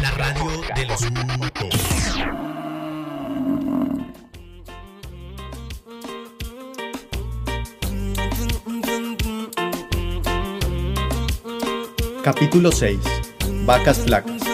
La radio de los Capítulo 6. Vacas flacas.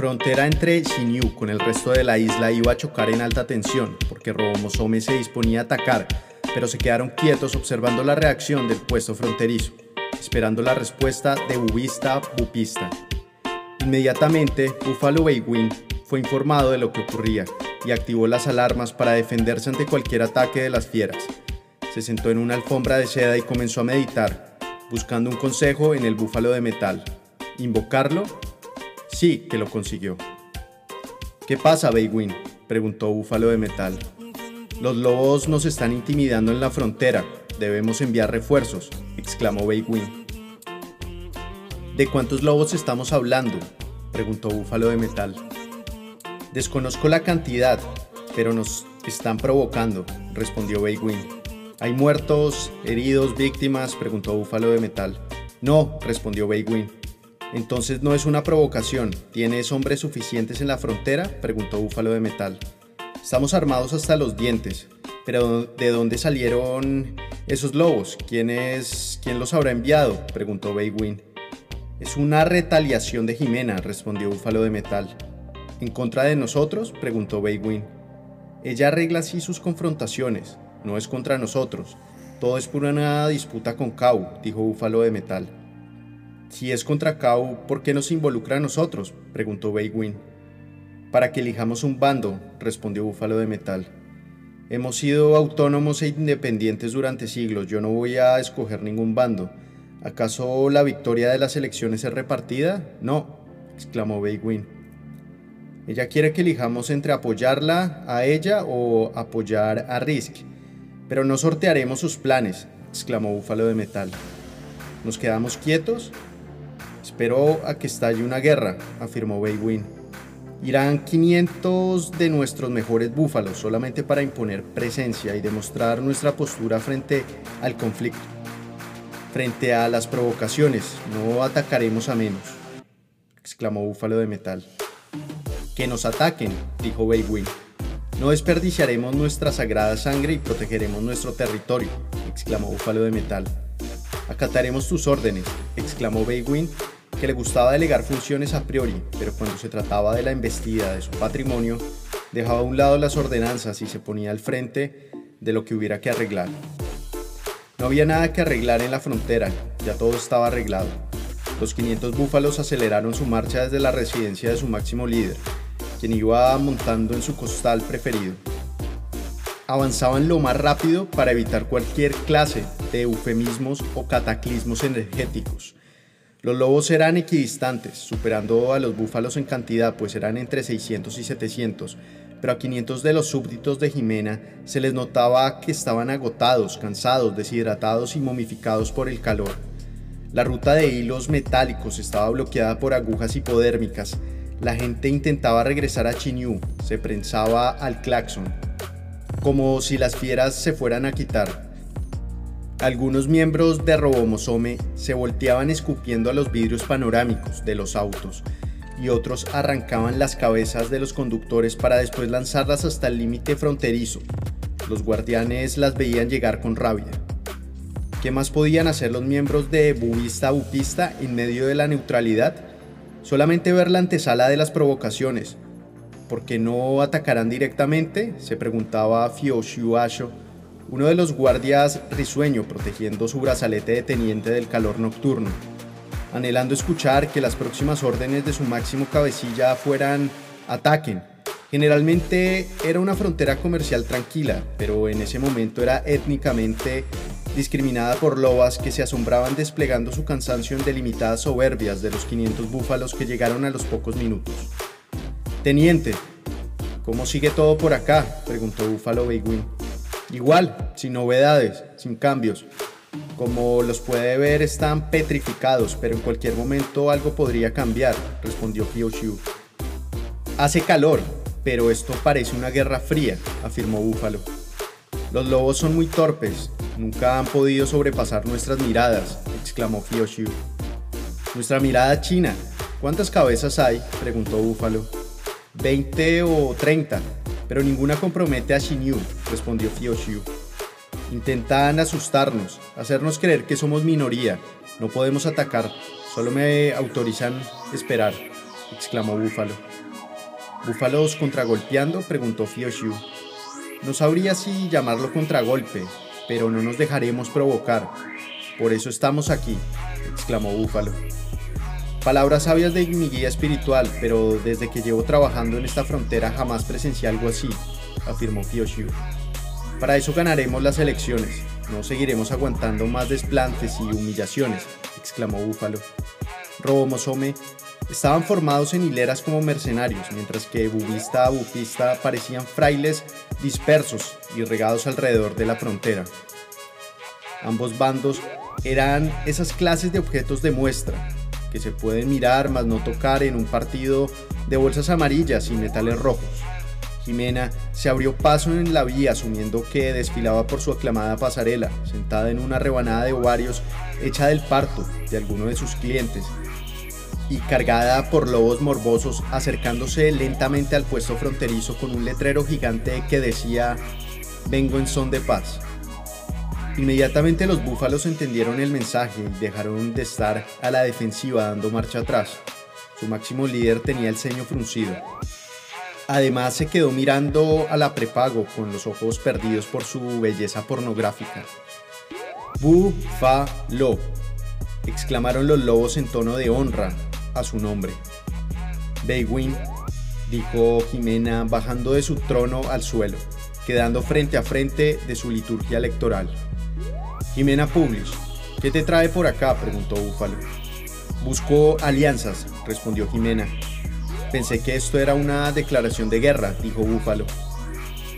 Frontera entre Xinyu con el resto de la isla iba a chocar en alta tensión, porque Robomosome se disponía a atacar, pero se quedaron quietos observando la reacción del puesto fronterizo, esperando la respuesta de Bubista Bupista. Inmediatamente, Buffalo Baywin fue informado de lo que ocurría y activó las alarmas para defenderse ante cualquier ataque de las fieras. Se sentó en una alfombra de seda y comenzó a meditar, buscando un consejo en el búfalo de metal. ¿Invocarlo? Sí, que lo consiguió. ¿Qué pasa, Baywin? preguntó Búfalo de Metal. Los lobos nos están intimidando en la frontera. Debemos enviar refuerzos, exclamó Baywin. ¿De cuántos lobos estamos hablando? preguntó Búfalo de Metal. Desconozco la cantidad, pero nos están provocando, respondió Baywin. ¿Hay muertos, heridos, víctimas? preguntó Búfalo de Metal. No, respondió Baywin. Entonces no es una provocación. ¿Tienes hombres suficientes en la frontera? preguntó Búfalo de Metal. Estamos armados hasta los dientes. Pero ¿de dónde salieron esos lobos? ¿Quién es quién los habrá enviado? preguntó Baywin. Es una retaliación de Jimena, respondió Búfalo de Metal. ¿En contra de nosotros? preguntó Baywin. Ella arregla así sus confrontaciones, no es contra nosotros. Todo es por una disputa con Kau, dijo Búfalo de Metal. Si es contra Kau, ¿por qué nos involucra a nosotros? preguntó Baywin. Para que elijamos un bando, respondió Búfalo de Metal. Hemos sido autónomos e independientes durante siglos, yo no voy a escoger ningún bando. ¿Acaso la victoria de las elecciones es repartida? No, exclamó Baywin. Ella quiere que elijamos entre apoyarla a ella o apoyar a Risk. Pero no sortearemos sus planes, exclamó Búfalo de Metal. ¿Nos quedamos quietos? Espero a que estalle una guerra, afirmó Baywin. Irán 500 de nuestros mejores búfalos solamente para imponer presencia y demostrar nuestra postura frente al conflicto. Frente a las provocaciones, no atacaremos a menos, exclamó Búfalo de Metal. Que nos ataquen, dijo Baywin. No desperdiciaremos nuestra sagrada sangre y protegeremos nuestro territorio, exclamó Búfalo de Metal. Acataremos tus órdenes, exclamó Baywin, que le gustaba delegar funciones a priori, pero cuando se trataba de la embestida de su patrimonio, dejaba a un lado las ordenanzas y se ponía al frente de lo que hubiera que arreglar. No había nada que arreglar en la frontera, ya todo estaba arreglado. Los 500 búfalos aceleraron su marcha desde la residencia de su máximo líder, quien iba montando en su costal preferido. Avanzaban lo más rápido para evitar cualquier clase de eufemismos o cataclismos energéticos. Los lobos eran equidistantes, superando a los búfalos en cantidad, pues eran entre 600 y 700, pero a 500 de los súbditos de Jimena se les notaba que estaban agotados, cansados, deshidratados y momificados por el calor. La ruta de hilos metálicos estaba bloqueada por agujas hipodérmicas. La gente intentaba regresar a Chinyu, se prensaba al claxon, como si las fieras se fueran a quitar. Algunos miembros de Robomosome se volteaban escupiendo a los vidrios panorámicos de los autos y otros arrancaban las cabezas de los conductores para después lanzarlas hasta el límite fronterizo. Los guardianes las veían llegar con rabia. ¿Qué más podían hacer los miembros de Bubista Bupista en medio de la neutralidad? Solamente ver la antesala de las provocaciones. ¿Por qué no atacarán directamente? se preguntaba Asho uno de los guardias risueño protegiendo su brazalete de teniente del calor nocturno, anhelando escuchar que las próximas órdenes de su máximo cabecilla fueran ataquen. Generalmente era una frontera comercial tranquila, pero en ese momento era étnicamente discriminada por lobas que se asombraban desplegando su cansancio en delimitadas soberbias de los 500 búfalos que llegaron a los pocos minutos. Teniente, ¿cómo sigue todo por acá? preguntó Búfalo Beiguin. Igual, sin novedades, sin cambios. Como los puede ver, están petrificados, pero en cualquier momento algo podría cambiar, respondió Kyoshu. Hace calor, pero esto parece una guerra fría, afirmó Búfalo. Los lobos son muy torpes, nunca han podido sobrepasar nuestras miradas, exclamó Fioshiu. Nuestra mirada china. ¿Cuántas cabezas hay? preguntó Búfalo. Veinte o treinta, pero ninguna compromete a Shinyu, respondió Fioshiu. Intentan asustarnos, hacernos creer que somos minoría. No podemos atacar, solo me autorizan esperar, exclamó Búfalo. ¿Búfalos contragolpeando? preguntó Fioshiu. No sabría si llamarlo contragolpe, pero no nos dejaremos provocar. Por eso estamos aquí, exclamó Búfalo. Palabras sabias de mi guía espiritual, pero desde que llevo trabajando en esta frontera jamás presencié algo así, afirmó Fioshiu. Para eso ganaremos las elecciones, no seguiremos aguantando más desplantes y humillaciones, exclamó Búfalo. Robomosome Estaban formados en hileras como mercenarios, mientras que bubista a bufista parecían frailes dispersos y regados alrededor de la frontera. Ambos bandos eran esas clases de objetos de muestra, que se pueden mirar mas no tocar en un partido de bolsas amarillas y metales rojos. Jimena se abrió paso en la vía asumiendo que desfilaba por su aclamada pasarela, sentada en una rebanada de ovarios hecha del parto de alguno de sus clientes, y cargada por lobos morbosos acercándose lentamente al puesto fronterizo con un letrero gigante que decía Vengo en son de paz. Inmediatamente los búfalos entendieron el mensaje y dejaron de estar a la defensiva dando marcha atrás. Su máximo líder tenía el ceño fruncido. Además se quedó mirando a la prepago con los ojos perdidos por su belleza pornográfica. Búfalo, exclamaron los lobos en tono de honra, a su nombre. Beywin, dijo Jimena bajando de su trono al suelo, quedando frente a frente de su liturgia electoral. Jimena Publish, ¿qué te trae por acá? preguntó Búfalo. Busco alianzas, respondió Jimena. Pensé que esto era una declaración de guerra, dijo Búfalo.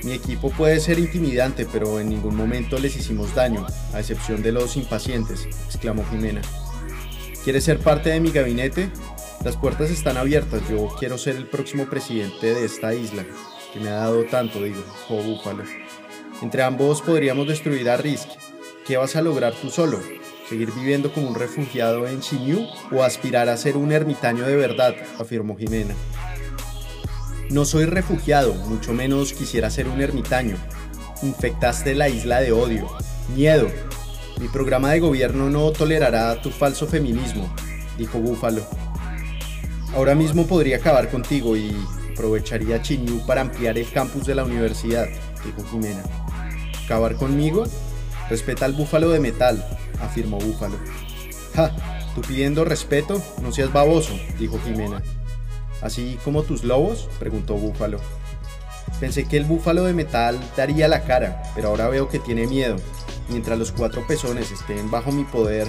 Mi equipo puede ser intimidante, pero en ningún momento les hicimos daño, a excepción de los impacientes, exclamó Jimena. ¿Quieres ser parte de mi gabinete? Las puertas están abiertas, yo quiero ser el próximo presidente de esta isla, que me ha dado tanto, digo, oh Búfalo. Entre ambos podríamos destruir a Risk. ¿Qué vas a lograr tú solo? ¿Seguir viviendo como un refugiado en Xinyu o aspirar a ser un ermitaño de verdad? afirmó Jimena. No soy refugiado, mucho menos quisiera ser un ermitaño. Infectaste la isla de odio, miedo, mi programa de gobierno no tolerará tu falso feminismo, dijo Búfalo. Ahora mismo podría acabar contigo y aprovecharía Chinyu para ampliar el campus de la universidad, dijo Jimena. ¿Acabar conmigo? Respeta al búfalo de metal, afirmó Búfalo. Ja, tú pidiendo respeto, no seas baboso, dijo Jimena. ¿Así como tus lobos? preguntó Búfalo. Pensé que el búfalo de metal daría la cara, pero ahora veo que tiene miedo, Mientras los cuatro pezones estén bajo mi poder,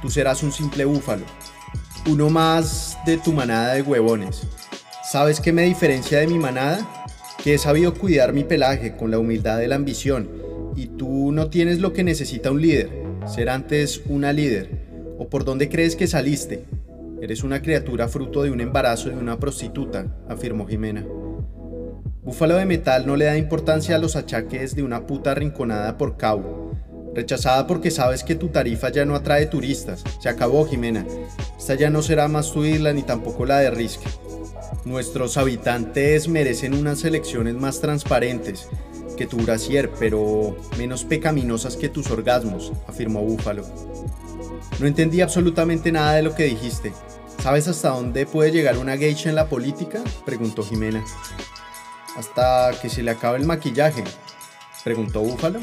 tú serás un simple búfalo, uno más de tu manada de huevones. ¿Sabes qué me diferencia de mi manada? Que he sabido cuidar mi pelaje con la humildad de la ambición, y tú no tienes lo que necesita un líder, ser antes una líder. ¿O por dónde crees que saliste? Eres una criatura fruto de un embarazo de una prostituta, afirmó Jimena. Búfalo de metal no le da importancia a los achaques de una puta rinconada por cabo Rechazada porque sabes que tu tarifa ya no atrae turistas. Se acabó, Jimena. Esta ya no será más tu isla ni tampoco la de Risk. Nuestros habitantes merecen unas elecciones más transparentes que tu brasier, pero menos pecaminosas que tus orgasmos, afirmó Búfalo. No entendí absolutamente nada de lo que dijiste. ¿Sabes hasta dónde puede llegar una geisha en la política? preguntó Jimena. Hasta que se le acabe el maquillaje, preguntó Búfalo.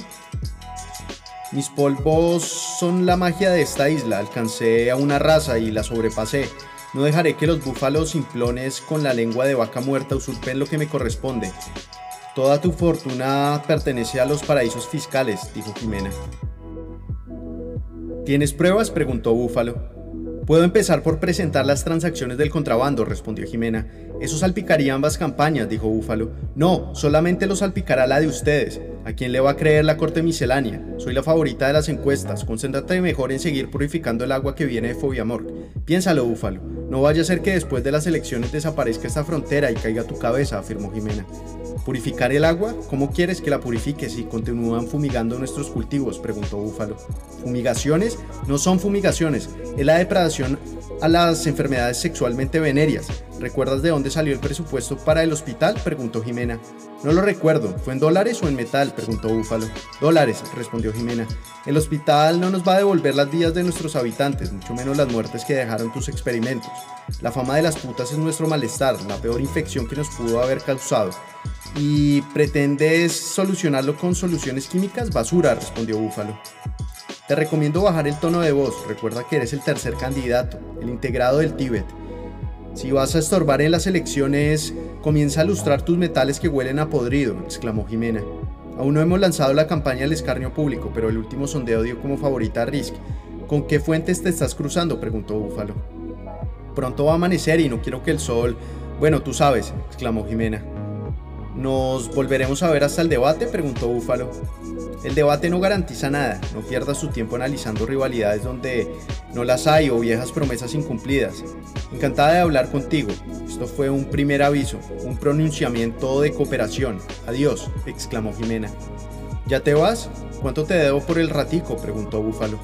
Mis polvos son la magia de esta isla. Alcancé a una raza y la sobrepasé. No dejaré que los búfalos simplones con la lengua de vaca muerta usurpen lo que me corresponde. Toda tu fortuna pertenece a los paraísos fiscales, dijo Jimena. ¿Tienes pruebas? preguntó Búfalo. Puedo empezar por presentar las transacciones del contrabando, respondió Jimena. Eso salpicaría ambas campañas, dijo Búfalo. No, solamente lo salpicará la de ustedes. ¿A quién le va a creer la corte miscelánea? Soy la favorita de las encuestas. Concéntrate mejor en seguir purificando el agua que viene de Fobiamor. Piénsalo, Búfalo. No vaya a ser que después de las elecciones desaparezca esta frontera y caiga tu cabeza, afirmó Jimena. ¿Purificar el agua? ¿Cómo quieres que la purifiques si continúan fumigando nuestros cultivos? preguntó Búfalo. ¿Fumigaciones? No son fumigaciones, es la depredación a las enfermedades sexualmente venéreas. ¿Recuerdas de dónde salió el presupuesto para el hospital? preguntó Jimena. No lo recuerdo. ¿Fue en dólares o en metal? preguntó Búfalo. Dólares, respondió Jimena. El hospital no nos va a devolver las vidas de nuestros habitantes, mucho menos las muertes que dejaron tus experimentos. La fama de las putas es nuestro malestar, la peor infección que nos pudo haber causado. ¿Y pretendes solucionarlo con soluciones químicas? Basura, respondió Búfalo. Te recomiendo bajar el tono de voz, recuerda que eres el tercer candidato, el integrado del Tíbet. Si vas a estorbar en las elecciones, comienza a lustrar tus metales que huelen a podrido, exclamó Jimena. Aún no hemos lanzado la campaña al escarnio público, pero el último sondeo dio como favorita a Risk. ¿Con qué fuentes te estás cruzando? preguntó Búfalo. Pronto va a amanecer y no quiero que el sol... Bueno, tú sabes, exclamó Jimena. ¿Nos volveremos a ver hasta el debate? preguntó Búfalo. El debate no garantiza nada, no pierdas su tiempo analizando rivalidades donde no las hay o viejas promesas incumplidas. Encantada de hablar contigo. Esto fue un primer aviso, un pronunciamiento de cooperación. Adiós, exclamó Jimena. ¿Ya te vas? ¿Cuánto te debo por el ratico? preguntó Búfalo.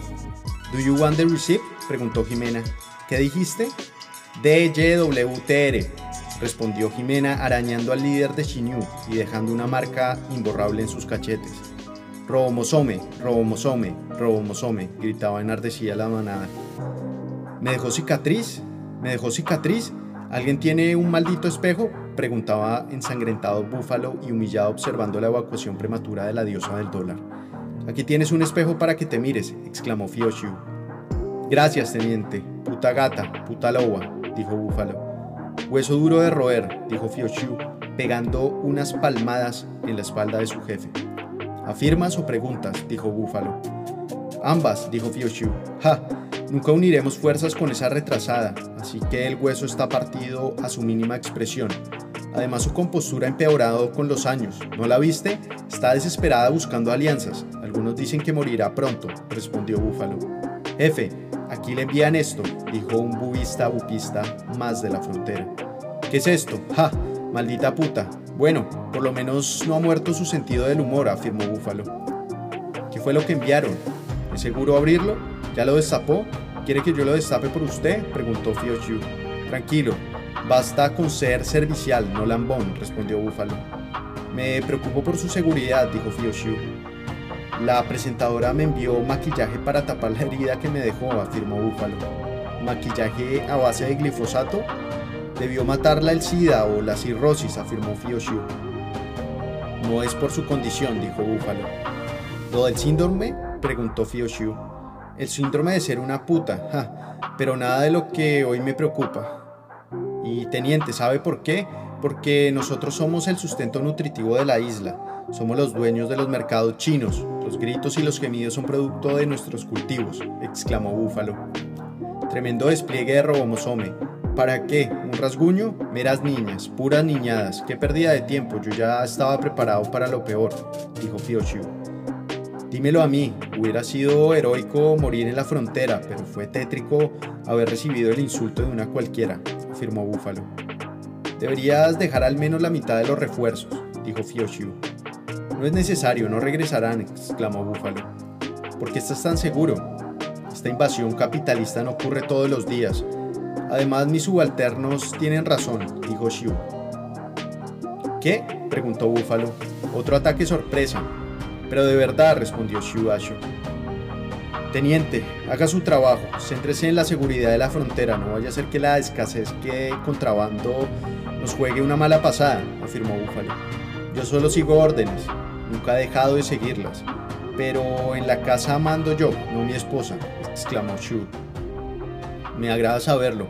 ¿Do you want the receipt? preguntó Jimena. ¿Qué dijiste? DYWTR, respondió Jimena arañando al líder de Shinyu y dejando una marca imborrable en sus cachetes. Robomosome, robomosome, robomosome, gritaba enardecida la manada. ¿Me dejó cicatriz? ¿Me dejó cicatriz? ¿Alguien tiene un maldito espejo? preguntaba ensangrentado Búfalo y humillado observando la evacuación prematura de la diosa del dólar. Aquí tienes un espejo para que te mires, exclamó Fioshu. Gracias, teniente. Puta gata, puta loba, dijo Búfalo. Hueso duro de roer, dijo Fioshu, pegando unas palmadas en la espalda de su jefe. ¿Afirmas o preguntas? dijo Búfalo. Ambas, dijo Fioshu. Ja, nunca uniremos fuerzas con esa retrasada, así que el hueso está partido a su mínima expresión. Además su compostura ha empeorado con los años. ¿No la viste? Está desesperada buscando alianzas. Algunos dicen que morirá pronto, respondió Búfalo. Jefe, aquí le envían esto, dijo un bubista bupista más de la frontera. ¿Qué es esto? ¡Ja! Maldita puta. Bueno, por lo menos no ha muerto su sentido del humor, afirmó Búfalo. ¿Qué fue lo que enviaron? ¿Es seguro abrirlo? ¿Ya lo destapó? ¿Quiere que yo lo destape por usted? preguntó Fioshu. Tranquilo, basta con ser servicial, no lambón, respondió Búfalo. Me preocupo por su seguridad, dijo Fioshu. La presentadora me envió maquillaje para tapar la herida que me dejó, afirmó Búfalo. ¿Maquillaje a base de glifosato? Debió matarla el SIDA o la cirrosis, afirmó Fioshu. No es por su condición, dijo Búfalo. ¿Lo del síndrome? preguntó Fioshu. El síndrome de ser una puta, ja, pero nada de lo que hoy me preocupa. Y teniente, ¿sabe por qué? Porque nosotros somos el sustento nutritivo de la isla. Somos los dueños de los mercados chinos. Los gritos y los gemidos son producto de nuestros cultivos, exclamó Búfalo. Tremendo despliegue de robomosome. ¿Para qué? ¿Un rasguño? Meras niñas, puras niñadas. Qué pérdida de tiempo, yo ya estaba preparado para lo peor, dijo Fioshu. Dímelo a mí, hubiera sido heroico morir en la frontera, pero fue tétrico haber recibido el insulto de una cualquiera, afirmó Búfalo. Deberías dejar al menos la mitad de los refuerzos, dijo Fioshu. No es necesario, no regresarán, exclamó Búfalo. ¿Por qué estás tan seguro? Esta invasión capitalista no ocurre todos los días, Además, mis subalternos tienen razón, dijo Xiu. ¿Qué? preguntó Búfalo. Otro ataque sorpresa. Pero de verdad, respondió Asho. Teniente, haga su trabajo, céntrese en la seguridad de la frontera, no vaya a ser que la escasez que contrabando nos juegue una mala pasada, afirmó Búfalo. Yo solo sigo órdenes, nunca he dejado de seguirlas, pero en la casa mando yo, no mi esposa, exclamó Xiu. Me agrada saberlo.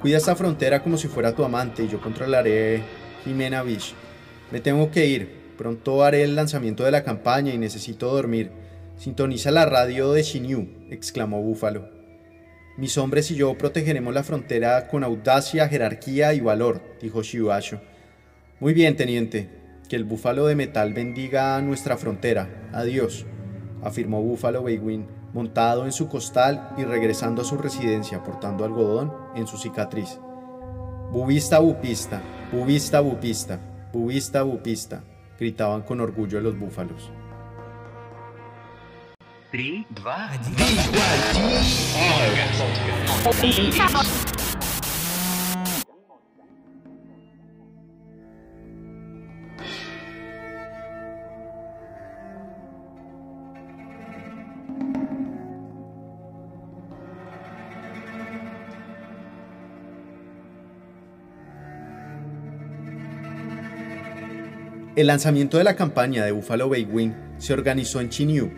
Cuida esta frontera como si fuera tu amante y yo controlaré Jimena Beach. Me tengo que ir. Pronto haré el lanzamiento de la campaña y necesito dormir. Sintoniza la radio de Shinyu, exclamó Búfalo. Mis hombres y yo protegeremos la frontera con audacia, jerarquía y valor, dijo Shiuasho. Muy bien, teniente. Que el búfalo de metal bendiga nuestra frontera. Adiós, afirmó Búfalo Beywin montado en su costal y regresando a su residencia portando algodón en su cicatriz. Bubista, bupista, bubista, bupista, bubista, bupista, gritaban con orgullo los búfalos. El lanzamiento de la campaña de Buffalo Bay Wing se organizó en Chinyu,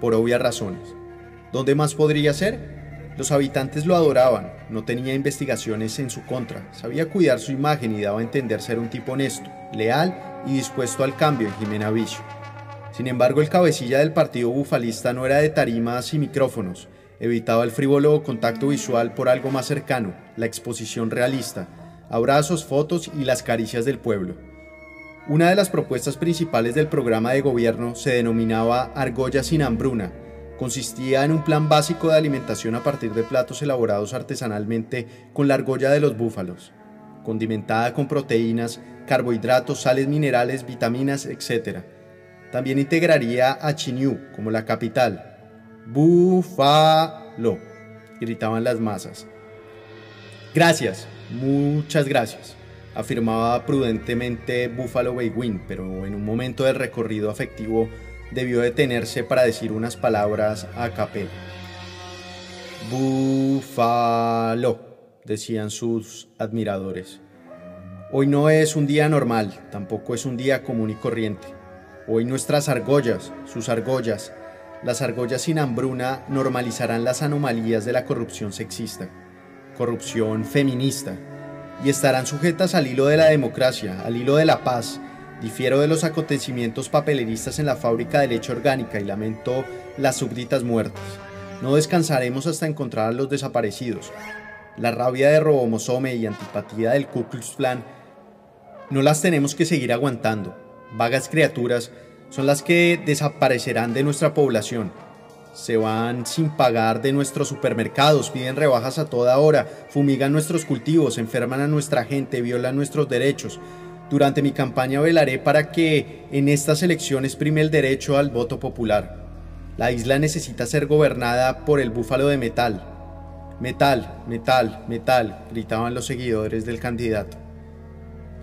por obvias razones. ¿Dónde más podría ser? Los habitantes lo adoraban, no tenía investigaciones en su contra, sabía cuidar su imagen y daba a entender ser un tipo honesto, leal y dispuesto al cambio en Jimena Vicio. Sin embargo, el cabecilla del partido bufalista no era de tarimas y micrófonos, evitaba el frívolo contacto visual por algo más cercano, la exposición realista, abrazos, fotos y las caricias del pueblo. Una de las propuestas principales del programa de gobierno se denominaba Argolla sin hambruna. Consistía en un plan básico de alimentación a partir de platos elaborados artesanalmente con la argolla de los búfalos, condimentada con proteínas, carbohidratos, sales minerales, vitaminas, etc. También integraría a Chinyu como la capital. Búfalo, gritaban las masas. Gracias, muchas gracias afirmaba prudentemente Buffalo Wing, pero en un momento del recorrido afectivo debió detenerse para decir unas palabras a capela. Búfalo, decían sus admiradores. Hoy no es un día normal, tampoco es un día común y corriente. Hoy nuestras argollas, sus argollas, las argollas sin hambruna normalizarán las anomalías de la corrupción sexista, corrupción feminista, y estarán sujetas al hilo de la democracia, al hilo de la paz. Difiero de los acontecimientos papeleristas en la fábrica de leche orgánica y lamento las súbditas muertes. No descansaremos hasta encontrar a los desaparecidos. La rabia de Robomosome y antipatía del Ku Klux Klan no las tenemos que seguir aguantando. Vagas criaturas son las que desaparecerán de nuestra población se van sin pagar de nuestros supermercados, piden rebajas a toda hora, fumigan nuestros cultivos, enferman a nuestra gente, violan nuestros derechos. Durante mi campaña velaré para que en estas elecciones prime el derecho al voto popular. La isla necesita ser gobernada por el búfalo de metal. Metal, metal, metal, gritaban los seguidores del candidato.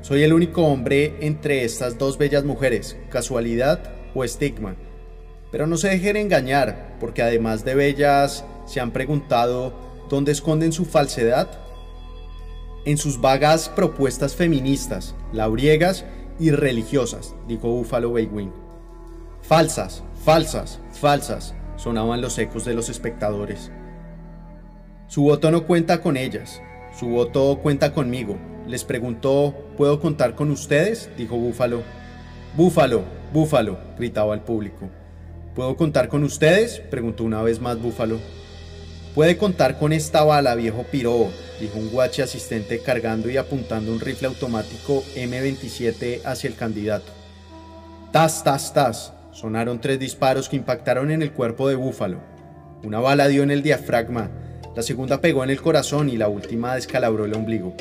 Soy el único hombre entre estas dos bellas mujeres, casualidad o estigma. Pero no se dejen engañar, porque además de bellas, se han preguntado dónde esconden su falsedad. En sus vagas propuestas feministas, labriegas y religiosas, dijo Buffalo Baywing. Falsas, falsas, falsas, sonaban los ecos de los espectadores. Su voto no cuenta con ellas, su voto cuenta conmigo. Les preguntó, ¿puedo contar con ustedes? dijo Búfalo. Búfalo, Búfalo, gritaba el público. ¿Puedo contar con ustedes? preguntó una vez más Búfalo. Puede contar con esta bala, viejo pirobo, dijo un guache asistente cargando y apuntando un rifle automático M27 hacia el candidato. Tas, tas, tas. Sonaron tres disparos que impactaron en el cuerpo de Búfalo. Una bala dio en el diafragma, la segunda pegó en el corazón y la última descalabró el ombligo.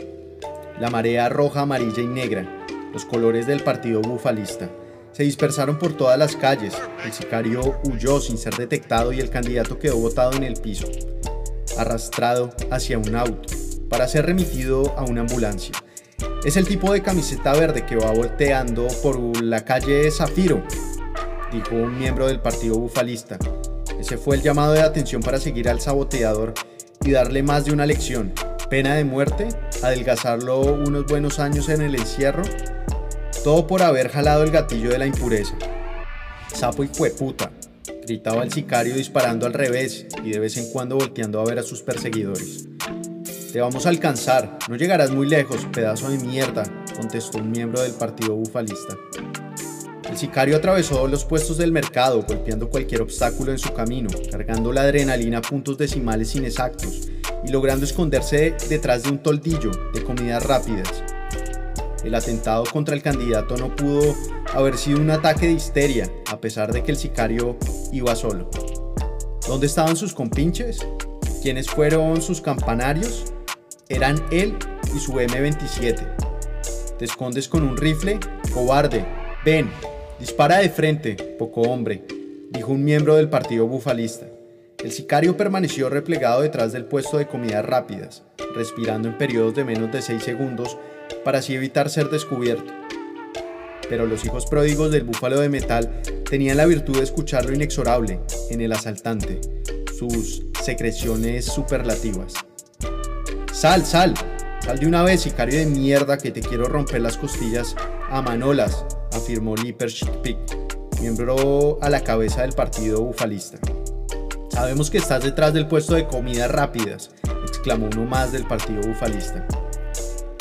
La marea roja, amarilla y negra, los colores del partido bufalista se dispersaron por todas las calles, el sicario huyó sin ser detectado y el candidato quedó botado en el piso, arrastrado hacia un auto, para ser remitido a una ambulancia. Es el tipo de camiseta verde que va volteando por la calle Zafiro, dijo un miembro del partido bufalista. Ese fue el llamado de atención para seguir al saboteador y darle más de una lección. Pena de muerte, adelgazarlo unos buenos años en el encierro todo por haber jalado el gatillo de la impureza. Sapo y puta, gritaba el sicario disparando al revés y de vez en cuando volteando a ver a sus perseguidores. Te vamos a alcanzar, no llegarás muy lejos, pedazo de mierda, contestó un miembro del partido bufalista. El sicario atravesó los puestos del mercado, golpeando cualquier obstáculo en su camino, cargando la adrenalina a puntos decimales inexactos y logrando esconderse detrás de un toldillo de comidas rápidas el atentado contra el candidato no pudo haber sido un ataque de histeria, a pesar de que el sicario iba solo. ¿Dónde estaban sus compinches? ¿Quiénes fueron sus campanarios? Eran él y su M27. ¿Te escondes con un rifle? Cobarde. Ven, dispara de frente, poco hombre, dijo un miembro del partido bufalista. El sicario permaneció replegado detrás del puesto de comidas rápidas, respirando en periodos de menos de 6 segundos para así evitar ser descubierto. Pero los hijos pródigos del búfalo de metal tenían la virtud de escuchar lo inexorable en el asaltante, sus secreciones superlativas. Sal, sal, sal de una vez, sicario de mierda, que te quiero romper las costillas a manolas, afirmó Lipper Chickpick, miembro a la cabeza del partido bufalista. Sabemos que estás detrás del puesto de comidas rápidas, exclamó uno más del partido bufalista.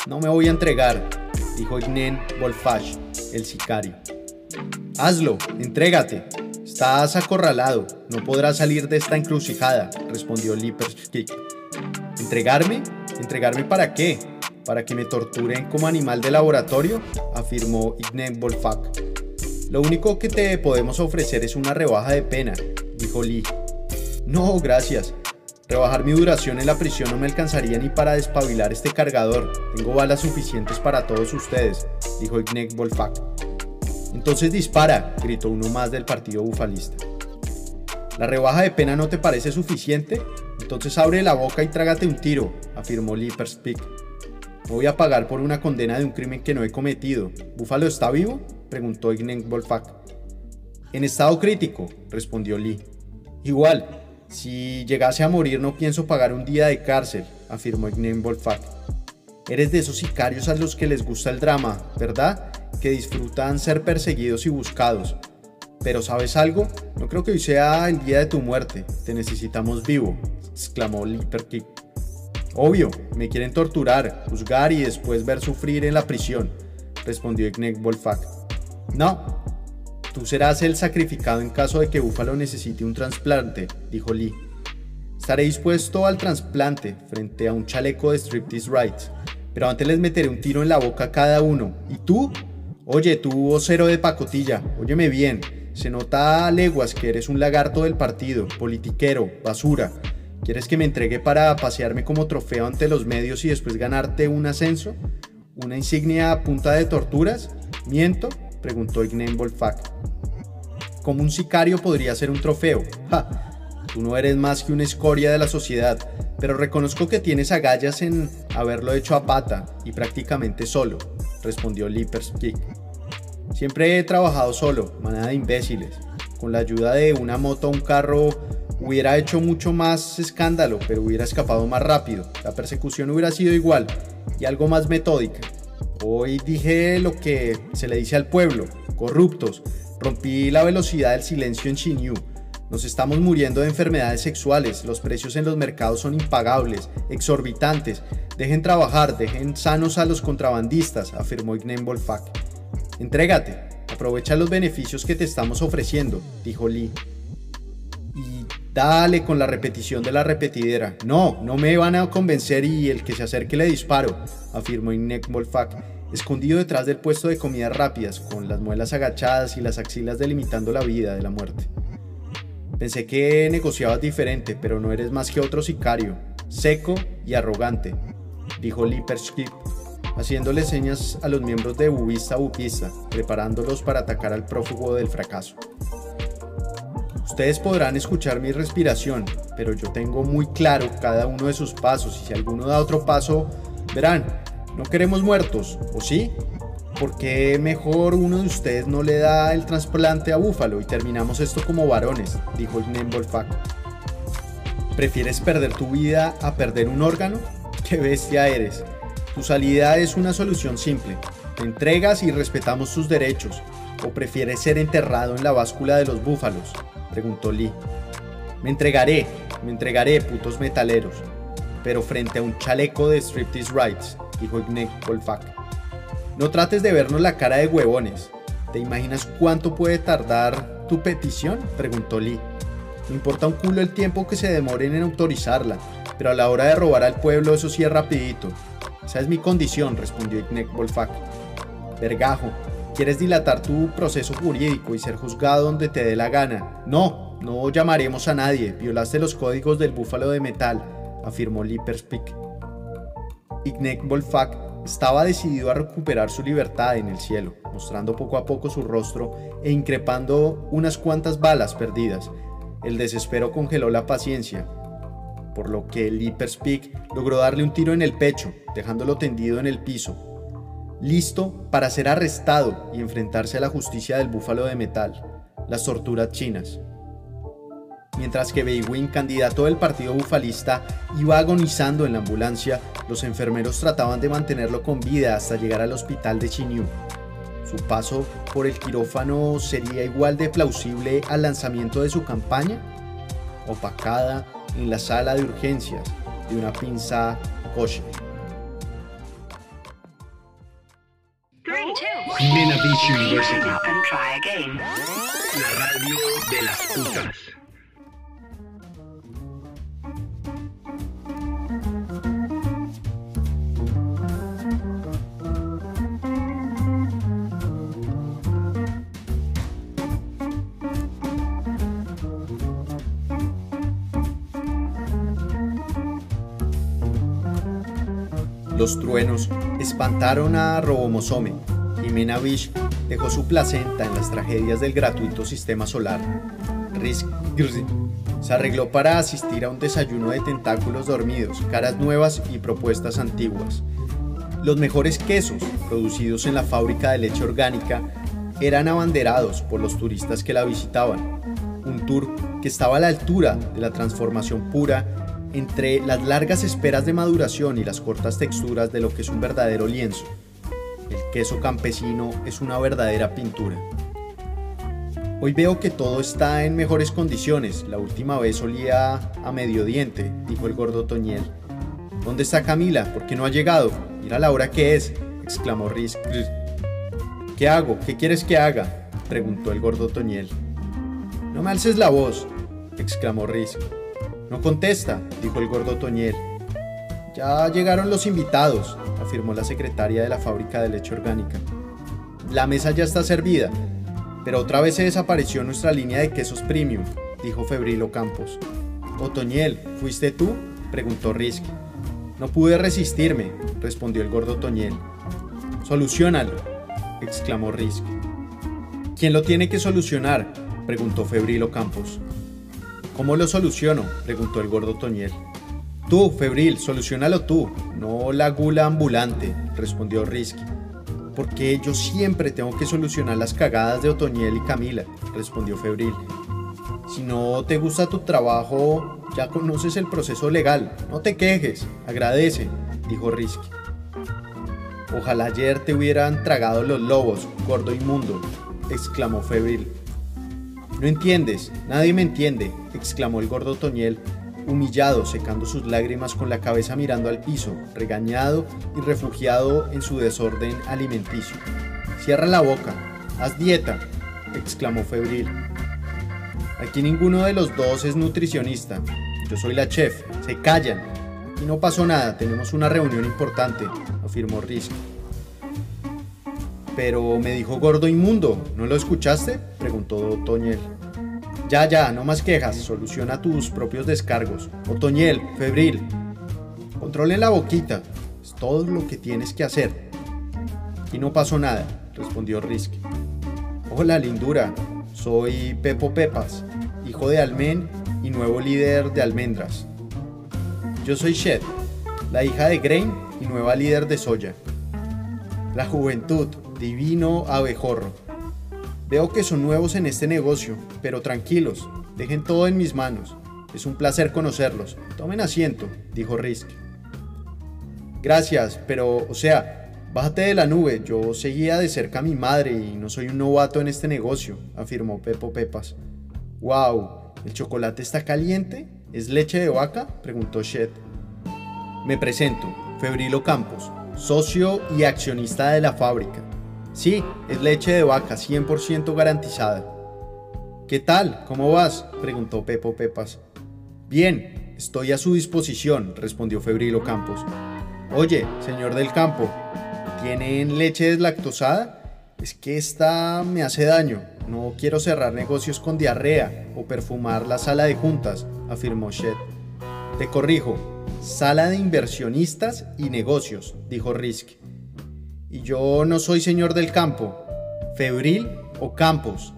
No me voy a entregar, dijo Ignen Wolfash, el sicario. Hazlo, entrégate. Estás acorralado, no podrás salir de esta encrucijada, respondió Lipperskick. ¿Entregarme? ¿Entregarme para qué? ¿Para que me torturen como animal de laboratorio? afirmó Ignen Wolfach. Lo único que te podemos ofrecer es una rebaja de pena, dijo Lee. No, gracias. Rebajar mi duración en la prisión no me alcanzaría ni para despabilar este cargador. Tengo balas suficientes para todos ustedes, dijo Ignek Wolfach. Entonces dispara, gritó uno más del partido bufalista. ¿La rebaja de pena no te parece suficiente? Entonces abre la boca y trágate un tiro, afirmó Lipperspeak. Me voy a pagar por una condena de un crimen que no he cometido. ¿Búfalo está vivo? preguntó Ignen Wolfach. En estado crítico, respondió Lee. Igual, si llegase a morir no pienso pagar un día de cárcel, afirmó Ignen Wolfach. Eres de esos sicarios a los que les gusta el drama, ¿verdad? Que disfrutan ser perseguidos y buscados. Pero ¿sabes algo? No creo que hoy sea el día de tu muerte. Te necesitamos vivo, exclamó Lipperkick. Obvio, me quieren torturar, juzgar y después ver sufrir en la prisión, respondió Ignek Wolfach. No, tú serás el sacrificado en caso de que Búfalo necesite un trasplante, dijo Lee. Estaré dispuesto al trasplante frente a un chaleco de striptease rights, pero antes les meteré un tiro en la boca a cada uno. ¿Y tú? Oye, tú vocero de pacotilla, óyeme bien, se nota a leguas que eres un lagarto del partido, politiquero, basura. ¿Quieres que me entregue para pasearme como trofeo ante los medios y después ganarte un ascenso? ¿Una insignia a punta de torturas? ¿Miento? Preguntó Ignen Wolfach. ¿Cómo un sicario podría ser un trofeo? ¡Ja! Tú no eres más que una escoria de la sociedad, pero reconozco que tienes agallas en haberlo hecho a pata y prácticamente solo, respondió Lipperskick. Siempre he trabajado solo, manada de imbéciles. Con la ayuda de una moto o un carro Hubiera hecho mucho más escándalo, pero hubiera escapado más rápido. La persecución hubiera sido igual y algo más metódica. Hoy dije lo que se le dice al pueblo, corruptos. Rompí la velocidad del silencio en Xinyu. Nos estamos muriendo de enfermedades sexuales, los precios en los mercados son impagables, exorbitantes. Dejen trabajar, dejen sanos a los contrabandistas, afirmó Ignen Wolfach. Entrégate, aprovecha los beneficios que te estamos ofreciendo, dijo Lee. Dale con la repetición de la repetidera. No, no me van a convencer y el que se acerque le disparo, afirmó Inek Molfak, escondido detrás del puesto de comidas rápidas, con las muelas agachadas y las axilas delimitando la vida de la muerte. Pensé que negociabas diferente, pero no eres más que otro sicario, seco y arrogante, dijo Lipperskip, haciéndole señas a los miembros de Bubista Bupista, preparándolos para atacar al prófugo del fracaso. Ustedes podrán escuchar mi respiración, pero yo tengo muy claro cada uno de sus pasos y si alguno da otro paso, verán, no queremos muertos, ¿o sí? ¿Por qué mejor uno de ustedes no le da el trasplante a Búfalo y terminamos esto como varones? Dijo Ignem Wolfach. ¿Prefieres perder tu vida a perder un órgano? ¡Qué bestia eres! Tu salida es una solución simple. Te entregas y respetamos tus derechos. ¿O prefieres ser enterrado en la báscula de los búfalos? Preguntó Lee. Me entregaré, me entregaré, putos metaleros. Pero frente a un chaleco de striptease rights, dijo Ignek Wolfach. No trates de vernos la cara de huevones. ¿Te imaginas cuánto puede tardar tu petición? preguntó Lee. Me importa un culo el tiempo que se demoren en autorizarla, pero a la hora de robar al pueblo eso sí es rapidito. Esa es mi condición, respondió Ignek Wolfach. Vergajo, ¿Quieres dilatar tu proceso jurídico y ser juzgado donde te dé la gana? No, no llamaremos a nadie. Violaste los códigos del búfalo de metal, afirmó Lipperspeak. Ignek Volfak estaba decidido a recuperar su libertad en el cielo, mostrando poco a poco su rostro e increpando unas cuantas balas perdidas. El desespero congeló la paciencia, por lo que Lipperspeak logró darle un tiro en el pecho, dejándolo tendido en el piso, listo para ser arrestado y enfrentarse a la justicia del búfalo de metal, las torturas chinas. Mientras que Wing, candidato del partido bufalista, iba agonizando en la ambulancia, los enfermeros trataban de mantenerlo con vida hasta llegar al hospital de Chinyu. Su paso por el quirófano sería igual de plausible al lanzamiento de su campaña, opacada en la sala de urgencias de una pinza kosher. University. La radio de las putas. Los truenos espantaron a Robomosome. Jimena dejó su placenta en las tragedias del gratuito sistema solar. Risk se arregló para asistir a un desayuno de tentáculos dormidos, caras nuevas y propuestas antiguas. Los mejores quesos, producidos en la fábrica de leche orgánica, eran abanderados por los turistas que la visitaban. Un tour que estaba a la altura de la transformación pura entre las largas esperas de maduración y las cortas texturas de lo que es un verdadero lienzo. El queso campesino es una verdadera pintura. Hoy veo que todo está en mejores condiciones. La última vez olía a medio diente, dijo el gordo Toñel. ¿Dónde está Camila? ¿Por qué no ha llegado? Mira la hora que es, exclamó Riz. ¿Qué hago? ¿Qué quieres que haga? preguntó el gordo Toñel. No me alces la voz, exclamó Riz. No contesta, dijo el gordo Toñel. Ya llegaron los invitados, afirmó la secretaria de la fábrica de leche orgánica. La mesa ya está servida, pero otra vez se desapareció nuestra línea de quesos premium, dijo Febrilo Campos. Otoñel, ¿fuiste tú? preguntó Risky. No pude resistirme, respondió el gordo Toñel. Solucionalo, exclamó Risky. ¿Quién lo tiene que solucionar? preguntó Febrilo Campos. ¿Cómo lo soluciono? preguntó el gordo Toñel. Tú, Febril, solucionalo tú, no la gula ambulante, respondió Risky. Porque yo siempre tengo que solucionar las cagadas de Otoñel y Camila, respondió Febril. Si no te gusta tu trabajo, ya conoces el proceso legal. No te quejes, agradece, dijo Risky. Ojalá ayer te hubieran tragado los lobos, gordo inmundo, exclamó Febril. No entiendes, nadie me entiende, exclamó el gordo Toñel, humillado, secando sus lágrimas con la cabeza mirando al piso, regañado y refugiado en su desorden alimenticio. Cierra la boca, haz dieta, exclamó febril. Aquí ninguno de los dos es nutricionista. Yo soy la chef. Se callan. Y no pasó nada, tenemos una reunión importante, afirmó Risky. Pero me dijo gordo inmundo, ¿no lo escuchaste? preguntó Toñel. Ya, ya, no más quejas, soluciona tus propios descargos. Otoñel, febril. Controlen la boquita, es todo lo que tienes que hacer. Y no pasó nada, respondió Risky. Hola, lindura, soy Pepo Pepas, hijo de Almen y nuevo líder de Almendras. Yo soy Shed, la hija de Grain y nueva líder de Soya. La juventud, divino abejorro. Veo que son nuevos en este negocio, pero tranquilos, dejen todo en mis manos. Es un placer conocerlos. Tomen asiento, dijo Risk. Gracias, pero, o sea, bájate de la nube. Yo seguía de cerca a mi madre y no soy un novato en este negocio, afirmó Pepo Pepas. ¡Wow! ¿El chocolate está caliente? ¿Es leche de vaca? preguntó Shed. Me presento, Febrilo Campos, socio y accionista de la fábrica. Sí, es leche de vaca, 100% garantizada. ¿Qué tal? ¿Cómo vas? preguntó Pepo Pepas. Bien, estoy a su disposición, respondió Febrilo Campos. Oye, señor del campo, ¿tienen leche deslactosada? es que esta me hace daño. No quiero cerrar negocios con diarrea o perfumar la sala de juntas, afirmó Shed. Te corrijo, sala de inversionistas y negocios, dijo Risk. Y yo no soy señor del campo, febril o campos.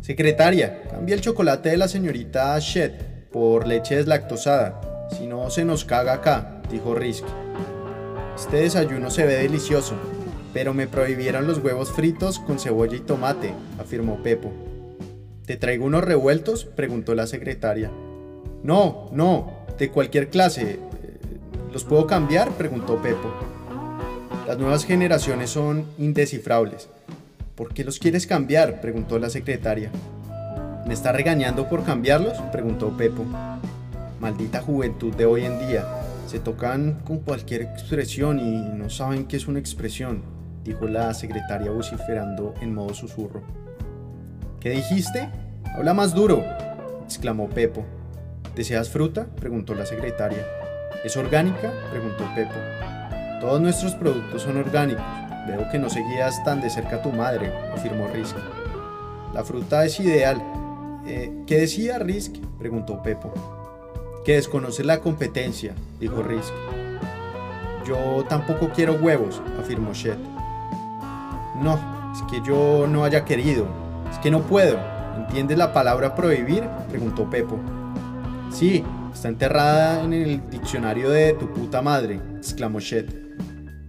Secretaria, cambia el chocolate de la señorita Shed por leche deslactosada, si no se nos caga acá, dijo Risk. Este desayuno se ve delicioso, pero me prohibieron los huevos fritos con cebolla y tomate, afirmó Pepo. ¿Te traigo unos revueltos? preguntó la secretaria. No, no, de cualquier clase. ¿Los puedo cambiar? preguntó Pepo. Las nuevas generaciones son indescifrables. ¿Por qué los quieres cambiar? preguntó la secretaria. ¿Me está regañando por cambiarlos? preguntó Pepo. Maldita juventud de hoy en día. Se tocan con cualquier expresión y no saben qué es una expresión, dijo la secretaria vociferando en modo susurro. ¿Qué dijiste? Habla más duro, exclamó Pepo. ¿Deseas fruta? preguntó la secretaria. ¿Es orgánica? preguntó Pepo. Todos nuestros productos son orgánicos. Veo que no seguías tan de cerca a tu madre, afirmó Risk. La fruta es ideal. Eh, ¿Qué decía Risk? preguntó Pepo. Que desconoce la competencia, dijo Risk. Yo tampoco quiero huevos, afirmó Shed. No, es que yo no haya querido. Es que no puedo. ¿Entiendes la palabra prohibir? preguntó Pepo. Sí, está enterrada en el diccionario de tu puta madre, exclamó Shed.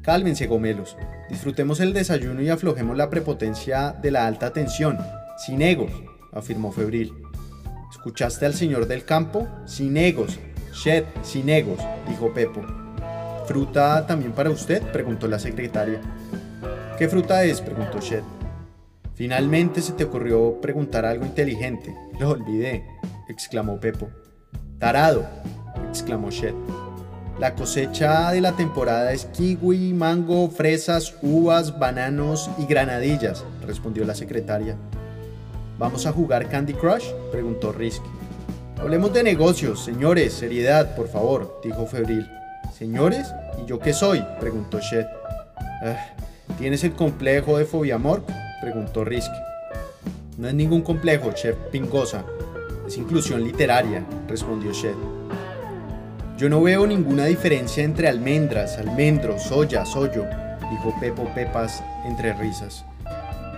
Cálmense, gomelos. Disfrutemos el desayuno y aflojemos la prepotencia de la alta tensión, sin egos, afirmó Febril. ¿Escuchaste al señor del campo? Sin egos. Shed, sin egos, dijo Pepo. ¿Fruta también para usted? preguntó la secretaria. ¿Qué fruta es? preguntó Shed. Finalmente se te ocurrió preguntar algo inteligente. Lo olvidé, exclamó Pepo. Tarado, exclamó Shed. La cosecha de la temporada es kiwi, mango, fresas, uvas, bananos y granadillas, respondió la secretaria. ¿Vamos a jugar Candy Crush? preguntó Risk. Hablemos de negocios, señores, seriedad, por favor, dijo Febril. ¿Señores? ¿Y yo qué soy? preguntó Shed. Ah, ¿Tienes el complejo de Fobiamor? preguntó Risk. No es ningún complejo, chef Pingosa. Es inclusión literaria, respondió Shed. Yo no veo ninguna diferencia entre almendras, almendros, soya, soyo, dijo Pepo Pepas entre risas.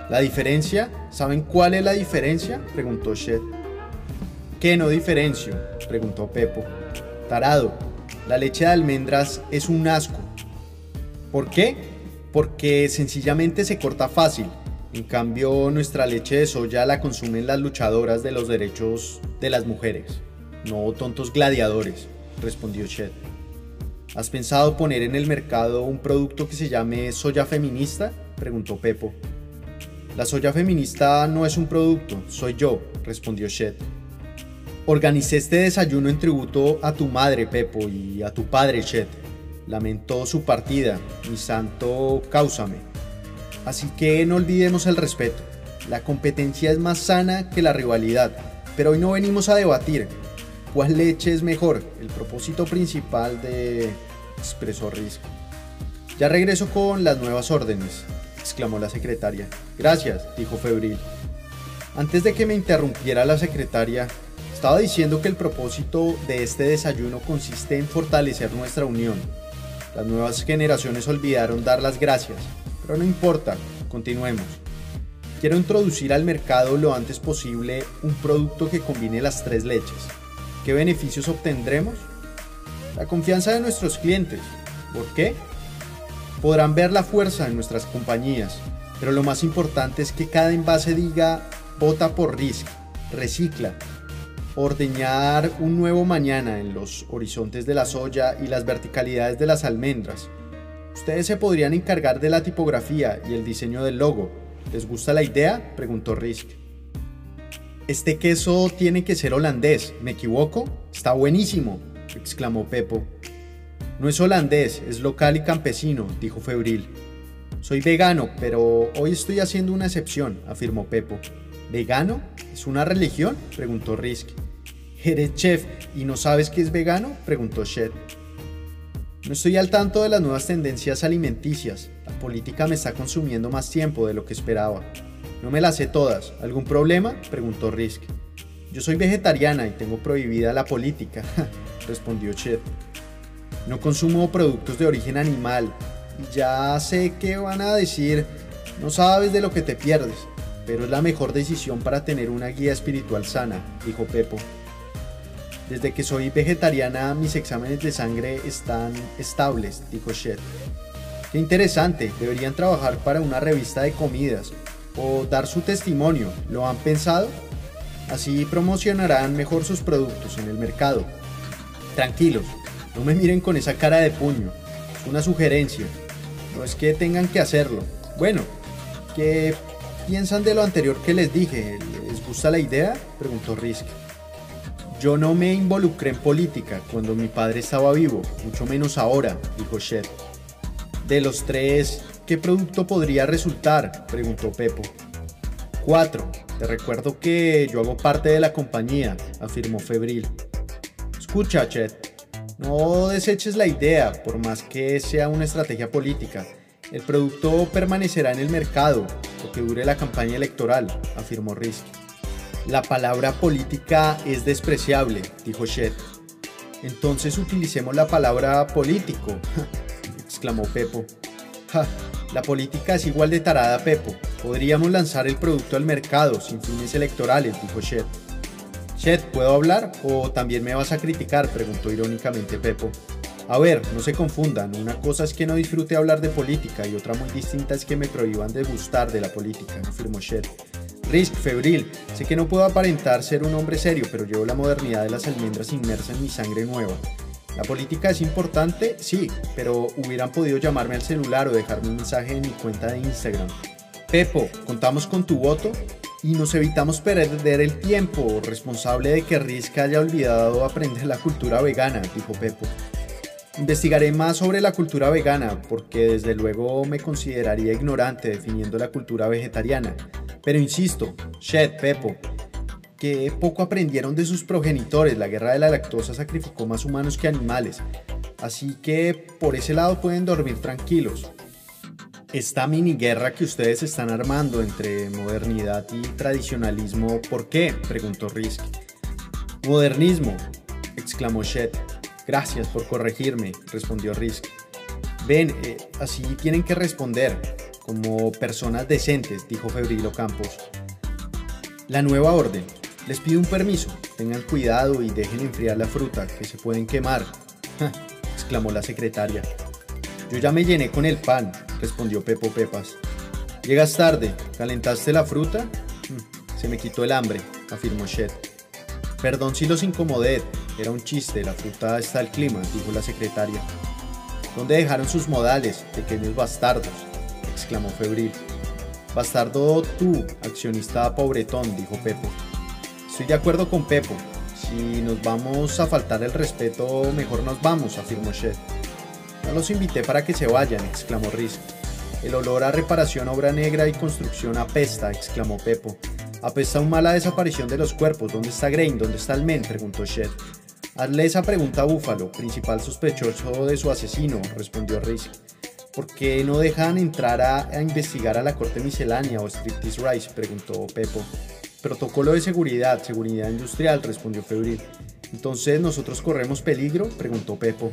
¿La diferencia? ¿Saben cuál es la diferencia? preguntó Shed. ¿Qué no diferencio? preguntó Pepo. Tarado, la leche de almendras es un asco. ¿Por qué? Porque sencillamente se corta fácil. En cambio, nuestra leche de soya la consumen las luchadoras de los derechos de las mujeres, no tontos gladiadores, respondió Shed. ¿Has pensado poner en el mercado un producto que se llame soya feminista? preguntó Pepo. La soya feminista no es un producto, soy yo, respondió Shed. Organicé este desayuno en tributo a tu madre, Pepo, y a tu padre, Shed. Lamentó su partida, mi santo, cáusame. Así que no olvidemos el respeto. La competencia es más sana que la rivalidad, pero hoy no venimos a debatir. ¿Cuál leche es mejor? El propósito principal de... expresó Risk. Ya regreso con las nuevas órdenes, exclamó la secretaria. Gracias, dijo Febril. Antes de que me interrumpiera la secretaria, estaba diciendo que el propósito de este desayuno consiste en fortalecer nuestra unión. Las nuevas generaciones olvidaron dar las gracias, pero no importa, continuemos. Quiero introducir al mercado lo antes posible un producto que combine las tres leches. ¿Qué beneficios obtendremos? La confianza de nuestros clientes. ¿Por qué? Podrán ver la fuerza en nuestras compañías, pero lo más importante es que cada envase diga vota por Risk, recicla, ordeñar un nuevo mañana en los horizontes de la soya y las verticalidades de las almendras. Ustedes se podrían encargar de la tipografía y el diseño del logo. ¿Les gusta la idea? preguntó Risk. Este queso tiene que ser holandés, ¿me equivoco? Está buenísimo, exclamó Pepo. No es holandés, es local y campesino, dijo Febril. Soy vegano, pero hoy estoy haciendo una excepción, afirmó Pepo. ¿Vegano? ¿Es una religión? preguntó Risk. ¿Eres chef y no sabes qué es vegano? preguntó Shed. No estoy al tanto de las nuevas tendencias alimenticias. La política me está consumiendo más tiempo de lo que esperaba. No me las sé todas. ¿Algún problema? preguntó Risk. Yo soy vegetariana y tengo prohibida la política, respondió Chet. No consumo productos de origen animal. Ya sé qué van a decir. No sabes de lo que te pierdes, pero es la mejor decisión para tener una guía espiritual sana, dijo Pepo. Desde que soy vegetariana, mis exámenes de sangre están estables, dijo Chet. Qué interesante, deberían trabajar para una revista de comidas o dar su testimonio. ¿Lo han pensado? Así promocionarán mejor sus productos en el mercado. Tranquilos, no me miren con esa cara de puño. Es una sugerencia. No es que tengan que hacerlo. Bueno, ¿qué piensan de lo anterior que les dije? ¿Les gusta la idea? Preguntó Risk. Yo no me involucré en política cuando mi padre estaba vivo, mucho menos ahora, dijo Shed. De los tres, ¿qué producto podría resultar? preguntó Pepo. Cuatro. Te recuerdo que yo hago parte de la compañía, afirmó Febril. Escucha, Chet. No deseches la idea, por más que sea una estrategia política. El producto permanecerá en el mercado, lo que dure la campaña electoral, afirmó Risk. La palabra política es despreciable, dijo Shed. Entonces utilicemos la palabra político, exclamó Pepo. La política es igual de tarada, Pepo. Podríamos lanzar el producto al mercado sin fines electorales, dijo Shed. Shed, ¿puedo hablar o también me vas a criticar? preguntó irónicamente Pepo. A ver, no se confundan, una cosa es que no disfrute hablar de política y otra muy distinta es que me prohíban de gustar de la política, afirmó Shed. Risk, febril, sé que no puedo aparentar ser un hombre serio, pero llevo la modernidad de las almendras inmersa en mi sangre nueva. La política es importante, sí, pero hubieran podido llamarme al celular o dejarme un mensaje en mi cuenta de Instagram. Pepo, contamos con tu voto y nos evitamos perder el tiempo responsable de que Risk haya olvidado aprender la cultura vegana, dijo Pepo. Investigaré más sobre la cultura vegana porque desde luego me consideraría ignorante definiendo la cultura vegetariana. Pero insisto, Shed, Pepo, que poco aprendieron de sus progenitores. La guerra de la lactosa sacrificó más humanos que animales. Así que por ese lado pueden dormir tranquilos. Esta mini guerra que ustedes están armando entre modernidad y tradicionalismo, ¿por qué? preguntó Risk. Modernismo, exclamó Shed. Gracias por corregirme, respondió Risk. Ven, eh, así tienen que responder, como personas decentes, dijo Febrilo Campos. La nueva orden. Les pido un permiso. Tengan cuidado y dejen enfriar la fruta, que se pueden quemar, exclamó la secretaria. Yo ya me llené con el pan, respondió Pepo Pepas. Llegas tarde, ¿calentaste la fruta? Mm, se me quitó el hambre, afirmó Shed. Perdón si los incomodé, era un chiste, la fruta está al clima, dijo la secretaria. ¿Dónde dejaron sus modales, pequeños bastardos? exclamó Febril. Bastardo tú, accionista pobretón, dijo Pepo. Estoy de acuerdo con Pepo. Si nos vamos a faltar el respeto, mejor nos vamos, afirmó Shed. No los invité para que se vayan, exclamó Riz. El olor a reparación, obra negra y construcción apesta, exclamó Pepo. Apesta aún mala desaparición de los cuerpos. ¿Dónde está Grain? ¿Dónde está el men? preguntó Shed. Hazle esa pregunta a Búfalo, principal sospechoso de su asesino, respondió Riz. ¿Por qué no dejan entrar a, investigar a la corte miscelánea o Striptease Rice? preguntó Pepo. Protocolo de seguridad, seguridad industrial, respondió Febril. Entonces, ¿nosotros corremos peligro? preguntó Pepo.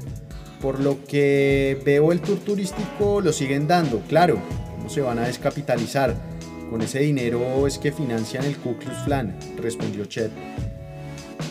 Por lo que veo el tour turístico lo siguen dando, claro, ¿cómo se van a descapitalizar? Con ese dinero es que financian el Ku Klux Klan, respondió Chet.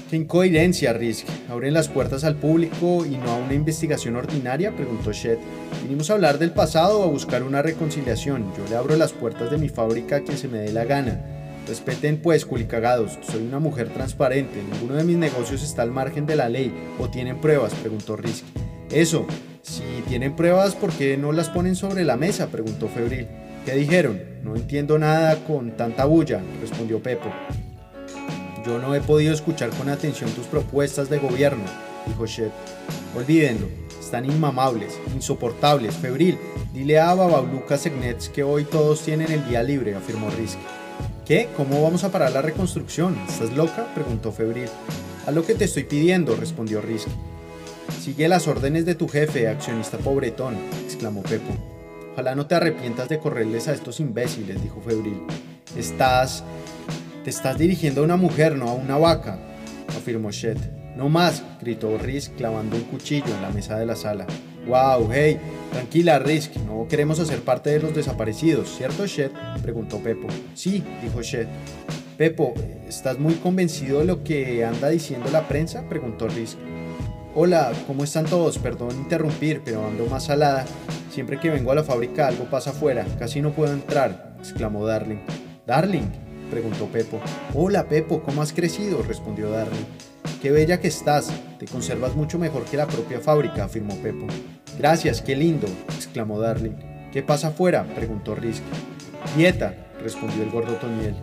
¿Qué incoherencia, Risk? ¿Abren las puertas al público y no a una investigación ordinaria? preguntó Chet. ¿Vinimos a hablar del pasado o a buscar una reconciliación? Yo le abro las puertas de mi fábrica a quien se me dé la gana. Respeten pues, culicagados, soy una mujer transparente, ninguno de mis negocios está al margen de la ley, ¿o tienen pruebas? preguntó Risk. Eso, si tienen pruebas, ¿por qué no las ponen sobre la mesa? preguntó Febril. ¿Qué dijeron? No entiendo nada con tanta bulla, respondió Pepo. Yo no he podido escuchar con atención tus propuestas de gobierno, dijo Shed. Olvídenlo, están inmamables, insoportables, febril. Dile a Bababluca Segnets que hoy todos tienen el día libre, afirmó Risk. ¿Qué? ¿Cómo vamos a parar la reconstrucción? ¿Estás loca? preguntó Febril. A lo que te estoy pidiendo, respondió Risk. Sigue las órdenes de tu jefe, accionista pobretón, exclamó Pepo. Ojalá no te arrepientas de correrles a estos imbéciles, dijo Febril. Estás... Te estás dirigiendo a una mujer, no a una vaca, afirmó Shed. No más, gritó Risk clavando un cuchillo en la mesa de la sala. Wow, hey, tranquila Risk, no queremos hacer parte de los desaparecidos, ¿cierto Shed? preguntó Pepo. Sí, dijo Shed. Pepo, ¿estás muy convencido de lo que anda diciendo la prensa? preguntó Risk. Hola, ¿cómo están todos? Perdón interrumpir, pero ando más salada. Siempre que vengo a la fábrica algo pasa afuera, casi no puedo entrar, exclamó Darling. Darling, preguntó Pepo. Hola Pepo, ¿cómo has crecido? respondió Darling. Qué bella que estás, te conservas mucho mejor que la propia fábrica, afirmó Pepo. Gracias, qué lindo, exclamó Darling. ¿Qué pasa afuera? preguntó Risk. Dieta, respondió el gordo Toniel.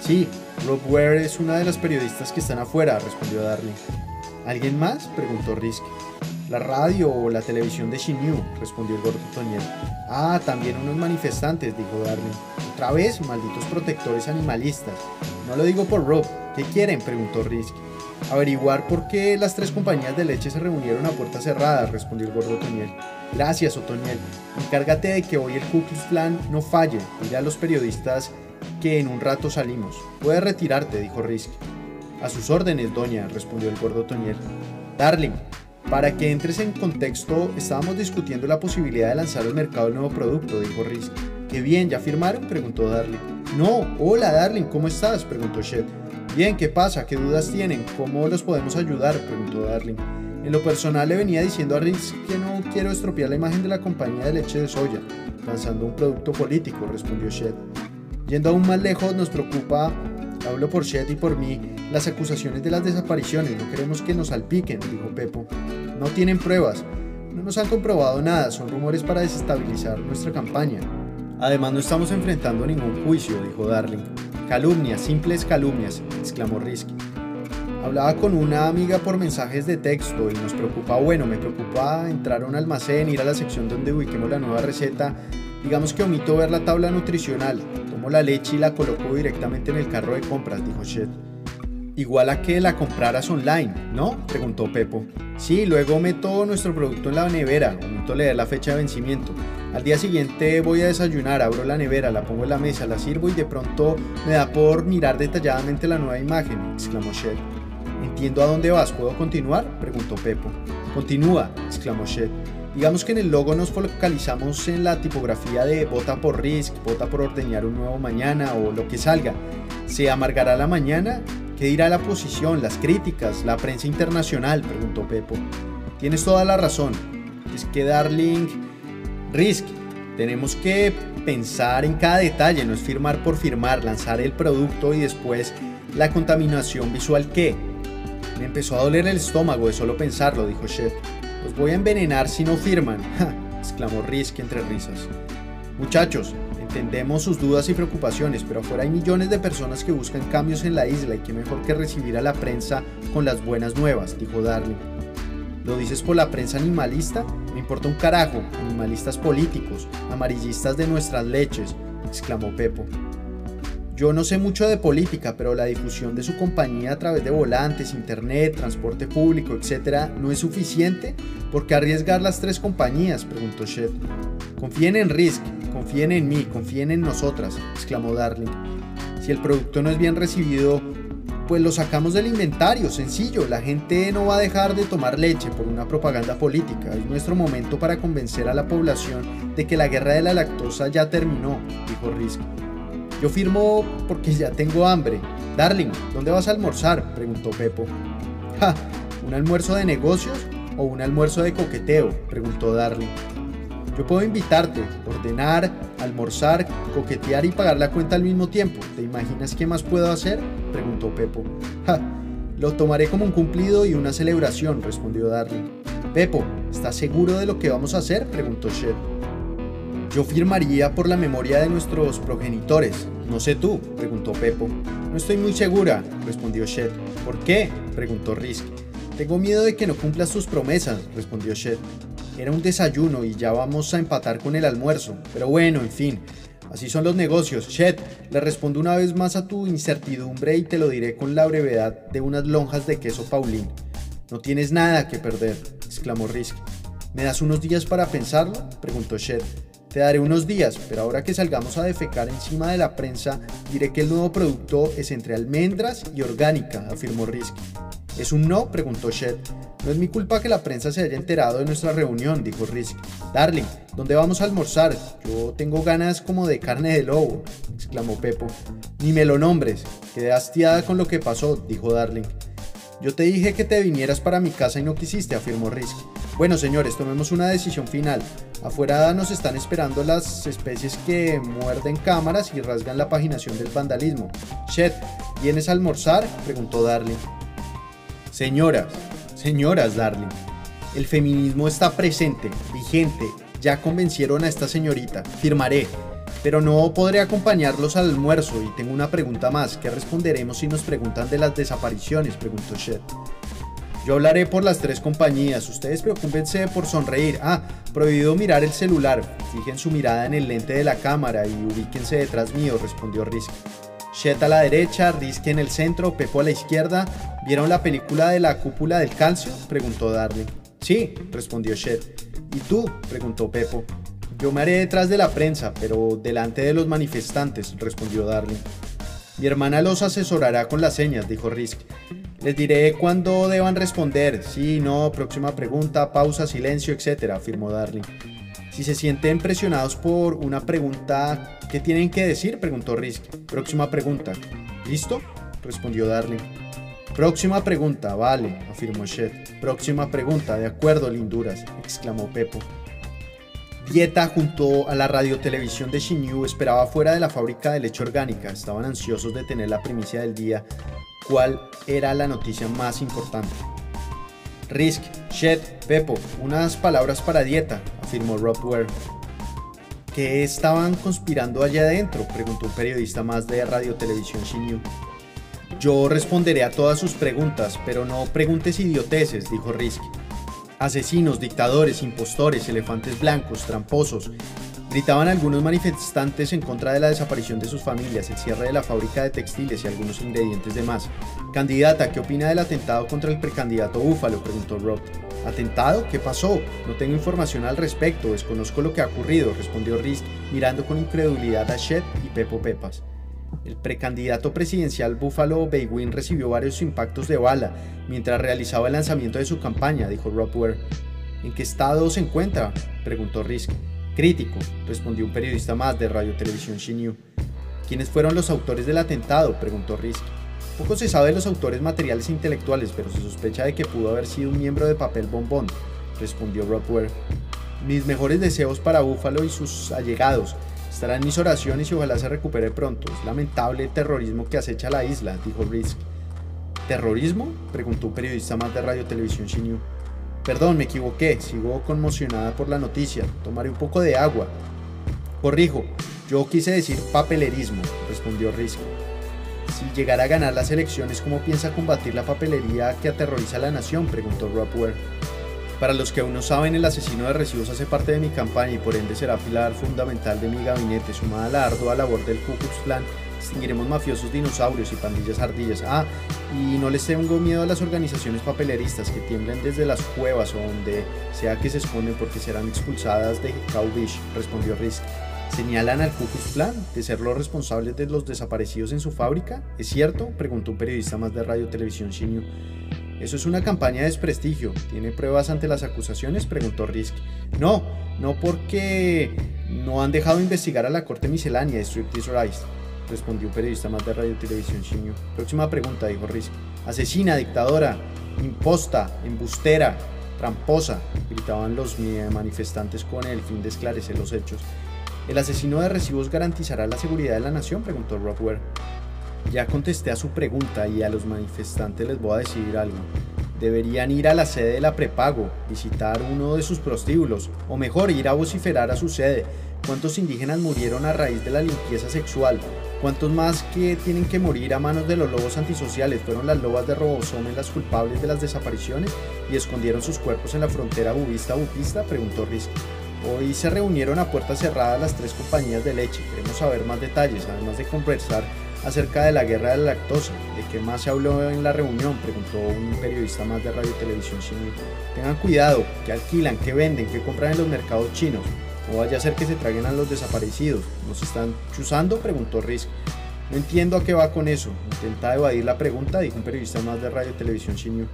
Sí, Rob Ware es una de las periodistas que están afuera, respondió Darling. ¿Alguien más? preguntó Risk. La radio o la televisión de Shinyu, respondió el gordo Toniel. Ah, también unos manifestantes, dijo Darling. Otra vez, malditos protectores animalistas. No lo digo por Rob. ¿Qué quieren? preguntó Risk. Averiguar por qué las tres compañías de leche se reunieron a puerta cerrada, respondió el gordo Otoniel. Gracias, Otoniel. Encárgate de que hoy el Ku Klan no falle. Dile a los periodistas que en un rato salimos. Puedes retirarte, dijo Risk. A sus órdenes, doña, respondió el gordo Otoniel. Darling, para que entres en contexto, estábamos discutiendo la posibilidad de lanzar al mercado el nuevo producto, dijo Risk. Qué bien, ¿ya firmaron? preguntó Darling. No, hola Darling, ¿cómo estás? preguntó Shed. Bien, ¿qué pasa? ¿Qué dudas tienen? ¿Cómo los podemos ayudar? preguntó Darling. En lo personal le venía diciendo a Risk que no quiero estropear la imagen de la compañía de leche de soya, lanzando un producto político, respondió Shed. Yendo aún más lejos, nos preocupa, hablo por Shed y por mí, las acusaciones de las desapariciones. No queremos que nos salpiquen, dijo Pepo. No tienen pruebas. No nos han comprobado nada, son rumores para desestabilizar nuestra campaña. Además no estamos enfrentando ningún juicio, dijo Darling. Calumnias, simples calumnias, exclamó Risky. Hablaba con una amiga por mensajes de texto y nos preocupa, bueno, me preocupa entrar a un almacén, ir a la sección donde ubiquemos la nueva receta. Digamos que omito ver la tabla nutricional, tomo la leche y la coloco directamente en el carro de compras, dijo Shed. Igual a que la compraras online, ¿no? Preguntó Pepo. Sí, luego meto nuestro producto en la nevera, omito leer la fecha de vencimiento. Al día siguiente voy a desayunar, abro la nevera, la pongo en la mesa, la sirvo y de pronto me da por mirar detalladamente la nueva imagen, exclamó Shed. Entiendo a dónde vas, ¿puedo continuar? preguntó Pepo. Continúa, exclamó Shed. Digamos que en el logo nos focalizamos en la tipografía de vota por Risk, vota por ordeñar un nuevo mañana o lo que salga. ¿Se amargará la mañana? ¿Qué dirá la oposición, las críticas, la prensa internacional? preguntó Pepo. Tienes toda la razón. Es que Darling Risk. Tenemos que pensar en cada detalle, no es firmar por firmar, lanzar el producto y después la contaminación visual que. Me empezó a doler el estómago de solo pensarlo, dijo Chef. Los voy a envenenar si no firman, exclamó Risk entre risas. Muchachos, entendemos sus dudas y preocupaciones, pero afuera hay millones de personas que buscan cambios en la isla y qué mejor que recibir a la prensa con las buenas nuevas, dijo Darling. ¿Lo dices por la prensa animalista? Me importa un carajo, animalistas políticos, amarillistas de nuestras leches, exclamó Pepo. Yo no sé mucho de política, pero la difusión de su compañía a través de volantes, internet, transporte público, etc., no es suficiente. ¿Por qué arriesgar las tres compañías? preguntó Shed. Confíen en Risk, confíen en mí, confíen en nosotras, exclamó Darling. Si el producto no es bien recibido, pues lo sacamos del inventario, sencillo. La gente no va a dejar de tomar leche por una propaganda política. Es nuestro momento para convencer a la población de que la guerra de la lactosa ya terminó, dijo Risk. Yo firmo porque ya tengo hambre. Darling, ¿dónde vas a almorzar? preguntó Pepo. Ja, ¿un almuerzo de negocios o un almuerzo de coqueteo? preguntó Darling. Yo puedo invitarte, ordenar, almorzar, coquetear y pagar la cuenta al mismo tiempo. ¿Te imaginas qué más puedo hacer? preguntó Pepo. Ja, lo tomaré como un cumplido y una celebración, respondió Darling. Pepo, ¿estás seguro de lo que vamos a hacer? preguntó Shed. Yo firmaría por la memoria de nuestros progenitores. No sé tú, preguntó Pepo. No estoy muy segura, respondió Shed. ¿Por qué? preguntó Risk. Tengo miedo de que no cumplas tus promesas, respondió Shed. Era un desayuno y ya vamos a empatar con el almuerzo. Pero bueno, en fin. Así son los negocios. Shed, le respondo una vez más a tu incertidumbre y te lo diré con la brevedad de unas lonjas de queso Paulín. No tienes nada que perder, exclamó Risk. ¿Me das unos días para pensarlo? preguntó Shed. Te daré unos días, pero ahora que salgamos a defecar encima de la prensa, diré que el nuevo producto es entre almendras y orgánica, afirmó Risky. ¿Es un no? preguntó Shed. No es mi culpa que la prensa se haya enterado de nuestra reunión, dijo Risky. Darling, ¿dónde vamos a almorzar? Yo tengo ganas como de carne de lobo, exclamó Pepo. Ni me lo nombres. Quedé hastiada con lo que pasó, dijo Darling. Yo te dije que te vinieras para mi casa y no quisiste, afirmó Risky. Bueno, señores, tomemos una decisión final. Afuera nos están esperando las especies que muerden cámaras y rasgan la paginación del vandalismo. Chet, ¿vienes a almorzar? preguntó Darling. Señoras, señoras, Darling. El feminismo está presente, vigente. Ya convencieron a esta señorita. Firmaré. Pero no podré acompañarlos al almuerzo y tengo una pregunta más. ¿Qué responderemos si nos preguntan de las desapariciones? preguntó Chet. Yo hablaré por las tres compañías. Ustedes preocúpense por sonreír. Ah, prohibido mirar el celular. Fijen su mirada en el lente de la cámara y ubíquense detrás mío, respondió Risk. Shet a la derecha, Risk en el centro, Pepo a la izquierda. ¿Vieron la película de la cúpula del calcio? preguntó Darling. Sí, respondió Shet. ¿Y tú? preguntó Pepo. Yo me haré detrás de la prensa, pero delante de los manifestantes, respondió Darling. Mi hermana los asesorará con las señas, dijo Risk. Les diré cuándo deban responder, sí, no, próxima pregunta, pausa, silencio, etc., afirmó Darling. Si se sienten presionados por una pregunta, ¿qué tienen que decir? preguntó Risk. Próxima pregunta. ¿Listo? respondió Darling. Próxima pregunta, vale, afirmó Shed. Próxima pregunta, de acuerdo, linduras, exclamó Pepo. Dieta junto a la radiotelevisión de Shinyu esperaba fuera de la fábrica de leche orgánica. Estaban ansiosos de tener la primicia del día cuál era la noticia más importante. Risk, Shed, Pepo, unas palabras para dieta, afirmó Rob Ware. ¿Qué estaban conspirando allá adentro? preguntó un periodista más de Radio Televisión Shinyu. Yo responderé a todas sus preguntas, pero no preguntes idioteces, dijo Risk. Asesinos, dictadores, impostores, elefantes blancos, tramposos, Gritaban algunos manifestantes en contra de la desaparición de sus familias, el cierre de la fábrica de textiles y algunos ingredientes de más. Candidata, ¿qué opina del atentado contra el precandidato Búfalo? preguntó Roth. ¿Atentado? ¿Qué pasó? No tengo información al respecto, desconozco lo que ha ocurrido, respondió Risk, mirando con incredulidad a Shed y Pepo Pepas. El precandidato presidencial Buffalo Baywin recibió varios impactos de bala mientras realizaba el lanzamiento de su campaña, dijo Rob Ware. ¿En qué estado se encuentra? preguntó Risk. Crítico, respondió un periodista más de Radio Televisión Shinyu. ¿Quiénes fueron los autores del atentado? preguntó Risk. Poco se sabe de los autores materiales e intelectuales, pero se sospecha de que pudo haber sido un miembro de papel bombón, respondió Rob Ware. Mis mejores deseos para Buffalo y sus allegados. Estarán mis oraciones y ojalá se recupere pronto. Es lamentable el terrorismo que acecha la isla, dijo Risk. ¿Terrorismo? preguntó un periodista más de Radio Televisión Shinyu. Perdón, me equivoqué, sigo conmocionada por la noticia, tomaré un poco de agua. Corrijo, yo quise decir papelerismo, respondió Rizzo. Si llegara a ganar las elecciones, ¿cómo piensa combatir la papelería que aterroriza a la nación? preguntó Rob Ware. Para los que aún no saben, el asesino de residuos hace parte de mi campaña y por ende será pilar fundamental de mi gabinete, sumada a la ardua labor del Ku Klux extinguiremos mafiosos dinosaurios y pandillas ardillas. Ah, y no les tengo miedo a las organizaciones papeleristas que tiemblen desde las cuevas o donde sea que se esconden porque serán expulsadas de Cow Beach, respondió Risk. ¿Señalan al Ku Klan de ser los responsables de los desaparecidos en su fábrica? ¿Es cierto? preguntó un periodista más de Radio Televisión Shinyu. Eso es una campaña de desprestigio. ¿Tiene pruebas ante las acusaciones? preguntó Risk. No, no porque no han dejado investigar a la corte miscelánea de Striptease Rice respondió un periodista más de Radio Televisión Shinyu. Próxima pregunta, dijo Riz. Asesina, dictadora, imposta, embustera, tramposa, gritaban los manifestantes con el fin de esclarecer los hechos. ¿El asesino de recibos garantizará la seguridad de la nación? preguntó Ware. Ya contesté a su pregunta y a los manifestantes les voy a decir algo. Deberían ir a la sede de la prepago, visitar uno de sus prostíbulos, o mejor, ir a vociferar a su sede. ¿Cuántos indígenas murieron a raíz de la limpieza sexual? ¿Cuántos más que tienen que morir a manos de los lobos antisociales? Fueron las lobas de Robosome las culpables de las desapariciones y escondieron sus cuerpos en la frontera bubista-bupista, preguntó Riz. Hoy se reunieron a puerta cerrada las tres compañías de leche. Queremos saber más detalles, además de conversar acerca de la guerra de la lactosa. ¿De qué más se habló en la reunión? Preguntó un periodista más de Radio Televisión Chino. Tengan cuidado, que alquilan, que venden, que compran en los mercados chinos. No vaya a ser que se traguen a los desaparecidos. ¿Nos están chuzando? preguntó Risk. No entiendo a qué va con eso. Intenta evadir la pregunta, dijo un periodista más de Radio Televisión Xinyu.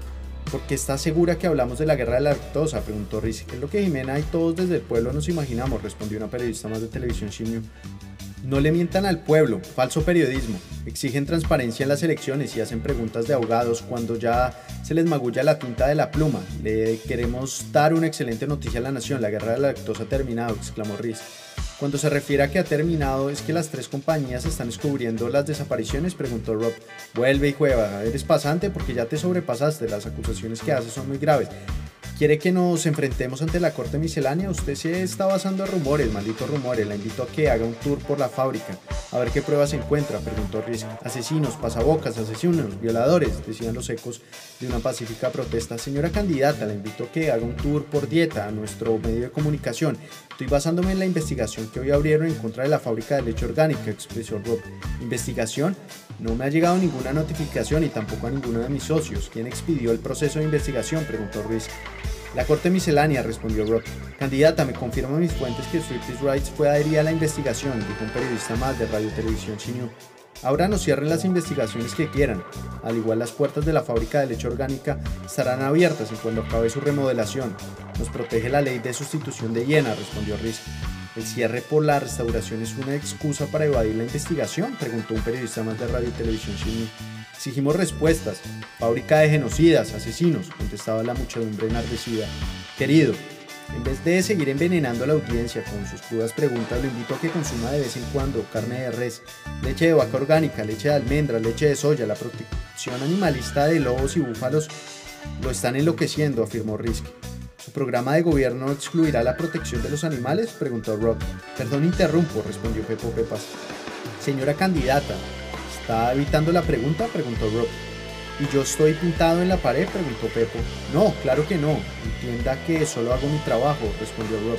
¿Por qué está segura que hablamos de la guerra de la lactosa? preguntó Risk. Es lo que Jimena y todos desde el pueblo nos imaginamos, respondió una periodista más de Televisión Xinyu. No le mientan al pueblo, falso periodismo. Exigen transparencia en las elecciones y hacen preguntas de ahogados cuando ya se les magulla la tinta de la pluma. Le queremos dar una excelente noticia a la nación. La guerra de la lactosa ha terminado, exclamó Riz. Cuando se refiere a que ha terminado, ¿es que las tres compañías están descubriendo las desapariciones? Preguntó Rob. Vuelve y juega, eres pasante porque ya te sobrepasaste, las acusaciones que haces son muy graves. ¿Quiere que nos enfrentemos ante la corte miscelánea? Usted se está basando en rumores, malditos rumores. La invito a que haga un tour por la fábrica. A ver qué pruebas encuentra, preguntó Risk. Asesinos, pasabocas, asesinos, violadores, decían los ecos de una pacífica protesta. Señora candidata, la invito a que haga un tour por dieta a nuestro medio de comunicación. Estoy basándome en la investigación que hoy abrieron en contra de la fábrica de leche orgánica, expresó Rob. ¿Investigación? No me ha llegado ninguna notificación y tampoco a ninguno de mis socios. ¿Quién expidió el proceso de investigación? preguntó Risk. La corte miscelánea, respondió Rock. Candidata, me confirman mis fuentes que Striptease Rights fue adherida a la investigación, dijo un periodista más de Radio Televisión Chinu. Ahora nos cierren las investigaciones que quieran. Al igual las puertas de la fábrica de leche orgánica estarán abiertas en cuando acabe su remodelación. Nos protege la ley de sustitución de hiena, respondió Riz. ¿El cierre por la restauración es una excusa para evadir la investigación? Preguntó un periodista más de Radio Televisión Chinu. Exigimos respuestas. Fábrica de genocidas, asesinos, contestaba la muchedumbre enardecida. Querido, en vez de seguir envenenando a la audiencia con sus crudas preguntas, lo invito a que consuma de vez en cuando carne de res, leche de vaca orgánica, leche de almendra, leche de soya. La protección animalista de lobos y búfalos lo están enloqueciendo, afirmó Risk. ¿Su programa de gobierno excluirá la protección de los animales? preguntó Rob. Perdón, interrumpo, respondió Pepo Pepas. Señora candidata, ¿Está evitando la pregunta? preguntó Rob. ¿Y yo estoy pintado en la pared? preguntó Pepo. No, claro que no. Entienda que solo hago mi trabajo, respondió Rob.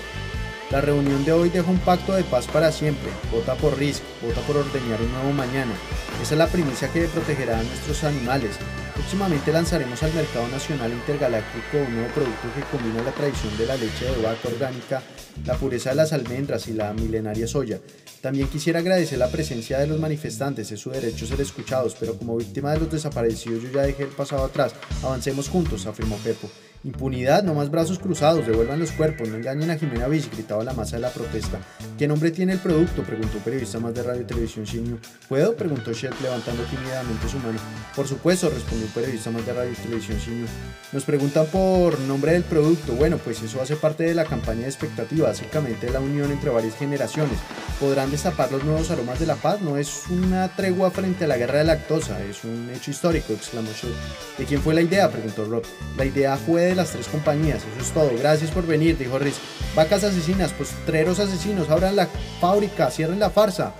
La reunión de hoy deja un pacto de paz para siempre. Vota por Risk, vota por ordeñar un nuevo mañana. Esa es la primicia que protegerá a nuestros animales. Próximamente lanzaremos al mercado nacional intergaláctico un nuevo producto que combina la tradición de la leche de vaca orgánica, la pureza de las almendras y la milenaria soya. También quisiera agradecer la presencia de los manifestantes, es su derecho ser escuchados, pero como víctima de los desaparecidos yo ya dejé el pasado atrás. Avancemos juntos, afirmó Pepo. Impunidad, no más brazos cruzados, devuelvan los cuerpos, no engañen a Jimena Vich, gritaba la masa de la protesta. ¿Qué nombre tiene el producto? preguntó un periodista más de Radio Televisión Xinyu. ¿Puedo? preguntó Shet levantando tímidamente su mano. Por supuesto, respondió un periodista más de Radio Televisión Xinyu. Nos preguntan por nombre del producto. Bueno, pues eso hace parte de la campaña de expectativa, básicamente la unión entre varias generaciones. ¿Podrán destapar los nuevos aromas de la paz? No es una tregua frente a la guerra de lactosa, es un hecho histórico, exclamó Shet. ¿De quién fue la idea? preguntó Rob. La idea fue de las tres compañías. Eso es todo. Gracias por venir, dijo Riz. Vacas asesinas, postreros asesinos, abran la fábrica, cierren la farsa.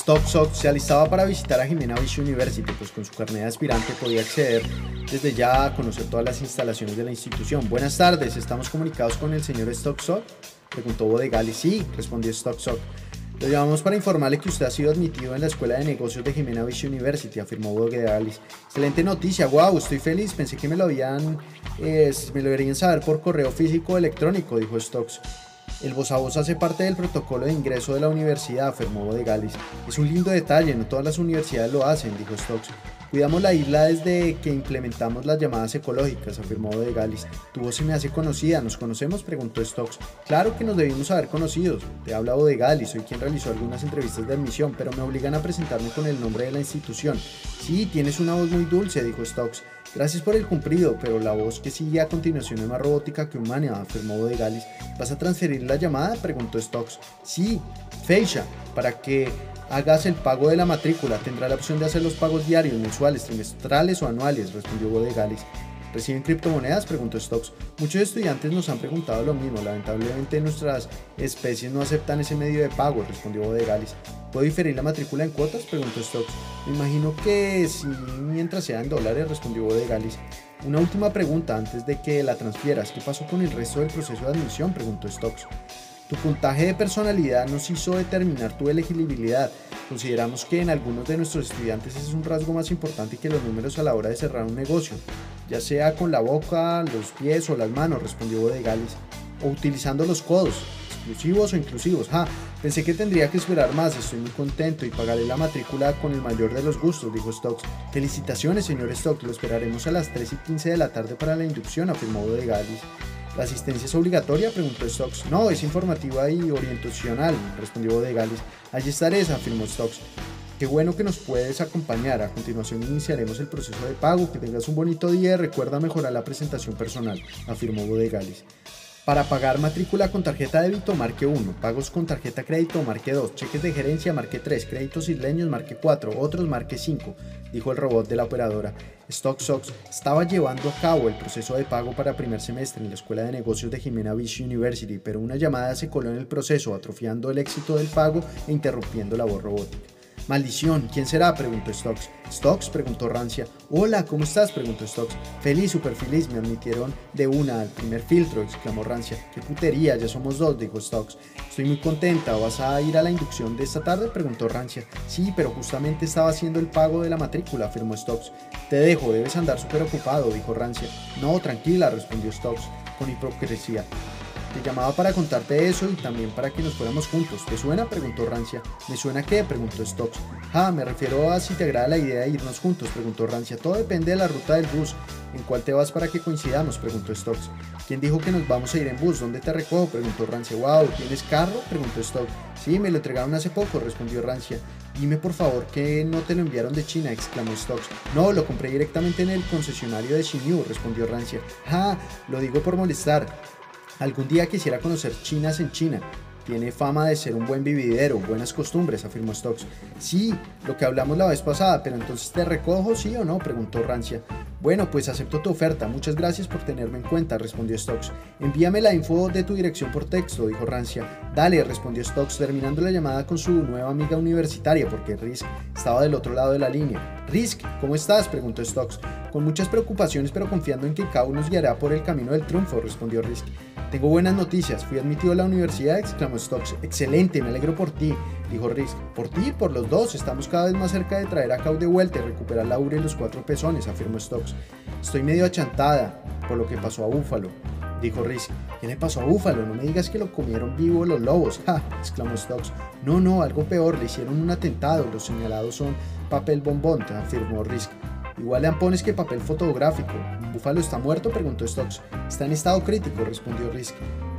Stocksock se alistaba para visitar a Jimena Beach University, pues con su carnet de aspirante podía acceder desde ya a conocer todas las instalaciones de la institución. Buenas tardes, ¿estamos comunicados con el señor Stocksock? Preguntó Bodegali. Sí, respondió Stocksock. Lo llamamos para informarle que usted ha sido admitido en la Escuela de Negocios de Jimena Beach University, afirmó Bodegali. Excelente noticia, wow, estoy feliz, pensé que me lo habían, eh, me lo deberían saber por correo físico o electrónico, dijo Stocks. El voz a voz hace parte del protocolo de ingreso de la universidad, afirmó de Galis. Es un lindo detalle, no todas las universidades lo hacen, dijo Stokes. Cuidamos la isla desde que implementamos las llamadas ecológicas, afirmó de Galis. Tu voz se me hace conocida, ¿nos conocemos? preguntó Stokes. Claro que nos debimos haber conocido. Te habla de Galis, soy quien realizó algunas entrevistas de admisión, pero me obligan a presentarme con el nombre de la institución. Sí, tienes una voz muy dulce, dijo Stokes. Gracias por el cumplido, pero la voz que sigue a continuación es más robótica que humana, afirmó Bodegalis. ¿Vas a transferir la llamada? preguntó Stocks. Sí, Feisha, para que hagas el pago de la matrícula. Tendrá la opción de hacer los pagos diarios, mensuales, trimestrales o anuales, respondió Bodegalis. ¿Reciben criptomonedas? Preguntó Stocks. Muchos estudiantes nos han preguntado lo mismo. Lamentablemente nuestras especies no aceptan ese medio de pago, respondió Bodegalis. ¿Puedo diferir la matrícula en cuotas? Preguntó Stocks. Me imagino que sí, mientras sea en dólares, respondió Bodegalis. Una última pregunta antes de que la transfieras. ¿Qué pasó con el resto del proceso de admisión? Preguntó Stocks. Tu puntaje de personalidad nos hizo determinar tu elegibilidad. Consideramos que en algunos de nuestros estudiantes es un rasgo más importante que los números a la hora de cerrar un negocio, ya sea con la boca, los pies o las manos, respondió Bodegalis, o utilizando los codos, exclusivos o inclusivos. Ja, pensé que tendría que esperar más, estoy muy contento y pagaré la matrícula con el mayor de los gustos, dijo Stokes. Felicitaciones, señor Stokes, lo esperaremos a las 3 y 15 de la tarde para la inducción, afirmó Bodegalis. ¿La asistencia es obligatoria? preguntó Stocks. No, es informativa y orientacional, respondió Bodegalis. Allí estaré, afirmó Stocks. Qué bueno que nos puedes acompañar. A continuación iniciaremos el proceso de pago. Que tengas un bonito día y recuerda mejorar la presentación personal, afirmó Bodegalis. Para pagar matrícula con tarjeta débito, marque 1. Pagos con tarjeta crédito, marque 2. Cheques de gerencia, marque 3. Créditos isleños, marque 4. Otros, marque 5, dijo el robot de la operadora. StockSox estaba llevando a cabo el proceso de pago para primer semestre en la Escuela de Negocios de Jimena Beach University, pero una llamada se coló en el proceso, atrofiando el éxito del pago e interrumpiendo la voz robótica. Maldición, ¿quién será? preguntó Stocks. Stocks, preguntó Rancia. Hola, ¿cómo estás? preguntó Stocks. Feliz, super feliz, me admitieron de una al primer filtro, exclamó Rancia. Qué putería, ya somos dos, dijo Stocks. Estoy muy contenta, ¿vas a ir a la inducción de esta tarde? preguntó Rancia. Sí, pero justamente estaba haciendo el pago de la matrícula, afirmó Stocks. Te dejo, debes andar súper ocupado, dijo Rancia. No, tranquila, respondió Stocks, con hipocresía. Te llamaba para contarte eso y también para que nos fuéramos juntos. ¿Te suena? preguntó Rancia. ¿Me suena qué? preguntó Stocks. Ah, me refiero a si te agrada la idea de irnos juntos, preguntó Rancia. Todo depende de la ruta del bus. ¿En cuál te vas para que coincidamos? preguntó Stocks. ¿Quién dijo que nos vamos a ir en bus? ¿Dónde te recojo? preguntó Rancia. Wow, ¿tienes carro? preguntó Stocks. Sí, me lo entregaron hace poco, respondió Rancia. Dime por favor que no te lo enviaron de China, exclamó Stocks. No, lo compré directamente en el concesionario de Xinyu, respondió Rancia. Ah, lo digo por molestar. Algún día quisiera conocer chinas en China. Tiene fama de ser un buen vividero, buenas costumbres, afirmó Stocks. Sí, lo que hablamos la vez pasada, pero entonces te recojo, sí o no, preguntó Rancia. Bueno, pues acepto tu oferta, muchas gracias por tenerme en cuenta, respondió Stocks. Envíame la info de tu dirección por texto, dijo Rancia. Dale, respondió Stocks, terminando la llamada con su nueva amiga universitaria, porque Risk estaba del otro lado de la línea. Risk, ¿cómo estás? preguntó Stocks. Con muchas preocupaciones, pero confiando en que Kao nos guiará por el camino del triunfo, respondió Risk. Tengo buenas noticias, fui admitido a la universidad, exclamó Stocks. Excelente, me alegro por ti, dijo Risk. Por ti, por los dos, estamos cada vez más cerca de traer a Kao de vuelta y recuperar la URE y los cuatro pezones, afirmó Stocks. Estoy medio achantada por lo que pasó a Búfalo, dijo Risk. ¿Qué le pasó a Búfalo? No me digas que lo comieron vivo los lobos, ja, exclamó Stocks. No, no, algo peor, le hicieron un atentado, los señalados son papel bombón, afirmó Risk. Igual le ampones que papel fotográfico. ¿Búfalo está muerto? preguntó Stocks. Está en estado crítico, respondió Risk.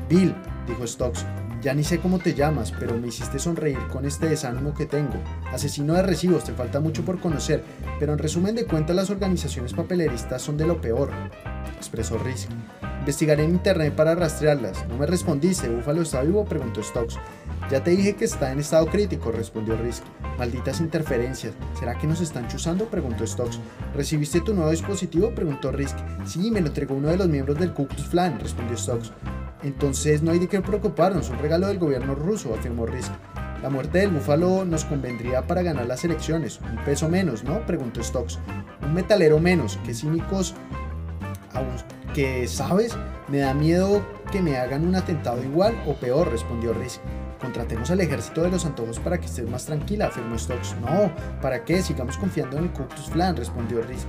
Bill, dijo Stocks, ya ni sé cómo te llamas, pero me hiciste sonreír con este desánimo que tengo. Asesino de recibos, te falta mucho por conocer, pero en resumen de cuentas las organizaciones papeleristas son de lo peor, expresó Risk. Investigaré en internet para rastrearlas. No me respondiste, ¿Búfalo está vivo? preguntó Stocks. Ya te dije que está en estado crítico, respondió Risk. Malditas interferencias. ¿Será que nos están chuzando? preguntó Stocks. ¿Recibiste tu nuevo dispositivo? preguntó Risk. Sí, me lo entregó uno de los miembros del Ku Klux respondió Stocks. Entonces no hay de qué preocuparnos, un regalo del gobierno ruso, afirmó Risk. La muerte del búfalo nos convendría para ganar las elecciones. Un peso menos, ¿no? preguntó Stocks. Un metalero menos. Qué cínicos. Que, ¿sabes? Me da miedo que me hagan un atentado igual o peor, respondió Risk. Contratemos al ejército de los antojos para que estés más tranquila, afirmó Stocks. No, ¿para qué? Sigamos confiando en el Klux Klan, respondió Risk.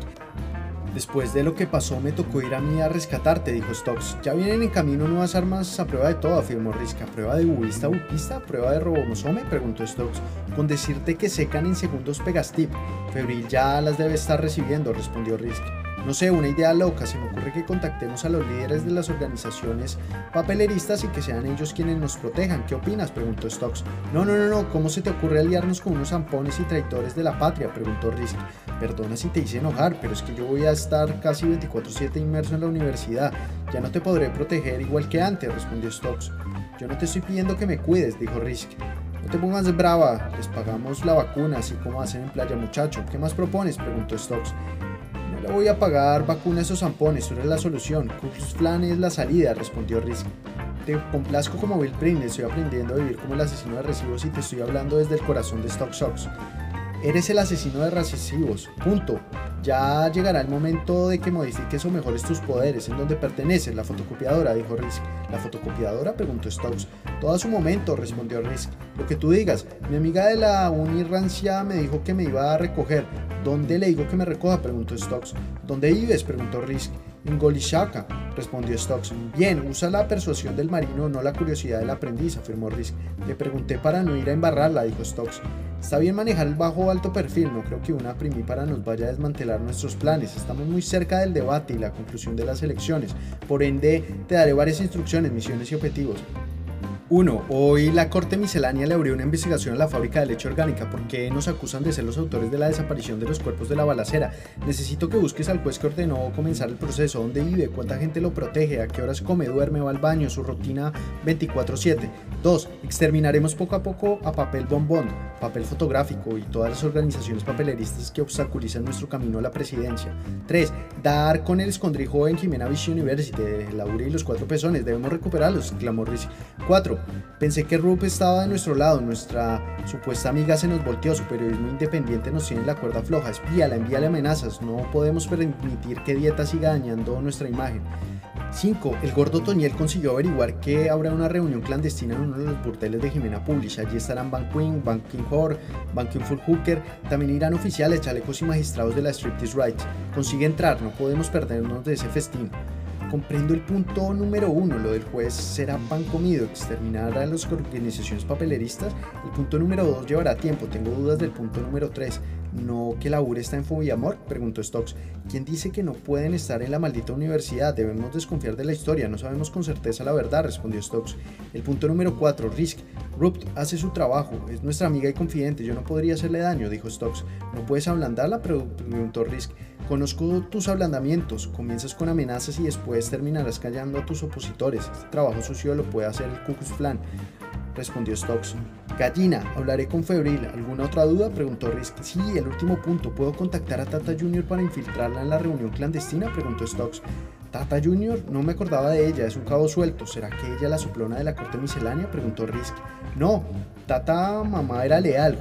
Después de lo que pasó me tocó ir a mí a rescatarte, dijo Stocks. Ya vienen en camino nuevas armas a prueba de todo, afirmó Risk. ¿A prueba de bubista bupista? ¿A prueba de robomosome? preguntó Stocks. Con decirte que secan en segundos Pegastip. Febril ya las debe estar recibiendo, respondió Risk. No sé, una idea loca, se me ocurre que contactemos a los líderes de las organizaciones papeleristas y que sean ellos quienes nos protejan. ¿Qué opinas? preguntó Stocks. No, no, no, no, ¿cómo se te ocurre aliarnos con unos zampones y traidores de la patria? preguntó Risk. Perdona si te hice enojar, pero es que yo voy a estar casi 24/7 inmerso en la universidad. Ya no te podré proteger igual que antes, respondió Stocks. Yo no te estoy pidiendo que me cuides, dijo Risk. No te pongas brava, les pagamos la vacuna, así como hacen en Playa Muchacho. ¿Qué más propones? preguntó Stocks. Le voy a pagar vacunas o zampones, tú eres la solución. Klux Klan es la salida, respondió Risk. Te complazco como Bill Pringle, estoy aprendiendo a vivir como el asesino de recibos y te estoy hablando desde el corazón de Stock Sox. Eres el asesino de recibos, punto. Ya llegará el momento de que modifiques o mejores tus poderes, en donde perteneces, la fotocopiadora, dijo Risk. ¿La fotocopiadora? preguntó Stokes. Todo a su momento, respondió Risk. Lo que tú digas. Mi amiga de la Unirancia me dijo que me iba a recoger. ¿Dónde le digo que me recoja? preguntó Stokes. ¿Dónde vives? preguntó Risk. En Golishaka, respondió Stokes. Bien, usa la persuasión del marino, no la curiosidad del aprendiz, afirmó Risk. Le pregunté para no ir a embarrarla, dijo Stokes. Está bien manejar el bajo o alto perfil, no creo que una primípara nos vaya a desmantelar nuestros planes. Estamos muy cerca del debate y la conclusión de las elecciones. Por ende, te daré varias instrucciones, misiones y objetivos. 1. Hoy la Corte Miscelánea le abrió una investigación a la fábrica de leche orgánica porque nos acusan de ser los autores de la desaparición de los cuerpos de la balacera. Necesito que busques al juez que ordenó comenzar el proceso, dónde vive, cuánta gente lo protege, a qué horas come, duerme, va al baño, su rutina 24/7. 2. Exterminaremos poco a poco a papel bombón, papel fotográfico y todas las organizaciones papeleristas que obstaculizan nuestro camino a la presidencia. 3. Dar con el escondrijo en Jimena Beach University, Laura y los cuatro pezones, debemos recuperarlos, clamó Rizzi. 4. Pensé que Rup estaba de nuestro lado, nuestra supuesta amiga se nos volteó, su periodismo independiente nos tiene la cuerda floja, espíala, envíale amenazas, no podemos permitir que Dieta siga dañando nuestra imagen. 5. El gordo Toñel consiguió averiguar que habrá una reunión clandestina en uno de los burdeles de Jimena Publish. Allí estarán Ban Queen, Ban King Hor, Ban King Full Hooker. También irán oficiales, chalecos y magistrados de la Striptease Rights. Consigue entrar, no podemos perdernos de ese festín. Comprendo el punto número uno, lo del juez será pan comido, exterminar a las organizaciones papeleristas. El punto número dos llevará tiempo, tengo dudas del punto número tres. ¿No que la URE está en fobia amor? Preguntó Stokes. ¿Quién dice que no pueden estar en la maldita universidad? Debemos desconfiar de la historia, no sabemos con certeza la verdad, respondió Stokes. El punto número 4, Risk. Rupt hace su trabajo, es nuestra amiga y confidente, yo no podría hacerle daño, dijo Stokes. ¿No puedes ablandarla? preguntó Risk. Conozco tus ablandamientos, comienzas con amenazas y después terminarás callando a tus opositores. Este trabajo sucio lo puede hacer el Ku Klux Klan respondió Stokes. Gallina, hablaré con Febril. ¿Alguna otra duda? preguntó Risk. Sí, el último punto. ¿Puedo contactar a Tata Junior para infiltrarla en la reunión clandestina? preguntó Stokes. Tata Junior, no me acordaba de ella, es un cabo suelto. ¿Será que ella la soplona de la corte miscelánea? preguntó Risk. No, Tata mamá era leal,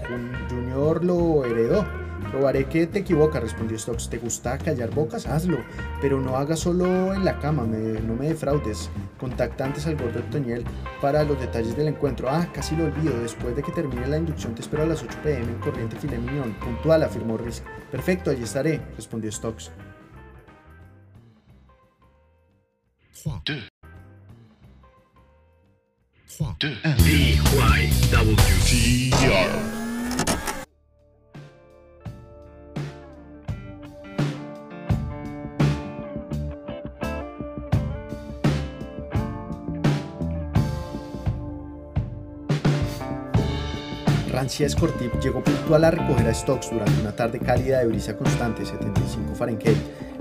Junior lo heredó. Probaré que te equivocas, respondió Stokes. ¿Te gusta callar bocas? Hazlo, pero no hagas solo en la cama, no me defraudes. Contacta antes al gordo Toñel para los detalles del encuentro. Ah, casi lo olvido. Después de que termine la inducción te espero a las 8 pm en Corriente Filet Mignon. Puntual, afirmó Risk. Perfecto, allí estaré, respondió Stokes. Rancia Escortip llegó puntual a recoger a Stokes durante una tarde cálida de brisa constante, 75 Fahrenheit.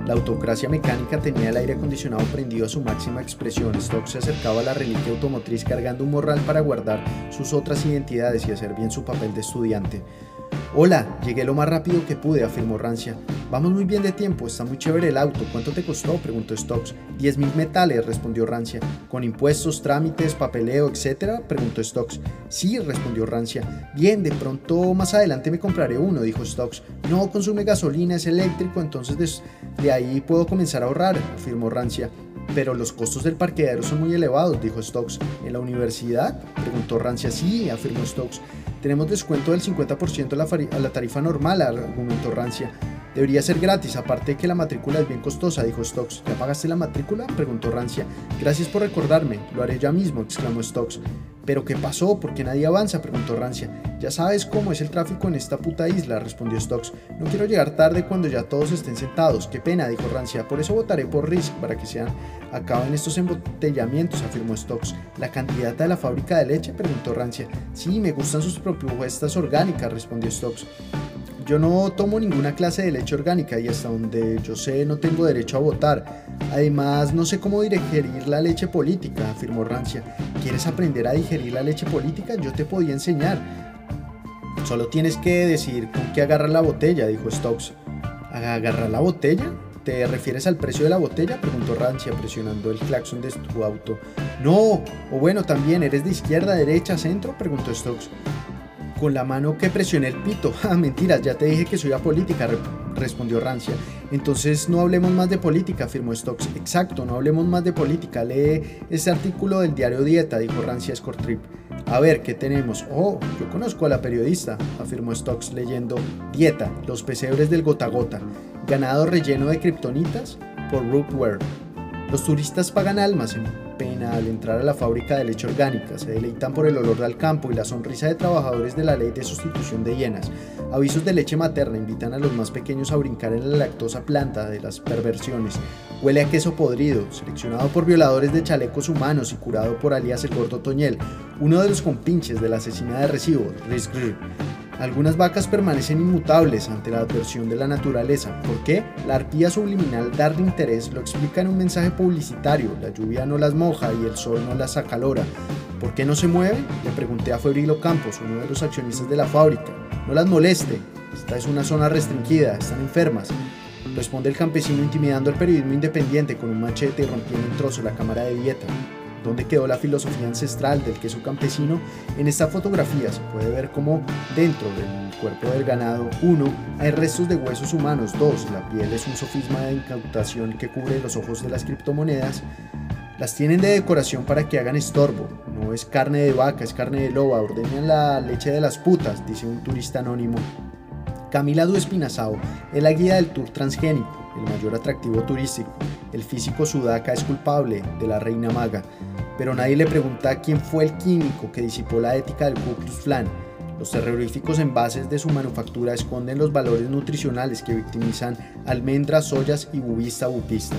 La autocracia mecánica tenía el aire acondicionado prendido a su máxima expresión. Stokes se acercaba a la reliquia automotriz cargando un morral para guardar sus otras identidades y hacer bien su papel de estudiante. Hola, llegué lo más rápido que pude, afirmó Rancia. Vamos muy bien de tiempo, está muy chévere el auto. ¿Cuánto te costó? preguntó Stokes. Diez mil metales, respondió Rancia. ¿Con impuestos, trámites, papeleo, etcétera? preguntó Stokes. Sí, respondió Rancia. Bien, de pronto más adelante me compraré uno, dijo Stokes. No consume gasolina, es eléctrico, entonces de ahí puedo comenzar a ahorrar, afirmó Rancia. Pero los costos del parqueadero son muy elevados, dijo Stokes. ¿En la universidad? preguntó Rancia. Sí, afirmó Stokes. Tenemos descuento del 50% a la, tarifa normal, argumentó Rancia. Debería ser gratis, aparte de que la matrícula es bien costosa, dijo Stokes. ¿Ya pagaste la matrícula? preguntó Rancia. Gracias por recordarme, lo haré ya mismo, exclamó Stokes. ¿Pero qué pasó? ¿Por qué nadie avanza? preguntó Rancia. Ya sabes cómo es el tráfico en esta puta isla, respondió Stokes. No quiero llegar tarde cuando ya todos estén sentados. Qué pena, dijo Rancia. Por eso votaré por Risk, para que sean acaben estos embotellamientos, afirmó Stokes. ¿La candidata de la fábrica de leche? preguntó Rancia. Sí, me gustan sus propuestas orgánicas, respondió Stokes. Yo no tomo ninguna clase de leche orgánica y hasta donde yo sé no tengo derecho a votar. Además, no sé cómo digerir la leche política, afirmó Rancia. ¿Quieres aprender a digerir la leche política? Yo te podía enseñar. Solo tienes que decir con qué agarrar la botella, dijo Stokes. ¿Agarrar la botella? ¿Te refieres al precio de la botella? Preguntó Rancia presionando el claxon de su auto. No, o bueno, también, ¿eres de izquierda, derecha, centro? Preguntó Stokes. Con la mano que presioné el pito. Ah, mentiras, ya te dije que soy apolítica, respondió Rancia. Entonces no hablemos más de política, afirmó Stokes. Exacto, no hablemos más de política. Lee este artículo del diario Dieta, dijo Rancia Scortrip. A ver, ¿qué tenemos? Oh, yo conozco a la periodista, afirmó Stokes leyendo Dieta, los pesebres del gota gota, ganado relleno de kriptonitas por Ruth Ware. Los turistas pagan almas en pena al entrar a la fábrica de leche orgánica, se deleitan por el olor del campo y la sonrisa de trabajadores de la ley de sustitución de hienas. Avisos de leche materna invitan a los más pequeños a brincar en la lactosa planta de las perversiones. Huele a queso podrido, seleccionado por violadores de chalecos humanos y curado por alias el gordo Toñel, uno de los compinches de la asesina de recibo, Riz algunas vacas permanecen inmutables ante la adversión de la naturaleza. ¿Por qué? La arpía subliminal darle interés lo explica en un mensaje publicitario. La lluvia no las moja y el sol no las acalora. ¿Por qué no se mueven? Le pregunté a Febrilo Campos, uno de los accionistas de la fábrica. No las moleste. Esta es una zona restringida, están enfermas. Responde el campesino intimidando al periodismo independiente con un machete y rompiendo un trozo la cámara de dieta. ¿Dónde quedó la filosofía ancestral del queso campesino? En esta fotografía se puede ver cómo dentro del cuerpo del ganado, uno, hay restos de huesos humanos, dos, la piel es un sofisma de incautación que cubre los ojos de las criptomonedas, las tienen de decoración para que hagan estorbo, no es carne de vaca, es carne de loba, ordenan la leche de las putas, dice un turista anónimo. Camila Du Espinazao es la guía del tour transgénico el mayor atractivo turístico. El físico sudaca es culpable de la reina maga, pero nadie le pregunta quién fue el químico que disipó la ética del Ku Klux Klan. Los terroríficos envases de su manufactura esconden los valores nutricionales que victimizan almendras, soyas y bubista bupista.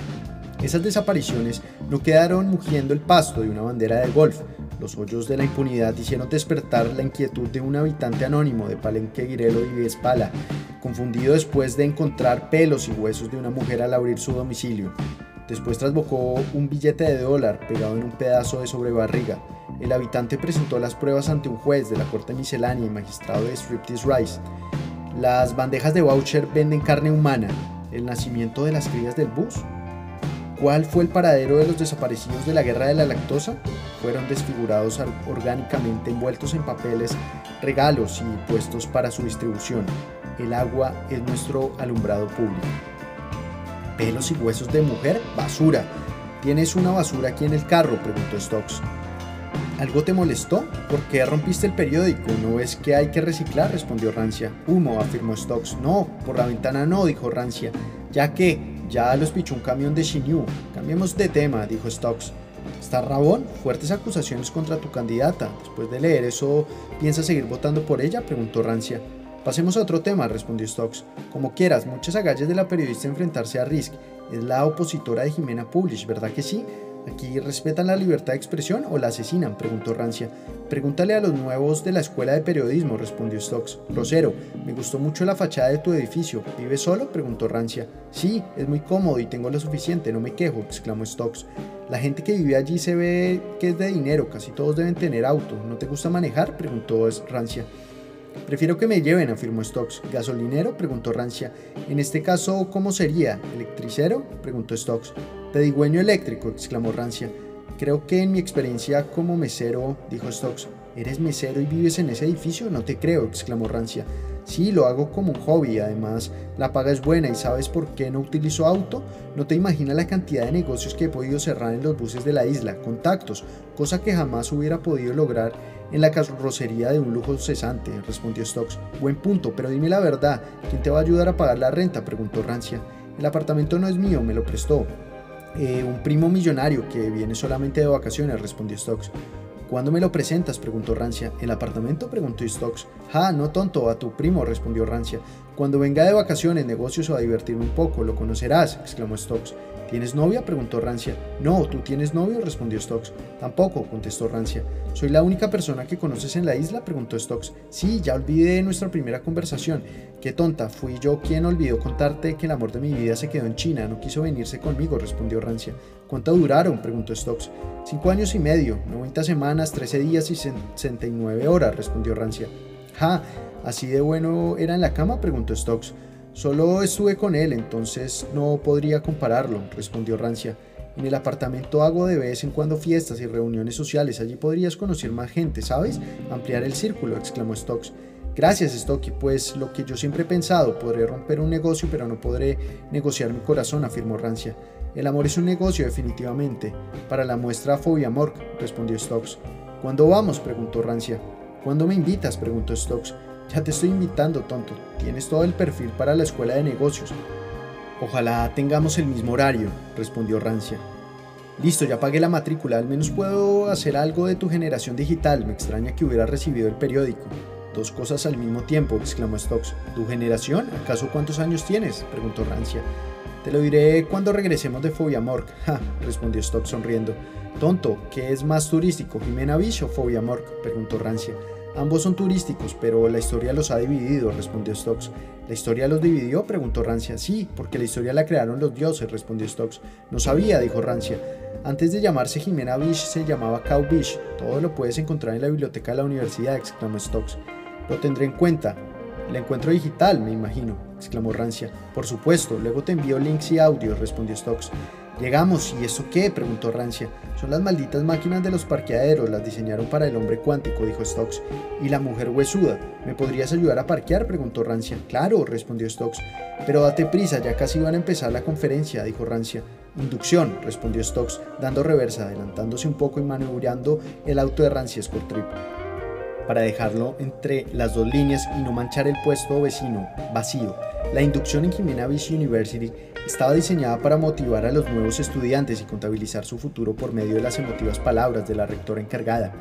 Esas desapariciones no quedaron mugiendo el pasto de una bandera de golf. Los hoyos de la impunidad hicieron despertar la inquietud de un habitante anónimo de Palenque, Guirelo y Vespala, confundido después de encontrar pelos y huesos de una mujer al abrir su domicilio. Después trasbocó un billete de dólar pegado en un pedazo de sobrebarriga. El habitante presentó las pruebas ante un juez de la corte miscelánea y magistrado de Striptease Rice. Las bandejas de voucher venden carne humana. El nacimiento de las crías del bus. ¿Cuál fue el paradero de los desaparecidos de la guerra de la lactosa? Fueron desfigurados orgánicamente envueltos en papeles, regalos y puestos para su distribución. El agua es nuestro alumbrado público. ¿Pelos y huesos de mujer? Basura. ¿Tienes una basura aquí en el carro? preguntó Stokes. ¿Algo te molestó? ¿Por qué rompiste el periódico? ¿No ves que hay que reciclar? respondió Rancia. Humo, afirmó Stokes. No, por la ventana no, dijo Rancia. Ya que, ya los pichó un camión de Shinyu. Cambiemos de tema, dijo Stokes. ¿Está Rabón? Fuertes acusaciones contra tu candidata. Después de leer eso, ¿piensas seguir votando por ella? preguntó Rancia. Pasemos a otro tema, respondió Stokes. Como quieras, muchas agallas de la periodista enfrentarse a Risk. Es la opositora de Jimena Publish, ¿verdad que sí? ¿Aquí respetan la libertad de expresión o la asesinan? preguntó Rancia. Pregúntale a los nuevos de la escuela de periodismo, respondió Stokes. Rosero, me gustó mucho la fachada de tu edificio. ¿Vives solo? preguntó Rancia. Sí, es muy cómodo y tengo lo suficiente, no me quejo, exclamó Stokes. La gente que vive allí se ve que es de dinero, casi todos deben tener auto. ¿No te gusta manejar? preguntó Rancia. Prefiero que me lleven, afirmó Stokes. ¿Gasolinero? preguntó Rancia. En este caso, ¿cómo sería? ¿Electricero? preguntó Stokes. Pedigüeño eléctrico, exclamó Rancia. Creo que en mi experiencia como mesero, dijo Stokes. ¿Eres mesero y vives en ese edificio? No te creo, exclamó Rancia. Sí, lo hago como un hobby, además la paga es buena y sabes por qué no utilizo auto. No te imaginas la cantidad de negocios que he podido cerrar en los buses de la isla, contactos, cosa que jamás hubiera podido lograr en la carrocería de un lujo cesante, respondió Stokes. Buen punto, pero dime la verdad, ¿quién te va a ayudar a pagar la renta? preguntó Rancia. El apartamento no es mío, me lo prestó. Eh, un primo millonario que viene solamente de vacaciones, respondió Stokes. ¿Cuándo me lo presentas? preguntó Rancia. ¿El apartamento? preguntó Stokes. Ja, no tonto, a tu primo, respondió Rancia. Cuando venga de vacaciones, negocios o a divertirme un poco, lo conocerás, exclamó Stokes. ¿Tienes novia? preguntó Rancia. No, ¿tú tienes novio? respondió Stokes. Tampoco, contestó Rancia. ¿Soy la única persona que conoces en la isla? preguntó Stokes. Sí, ya olvidé nuestra primera conversación. Qué tonta, fui yo quien olvidó contarte que el amor de mi vida se quedó en China, no quiso venirse conmigo, respondió Rancia. ¿Cuánto duraron? preguntó Stokes. Cinco años y medio, 90 semanas, 13 días y 69 horas, respondió Rancia. Ja, ¿así de bueno era en la cama? preguntó Stokes. Solo estuve con él, entonces no podría compararlo, respondió Rancia. En el apartamento hago de vez en cuando fiestas y reuniones sociales. Allí podrías conocer más gente, ¿sabes? Ampliar el círculo, exclamó Stokes. Gracias, Stocky, pues lo que yo siempre he pensado, podré romper un negocio, pero no podré negociar mi corazón, afirmó Rancia. El amor es un negocio, definitivamente. Para la muestra Fobia Mork, respondió Stokes. ¿Cuándo vamos? preguntó Rancia. ¿Cuándo me invitas? preguntó Stokes. Ya te estoy invitando, tonto. Tienes todo el perfil para la escuela de negocios. Ojalá tengamos el mismo horario, respondió Rancia. Listo, ya pagué la matrícula, al menos puedo hacer algo de tu generación digital. Me extraña que hubiera recibido el periódico. Dos cosas al mismo tiempo, exclamó Stokes. ¿Tu generación? ¿Acaso cuántos años tienes? preguntó Rancia. Te lo diré cuando regresemos de Fobia Mork. Ja, respondió Stokes sonriendo. Tonto, ¿qué es más turístico, Jimena Beach o Fobia Mork? preguntó Rancia. Ambos son turísticos, pero la historia los ha dividido, respondió Stokes. ¿La historia los dividió? preguntó Rancia. Sí, porque la historia la crearon los dioses, respondió Stokes. No sabía, dijo Rancia. Antes de llamarse Jimena Beach se llamaba Cow Beach. Todo lo puedes encontrar en la biblioteca de la universidad, exclamó Stokes. Lo tendré en cuenta. El encuentro digital, me imagino, exclamó Rancia. Por supuesto, luego te envío links y audios, respondió Stokes. Llegamos, ¿y eso qué? preguntó Rancia. Son las malditas máquinas de los parqueaderos, las diseñaron para el hombre cuántico, dijo Stokes. ¿Y la mujer huesuda? ¿Me podrías ayudar a parquear? preguntó Rancia. Claro, respondió Stokes. Pero date prisa, ya casi van a empezar la conferencia, dijo Rancia. Inducción, respondió Stokes, dando reversa, adelantándose un poco y maniobrando el auto de Rancia Trip para dejarlo entre las dos líneas y no manchar el puesto vecino vacío. La inducción en Jimena Beach University estaba diseñada para motivar a los nuevos estudiantes y contabilizar su futuro por medio de las emotivas palabras de la rectora encargada.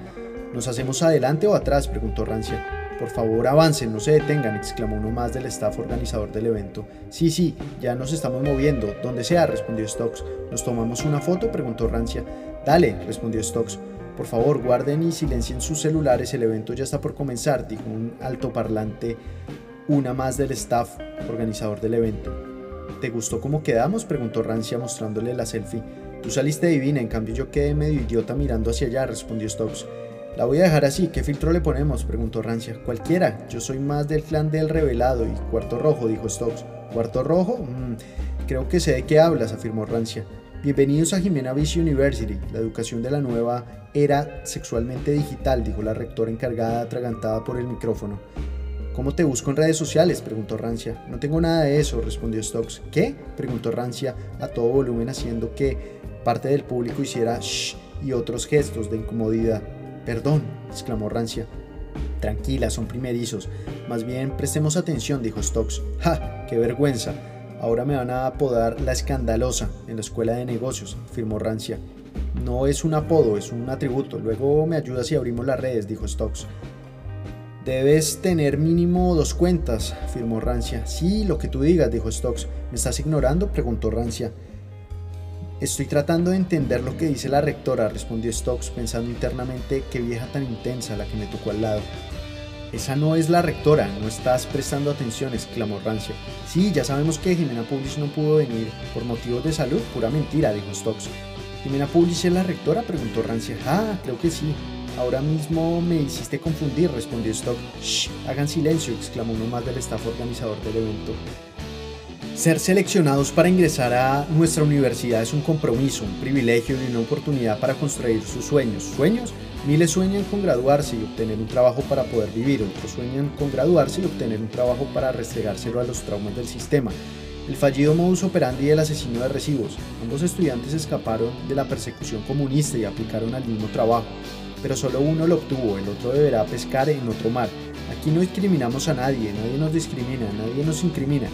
¿Nos hacemos adelante o atrás? preguntó Rancia. Por favor, avancen, no se detengan, exclamó uno más del staff organizador del evento. Sí, sí, ya nos estamos moviendo, donde sea, respondió Stokes. ¿Nos tomamos una foto? preguntó Rancia. Dale, respondió Stokes. Por favor, guarden y silencien sus celulares, el evento ya está por comenzar, dijo un altoparlante, una más del staff organizador del evento. ¿Te gustó cómo quedamos? preguntó Rancia mostrándole la selfie. Tú saliste divina, en cambio yo quedé medio idiota mirando hacia allá, respondió Stokes. La voy a dejar así, ¿qué filtro le ponemos? preguntó Rancia. Cualquiera, yo soy más del clan del revelado y cuarto rojo, dijo Stokes. ¿Cuarto rojo? Mm, creo que sé de qué hablas, afirmó Rancia. Bienvenidos a Jimena Beach University, la educación de la nueva era sexualmente digital, dijo la rectora encargada atragantada por el micrófono. ¿Cómo te busco en redes sociales? preguntó Rancia. No tengo nada de eso, respondió Stokes. ¿Qué? preguntó Rancia a todo volumen haciendo que parte del público hiciera shh y otros gestos de incomodidad. Perdón, exclamó Rancia. Tranquila, son primerizos. Más bien prestemos atención, dijo Stokes. ¡Ja! ¡Qué vergüenza! Ahora me van a apodar la escandalosa en la escuela de negocios, afirmó Rancia. No es un apodo, es un atributo. Luego me ayudas si abrimos las redes, dijo Stokes. Debes tener mínimo dos cuentas, afirmó Rancia. Sí, lo que tú digas, dijo Stokes. ¿Me estás ignorando? preguntó Rancia. Estoy tratando de entender lo que dice la rectora, respondió Stokes, pensando internamente qué vieja tan intensa la que me tocó al lado. Esa no es la rectora, no estás prestando atención, exclamó Rancia. Sí, ya sabemos que Jimena Publish no pudo venir por motivos de salud, pura mentira, dijo Stokes. ¿Jimena Publish es la rectora? preguntó Rancia. Ah, creo que sí. Ahora mismo me hiciste confundir, respondió Stokes. Shh, hagan silencio, exclamó uno más del staff organizador del evento. Ser seleccionados para ingresar a nuestra universidad es un compromiso, un privilegio y una oportunidad para construir sus sueños. ¿Sueños? Miles sueñan con graduarse y obtener un trabajo para poder vivir, otros sueñan con graduarse y obtener un trabajo para restregárselo a los traumas del sistema. El fallido modus operandi del asesino de recibos. Ambos estudiantes escaparon de la persecución comunista y aplicaron al mismo trabajo, pero solo uno lo obtuvo, el otro deberá pescar en otro mar. Aquí no discriminamos a nadie, nadie nos discrimina, nadie nos incrimina.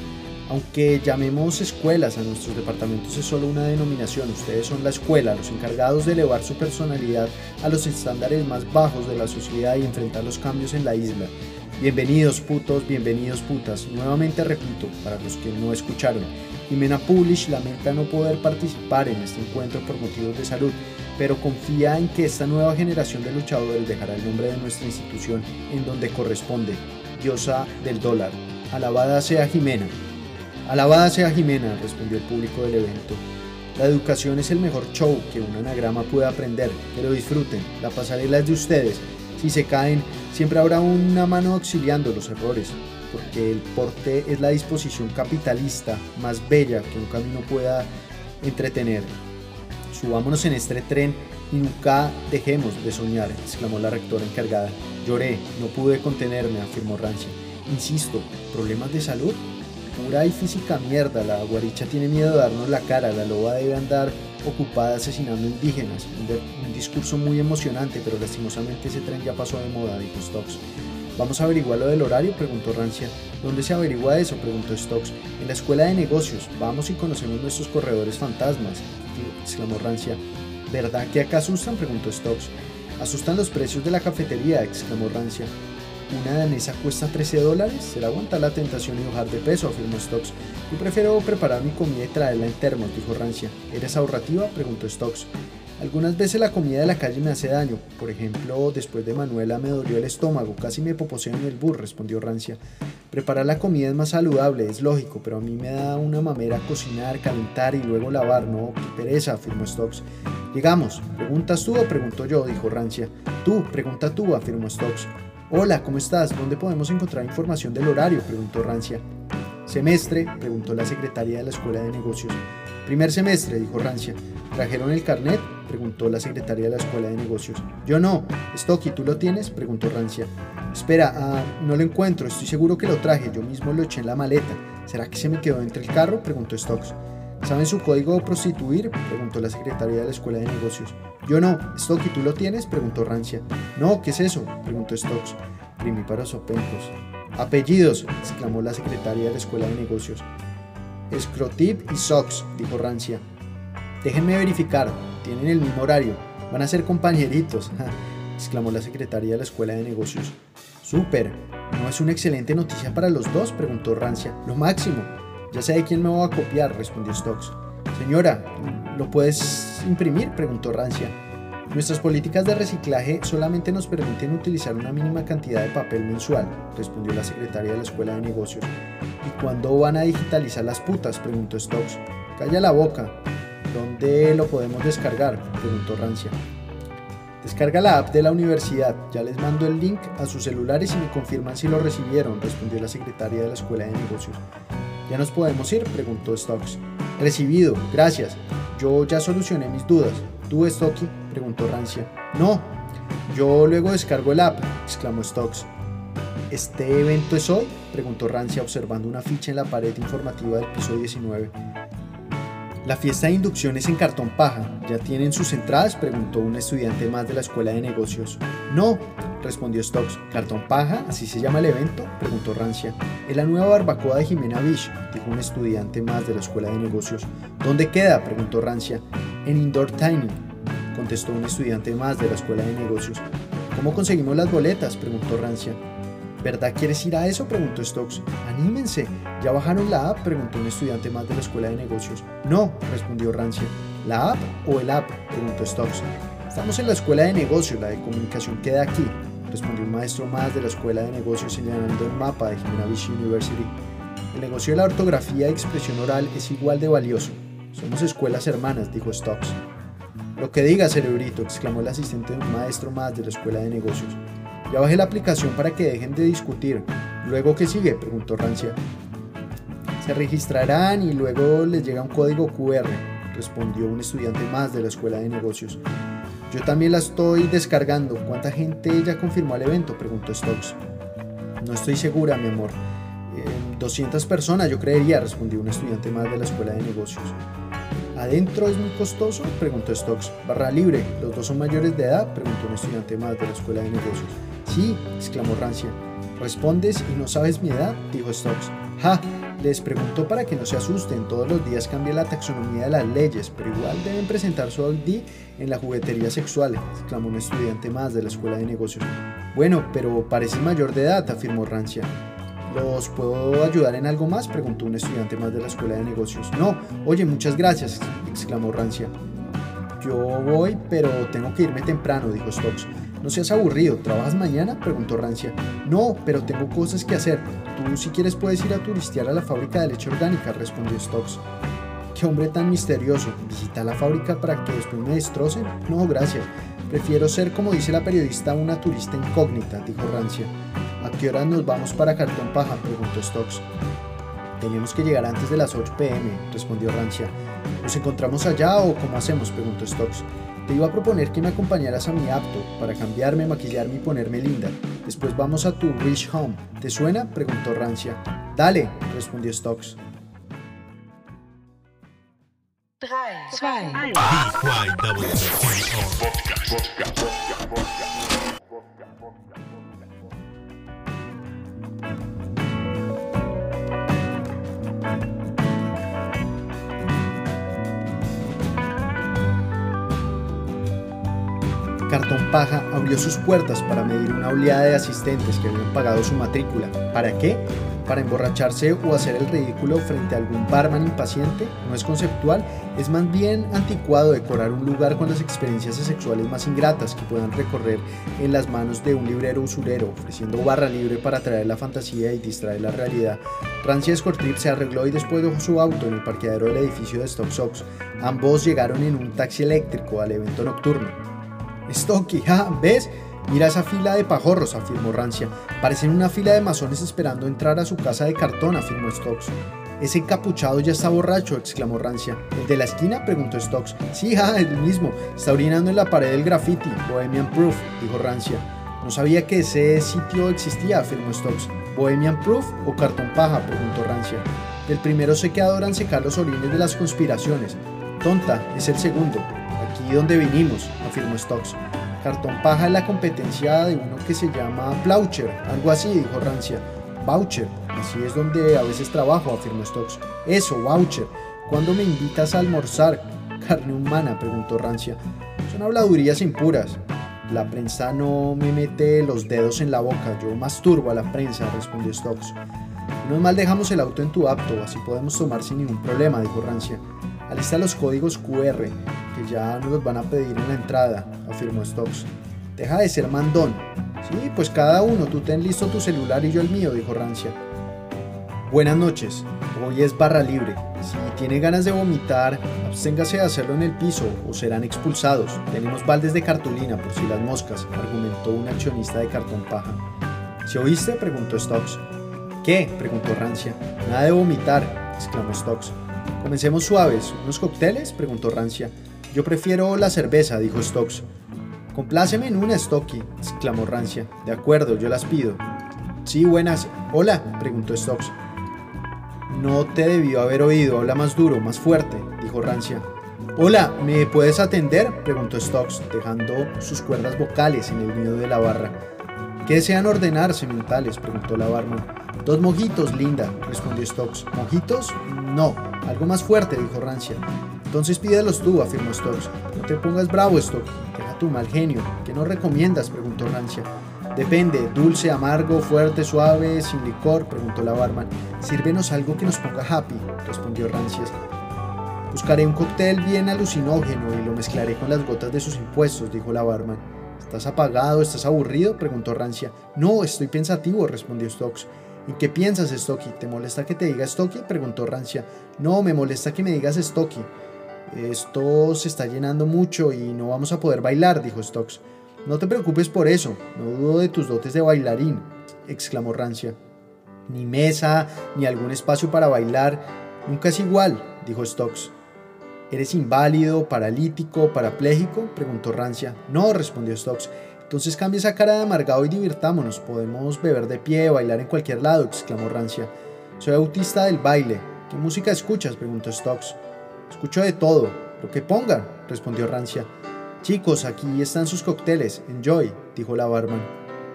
Aunque llamemos escuelas a nuestros departamentos es solo una denominación, ustedes son la escuela, los encargados de elevar su personalidad a los estándares más bajos de la sociedad y enfrentar los cambios en la isla. Bienvenidos putos, bienvenidos putas. Nuevamente repito, para los que no escucharon, Jimena Publish lamenta no poder participar en este encuentro por motivos de salud, pero confía en que esta nueva generación de luchadores dejará el nombre de nuestra institución en donde corresponde, diosa del dólar. Alabada sea Jimena. Alabada sea Jimena, respondió el público del evento. La educación es el mejor show que un anagrama puede aprender, pero disfruten, la pasarela es de ustedes. Si se caen, siempre habrá una mano auxiliando los errores. porque el porte es la disposición capitalista más bella que un camino pueda entretener. Subámonos en este tren y nunca dejemos de soñar, exclamó la rectora encargada. Lloré, no pude contenerme, afirmó Rancia. Insisto, ¿problemas de salud? Pura y física mierda, la guaricha tiene miedo de darnos la cara, la loba debe andar ocupada asesinando indígenas. Un, discurso muy emocionante, pero lastimosamente ese tren ya pasó de moda, dijo Stokes. ¿Vamos a averiguar lo del horario? preguntó Rancia. ¿Dónde se averigua eso? preguntó Stokes. En la escuela de negocios. Vamos y conocemos nuestros corredores fantasmas, exclamó Rancia. ¿Verdad que acá asustan? preguntó Stokes. Asustan los precios de la cafetería, exclamó Rancia. Una danesa cuesta 13 dólares. Será aguantar la tentación y bajar de peso, afirmó Stokes. Yo prefiero preparar mi comida y traerla en termos, dijo Rancia. ¿Eres ahorrativa? preguntó Stokes. Algunas veces la comida de la calle me hace daño. Por ejemplo, después de Manuela me dolió el estómago, casi me poposeo en el bus, respondió Rancia. Preparar la comida es más saludable, es lógico, pero a mí me da una mamera cocinar, calentar y luego lavar, ¿no? Qué pereza, afirmó Stokes. Llegamos. ¿Preguntas tú o pregunto yo? dijo Rancia. Tú, pregunta tú, afirmó Stokes. Hola, ¿cómo estás? ¿Dónde podemos encontrar información del horario? preguntó Rancia. Semestre, preguntó la secretaria de la Escuela de Negocios. Primer semestre, dijo Rancia. ¿Trajeron el carnet? preguntó la secretaria de la Escuela de Negocios. Yo no. Stocky, ¿tú lo tienes? preguntó Rancia. Espera, ah, no lo encuentro. Estoy seguro que lo traje. Yo mismo lo eché en la maleta. ¿Será que se me quedó entre el carro? preguntó Stokes. ¿Saben su código prostituir? preguntó la secretaria de la Escuela de Negocios. Yo no. Stocky, ¿tú lo tienes? preguntó Rancia. No, ¿qué es eso? preguntó Stokes. Primíparos o pencos. Apellidos, exclamó la secretaria de la Escuela de Negocios. Scrotip y Sox, dijo Rancia. Déjenme verificar, tienen el mismo horario, van a ser compañeritos, exclamó la secretaria de la Escuela de Negocios. Súper, ¿no es una excelente noticia para los dos? preguntó Rancia. Lo máximo. Ya sé de quién me voy a copiar, respondió Stokes. Señora, ¿lo puedes imprimir? preguntó Rancia. Nuestras políticas de reciclaje solamente nos permiten utilizar una mínima cantidad de papel mensual, respondió la secretaria de la Escuela de Negocios. ¿Y cuándo van a digitalizar las putas? preguntó Stokes. Calla la boca. ¿Dónde lo podemos descargar? preguntó Rancia. Descarga la app de la universidad. Ya les mando el link a sus celulares y me confirman si lo recibieron, respondió la secretaria de la Escuela de Negocios. ¿Ya nos podemos ir? preguntó Stokes. Recibido, gracias. Yo ya solucioné mis dudas. ¿Tú, Stocky? preguntó Rancia. No, yo luego descargo el app, exclamó Stokes. ¿Este evento es hoy? preguntó Rancia observando una ficha en la pared informativa del piso 19. La fiesta de inducción es en cartón paja. ¿Ya tienen sus entradas? preguntó un estudiante más de la escuela de negocios. No, respondió Stokes. ¿Cartón paja? ¿Así se llama el evento? preguntó Rancia. Es la nueva barbacoa de Jimena Beach, dijo un estudiante más de la escuela de negocios. ¿Dónde queda? preguntó Rancia. En Indoor Tiny, contestó un estudiante más de la escuela de negocios. ¿Cómo conseguimos las boletas? preguntó Rancia. ¿Verdad quieres ir a eso? preguntó Stokes. Anímense. ¿Ya bajaron la app? preguntó un estudiante más de la escuela de negocios. No, respondió Rancia. ¿La app o el app? preguntó Stokes. Estamos en la escuela de negocios, la de comunicación queda aquí, respondió un maestro más de la escuela de negocios señalando el mapa de Jimena University. El negocio de la ortografía y expresión oral es igual de valioso. Somos escuelas hermanas, dijo Stokes. Lo que diga, cerebrito, exclamó el asistente de un maestro más de la escuela de negocios. Ya bajé la aplicación para que dejen de discutir. ¿Luego qué sigue? preguntó Rancia. Se registrarán y luego les llega un código QR, respondió un estudiante más de la escuela de negocios. Yo también la estoy descargando. ¿Cuánta gente ya confirmó el evento? preguntó Stokes. No estoy segura, mi amor. 200 eh, personas, yo creería, respondió un estudiante más de la escuela de negocios. ¿Adentro es muy costoso? preguntó Stokes. ¿Barra libre? ¿Los dos son mayores de edad? preguntó un estudiante más de la escuela de negocios. Sí, exclamó Rancia. ¿Respondes y no sabes mi edad? dijo Stokes. ¡Ja! Les preguntó para que no se asusten, todos los días cambia la taxonomía de las leyes, pero igual deben presentar su ID en la juguetería sexual, exclamó un estudiante más de la escuela de negocios. Bueno, pero parece mayor de edad, afirmó Rancia. ¿Los puedo ayudar en algo más? preguntó un estudiante más de la escuela de negocios. No, oye, muchas gracias, exclamó Rancia. Yo voy, pero tengo que irme temprano, dijo Stokes. No seas aburrido, ¿trabajas mañana? preguntó Rancia. No, pero tengo cosas que hacer. Tú si quieres puedes ir a turistear a la fábrica de leche orgánica, respondió Stokes. Qué hombre tan misterioso. ¿Visita la fábrica para que después me destrocen? No, gracias. Prefiero ser, como dice la periodista, una turista incógnita, dijo Rancia. ¿A qué hora nos vamos para Cartón Paja? preguntó Stokes. Tenemos que llegar antes de las 8 pm, respondió Rancia. ¿Nos encontramos allá o cómo hacemos? preguntó Stokes. Te iba a proponer que me acompañaras a mi apto para cambiarme, maquillarme y ponerme linda. Después vamos a tu Rich Home. ¿Te suena? preguntó Rancia. Dale, respondió Stokes. 3, 2, Cartón Paja abrió sus puertas para medir una oleada de asistentes que habían pagado su matrícula. ¿Para qué? ¿Para emborracharse o hacer el ridículo frente a algún barman impaciente? No es conceptual, es más bien anticuado decorar un lugar con las experiencias sexuales más ingratas que puedan recorrer en las manos de un librero usurero, ofreciendo barra libre para atraer la fantasía y distraer la realidad. Rancia Escortir se arregló y después dejó su auto en el parqueadero del edificio de Stock Sox. Ambos llegaron en un taxi eléctrico al evento nocturno. Stocky, ¿ja? ¿Ves? Mira esa fila de pajorros, afirmó Rancia. Parecen una fila de masones esperando entrar a su casa de cartón, afirmó Stokes. Ese encapuchado ya está borracho, exclamó Rancia. ¿El de la esquina? preguntó Stokes. Sí, ja, el mismo. Está orinando en la pared del graffiti. Bohemian Proof, dijo Rancia. No sabía que ese sitio existía, afirmó Stokes. ¿Bohemian Proof o cartón paja? preguntó Rancia. El primero sé que adoran secar los orines de las conspiraciones. Tonta, es el segundo aquí donde vinimos, afirmó Stokes. Cartón paja es la competencia de uno que se llama Plaucher, algo así, dijo Rancia. Voucher, así es donde a veces trabajo, afirmó Stokes. Eso, voucher. ¿Cuándo me invitas a almorzar? Carne humana, preguntó Rancia. Son habladurías impuras. La prensa no me mete los dedos en la boca, yo masturbo a la prensa, respondió Stokes. Menos mal dejamos el auto en tu apto, así podemos tomar sin ningún problema, dijo Rancia. Alista los códigos QR, que ya nos los van a pedir en la entrada, afirmó Stokes. Deja de ser mandón. Sí, pues cada uno, tú ten listo tu celular y yo el mío, dijo Rancia. Buenas noches, hoy es barra libre. Si tiene ganas de vomitar, absténgase de hacerlo en el piso o serán expulsados. Tenemos baldes de cartulina por si las moscas, argumentó un accionista de cartón paja. ¿Se oíste? preguntó Stokes. ¿Qué? preguntó Rancia. Nada de vomitar, exclamó Stokes. Comencemos suaves. ¿Unos cócteles? preguntó Rancia. Yo prefiero la cerveza, dijo Stokes. Compláceme en una, Stocky, exclamó Rancia. De acuerdo, yo las pido. Sí, buenas. Hola, preguntó Stokes. No te debió haber oído, habla más duro, más fuerte, dijo Rancia. Hola, ¿me puedes atender? preguntó Stokes, dejando sus cuerdas vocales en el nido de la barra. ¿Qué desean ordenar, sementales? preguntó la barman. Dos mojitos, linda, respondió Stokes. ¿Mojitos? No, algo más fuerte, dijo Rancia. Entonces pídelos tú, afirmó Stokes. No te pongas bravo, Stokes. Deja tu mal genio. ¿Qué nos recomiendas? preguntó Rancia. Depende, dulce, amargo, fuerte, suave, sin licor, preguntó la barman. Sírvenos algo que nos ponga happy, respondió Rancia. Buscaré un cóctel bien alucinógeno y lo mezclaré con las gotas de sus impuestos, dijo la barman. ¿Estás apagado? ¿Estás aburrido? preguntó Rancia. No, estoy pensativo, respondió Stokes. ¿Y qué piensas, Stocky? ¿Te molesta que te diga Stocky? preguntó Rancia. No, me molesta que me digas Stocky. Esto se está llenando mucho y no vamos a poder bailar, dijo Stokes. No te preocupes por eso, no dudo de tus dotes de bailarín, exclamó Rancia. Ni mesa, ni algún espacio para bailar, nunca es igual, dijo Stokes. ¿Eres inválido, paralítico, parapléjico? preguntó Rancia. No, respondió Stokes. Entonces cambia esa cara de amargado y divirtámonos. Podemos beber de pie, bailar en cualquier lado, exclamó Rancia. Soy autista del baile. ¿Qué música escuchas? preguntó Stokes. Escucho de todo. Lo que pongan, respondió Rancia. Chicos, aquí están sus cócteles. Enjoy, dijo la barman.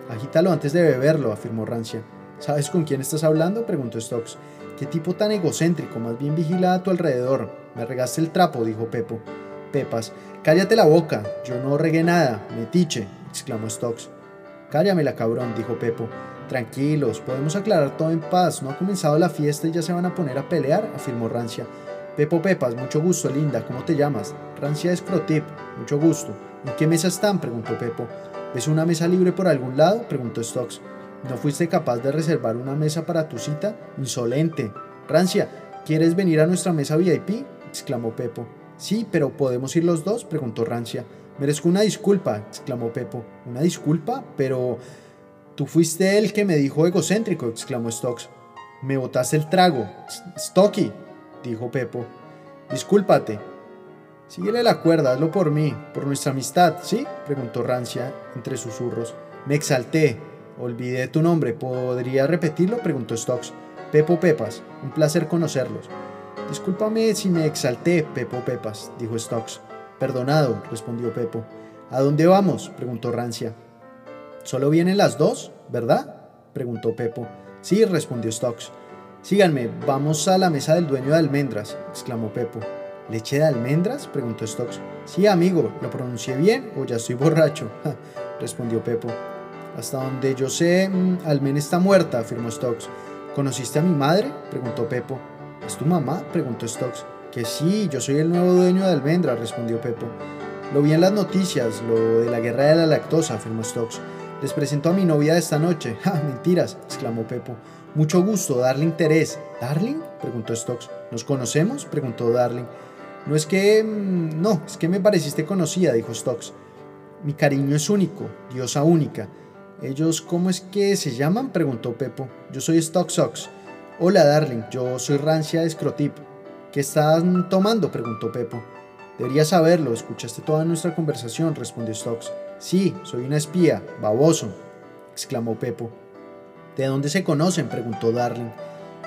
Agítalo antes de beberlo, afirmó Rancia. ¿Sabes con quién estás hablando? preguntó Stokes. ¿Qué tipo tan egocéntrico? Más bien vigila a tu alrededor. Me regaste el trapo, dijo Pepo. Pepas, cállate la boca. Yo no regué nada. Metiche exclamó Stokes. Cállamela, cabrón, dijo Pepo. Tranquilos, podemos aclarar todo en paz. No ha comenzado la fiesta y ya se van a poner a pelear, afirmó Rancia. Pepo Pepas, mucho gusto, linda. ¿Cómo te llamas? Rancia es Protip, mucho gusto. ¿En qué mesa están? preguntó Pepo. ¿Ves una mesa libre por algún lado? preguntó Stokes. ¿No fuiste capaz de reservar una mesa para tu cita? Insolente. Rancia, ¿quieres venir a nuestra mesa VIP? exclamó Pepo. Sí, pero ¿podemos ir los dos? preguntó Rancia. Merezco una disculpa, exclamó Pepo. ¿Una disculpa? Pero... tú fuiste el que me dijo egocéntrico, exclamó Stokes. Me botaste el trago. Stocky, dijo Pepo. Discúlpate. Síguele la cuerda, hazlo por mí, por nuestra amistad, ¿sí? preguntó Rancia entre susurros. Me exalté. Olvidé tu nombre. ¿Podría repetirlo? preguntó Stokes. Pepo Pepas. Un placer conocerlos. Discúlpame si me exalté, Pepo Pepas, dijo Stokes. Perdonado, respondió Pepo. ¿A dónde vamos? preguntó Rancia. ¿Solo vienen las dos, verdad? preguntó Pepo. Sí, respondió Stokes. Síganme, vamos a la mesa del dueño de almendras, exclamó Pepo. ¿Leche de almendras? preguntó Stokes. Sí, amigo, ¿lo pronuncié bien o ya estoy borracho? respondió Pepo. Hasta donde yo sé, mm, Almen está muerta, afirmó Stokes. ¿Conociste a mi madre? preguntó Pepo. ¿Es tu mamá? preguntó Stokes. Que sí, yo soy el nuevo dueño de almendras, respondió Pepo. Lo vi en las noticias, lo de la guerra de la lactosa, afirmó Stokes. Les presento a mi novia de esta noche. ¡Ja, mentiras! exclamó Pepo. Mucho gusto, darle interés. ¿Darling? preguntó Stokes. ¿Nos conocemos? preguntó Darling. No es que... Mm, no, es que me pareciste conocida, dijo Stokes. Mi cariño es único, diosa única. ¿Ellos cómo es que se llaman? preguntó Pepo. Yo soy Stock Hola, Darling, yo soy Rancia Scrotip. ¿Qué están tomando? preguntó Pepo. Deberías saberlo, escuchaste toda nuestra conversación, respondió Stokes. Sí, soy una espía, baboso, exclamó Pepo. ¿De dónde se conocen? preguntó Darling.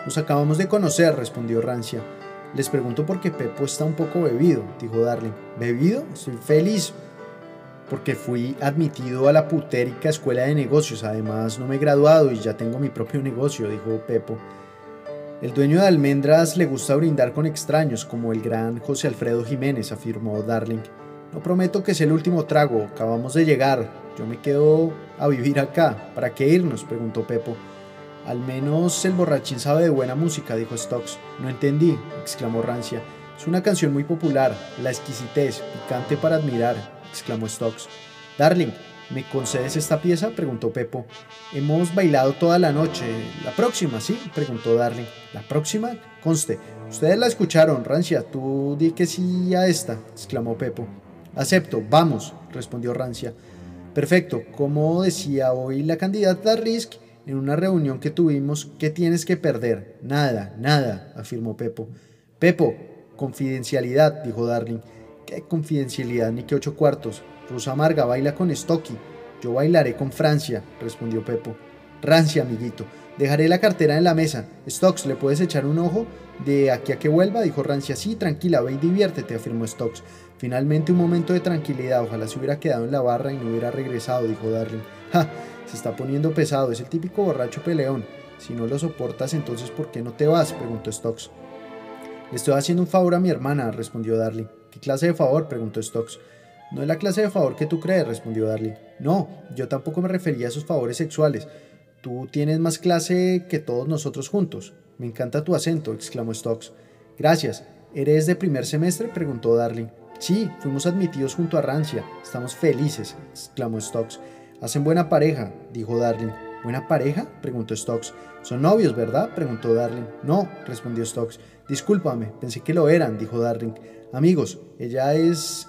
Nos acabamos de conocer, respondió Rancia. Les pregunto porque Pepo está un poco bebido, dijo Darling. ¿Bebido? Soy feliz. Porque fui admitido a la putérica escuela de negocios. Además, no me he graduado y ya tengo mi propio negocio, dijo Pepo. El dueño de almendras le gusta brindar con extraños, como el gran José Alfredo Jiménez, afirmó Darling. No prometo que sea el último trago, acabamos de llegar. Yo me quedo a vivir acá. ¿Para qué irnos? preguntó Pepo. Al menos el borrachín sabe de buena música, dijo Stokes. No entendí, exclamó Rancia. Es una canción muy popular, la exquisitez, picante para admirar, exclamó Stokes. Darling, ¿me concedes esta pieza? preguntó Pepo. Hemos bailado toda la noche. ¿La próxima, sí? preguntó Darling. ¿La próxima? Conste. Ustedes la escucharon, Rancia. Tú di que sí a esta, exclamó Pepo. Acepto, vamos, respondió Rancia. Perfecto, como decía hoy la candidata Risk en una reunión que tuvimos, ¿qué tienes que perder? Nada, nada, afirmó Pepo. Pepo, confidencialidad, dijo Darling. ¿Qué confidencialidad ni qué ocho cuartos? Rosa Marga baila con Stocky. Yo bailaré con Francia, respondió Pepo. Rancia, amiguito. Dejaré la cartera en la mesa. Stocks, ¿le puedes echar un ojo? De aquí a que vuelva, dijo Rancia. Sí, tranquila, ve y diviértete, afirmó Stocks. Finalmente un momento de tranquilidad. Ojalá se hubiera quedado en la barra y no hubiera regresado, dijo Darling. Ja, se está poniendo pesado. Es el típico borracho peleón. Si no lo soportas, entonces ¿por qué no te vas? preguntó Stocks. Le estoy haciendo un favor a mi hermana, respondió Darling. ¿Qué clase de favor? preguntó Stocks. No es la clase de favor que tú crees, respondió Darling. No, yo tampoco me refería a esos favores sexuales. Tú tienes más clase que todos nosotros juntos. Me encanta tu acento, exclamó Stokes. Gracias. ¿Eres de primer semestre? preguntó Darling. Sí, fuimos admitidos junto a Rancia. Estamos felices, exclamó Stokes. Hacen buena pareja, dijo Darling. ¿Buena pareja? preguntó Stokes. Son novios, ¿verdad? preguntó Darling. No, respondió Stokes. Discúlpame, pensé que lo eran, dijo Darling. Amigos, ella es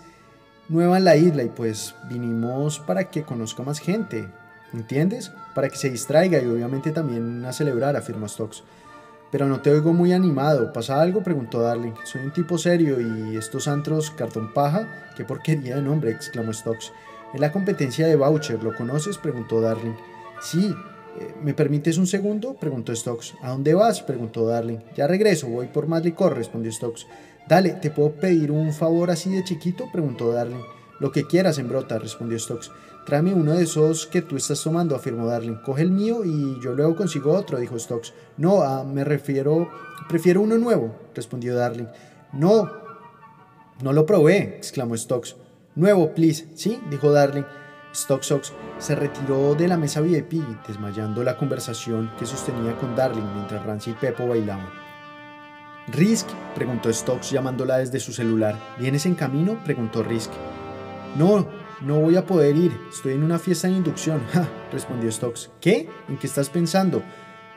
nueva en la isla y pues vinimos para que conozca más gente. ¿Entiendes? Para que se distraiga y obviamente también a celebrar, afirmó Stokes. Pero no te oigo muy animado. ¿Pasa algo? preguntó Darling. Soy un tipo serio y estos antros cartón paja. ¡Qué porquería de nombre! exclamó Stokes. Es la competencia de Voucher. ¿Lo conoces? preguntó Darling. Sí. Eh, ¿Me permites un segundo? preguntó Stokes. ¿A dónde vas? preguntó Darling. Ya regreso, voy por más respondió Stokes. Dale, ¿te puedo pedir un favor así de chiquito? preguntó Darling. Lo que quieras, Embrota, respondió Stokes. Tráeme uno de esos que tú estás tomando, afirmó Darling. Coge el mío y yo luego consigo otro, dijo Stokes. No, ah, me refiero. Prefiero uno nuevo, respondió Darling. No, no lo probé, exclamó Stokes. Nuevo, please. Sí, dijo Darling. Stokes se retiró de la mesa VIP, desmayando la conversación que sostenía con Darling mientras Rancy y Pepo bailaban. Risk, preguntó Stokes llamándola desde su celular. ¿Vienes en camino? preguntó Risk. No, no voy a poder ir, estoy en una fiesta de inducción. Respondió Stokes. ¿Qué? ¿En qué estás pensando?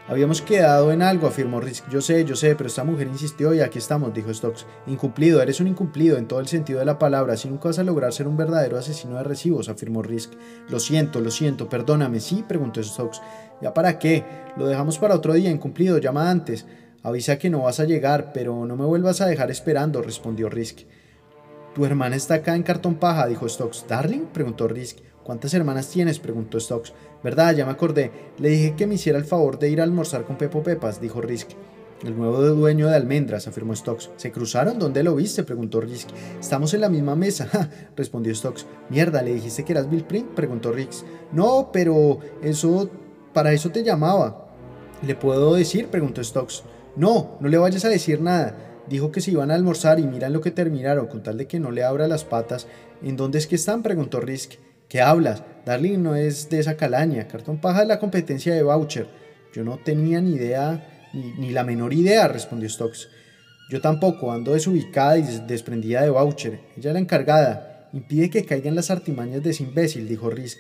Habíamos quedado en algo, afirmó Risk. Yo sé, yo sé, pero esta mujer insistió y aquí estamos, dijo Stokes. Incumplido, eres un incumplido en todo el sentido de la palabra. Así nunca vas a lograr ser un verdadero asesino de recibos, afirmó Risk. Lo siento, lo siento, perdóname. Sí, preguntó Stokes. ¿Ya para qué? Lo dejamos para otro día, incumplido, llama antes. Avisa que no vas a llegar, pero no me vuelvas a dejar esperando, respondió Risk. Tu hermana está acá en cartón paja, dijo Stokes. ¿Darling? preguntó Risk. ¿Cuántas hermanas tienes? preguntó Stokes. ¿Verdad? Ya me acordé. Le dije que me hiciera el favor de ir a almorzar con Pepo Pepas, dijo Risk. El nuevo dueño de almendras, afirmó Stokes. ¿Se cruzaron? ¿Dónde lo viste? preguntó Risk. Estamos en la misma mesa, respondió Stokes. Mierda, ¿le dijiste que eras Bill Print? preguntó Risk. No, pero eso. para eso te llamaba. ¿Le puedo decir? preguntó Stokes. No, no le vayas a decir nada. Dijo que se iban a almorzar y miran lo que terminaron, con tal de que no le abra las patas. ¿En dónde es que están? preguntó Risk. ¿Qué hablas? Darling no es de esa calaña. Cartón paja de la competencia de voucher. Yo no tenía ni idea, ni, la menor idea, respondió Stokes. Yo tampoco, ando desubicada y desprendida de voucher. Ella es la encargada. Impide que caigan las artimañas de ese imbécil, dijo Risk.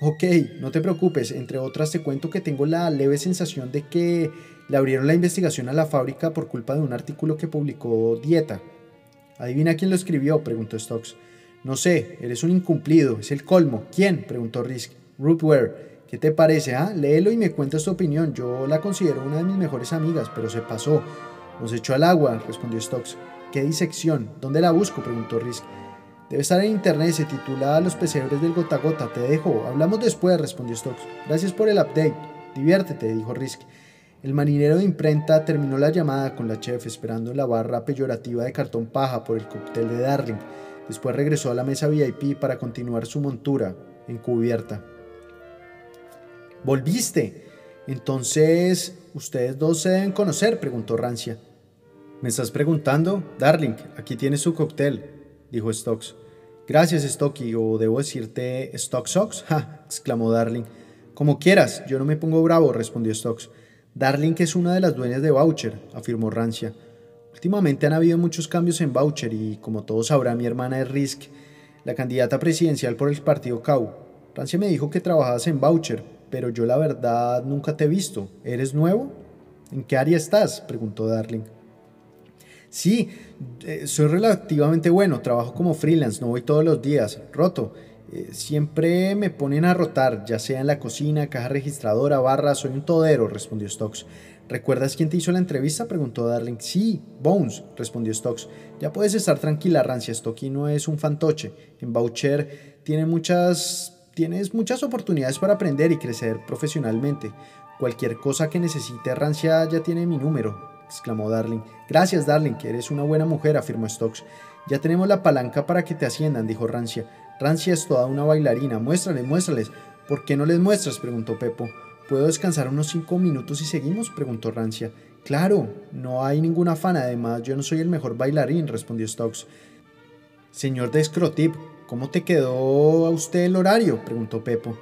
Ok, no te preocupes. Entre otras, te cuento que tengo la leve sensación de que le abrieron la investigación a la fábrica por culpa de un artículo que publicó Dieta. ¿Adivina quién lo escribió? preguntó Stokes. No sé, eres un incumplido, es el colmo. ¿Quién? preguntó Risk. Ruth. ¿Qué te parece? Ah? Léelo y me cuentas tu opinión. Yo la considero una de mis mejores amigas, pero se pasó. Nos echó al agua, respondió Stokes. ¿Qué disección? ¿Dónde la busco? preguntó Risk. Debe estar en internet, se titula Los pesebres del gota gota. Te dejo. Hablamos después, respondió Stokes. Gracias por el update. Diviértete, dijo Risk. El marinero de imprenta terminó la llamada con la chef esperando en la barra peyorativa de cartón paja por el cóctel de Darling. Después regresó a la mesa VIP para continuar su montura encubierta. ¿Volviste? Entonces, ustedes dos se deben conocer, preguntó Rancia. ¿Me estás preguntando? Darling, aquí tienes su cóctel, dijo Stokes. Gracias, Stocky, o debo decirte Stock Socks, ja, exclamó Darling. Como quieras, yo no me pongo bravo, respondió Stokes. Darling es una de las dueñas de Voucher, afirmó Rancia. Últimamente han habido muchos cambios en Voucher y, como todos sabrán, mi hermana es Risk, la candidata presidencial por el partido CAU. Francia me dijo que trabajabas en Voucher, pero yo la verdad nunca te he visto. ¿Eres nuevo? ¿En qué área estás? preguntó Darling. Sí, eh, soy relativamente bueno, trabajo como freelance, no voy todos los días, roto. Eh, siempre me ponen a rotar, ya sea en la cocina, caja registradora, barra, soy un todero, respondió Stokes. ¿Recuerdas quién te hizo la entrevista? preguntó Darling. Sí, Bones, respondió Stokes. Ya puedes estar tranquila, Rancia. Stocky no es un fantoche. En Boucher tiene muchas, tienes muchas oportunidades para aprender y crecer profesionalmente. Cualquier cosa que necesite, Rancia ya tiene mi número, exclamó Darling. Gracias, Darling, que eres una buena mujer, afirmó Stokes. Ya tenemos la palanca para que te asciendan, dijo Rancia. Rancia es toda una bailarina. Muéstrales, muéstrales. ¿Por qué no les muestras? preguntó Pepo. ¿Puedo descansar unos cinco minutos y seguimos? preguntó Rancia. Claro, no hay ningún afán, además yo no soy el mejor bailarín, respondió Stokes. Señor de Scrotip, ¿cómo te quedó a usted el horario? preguntó Pepo.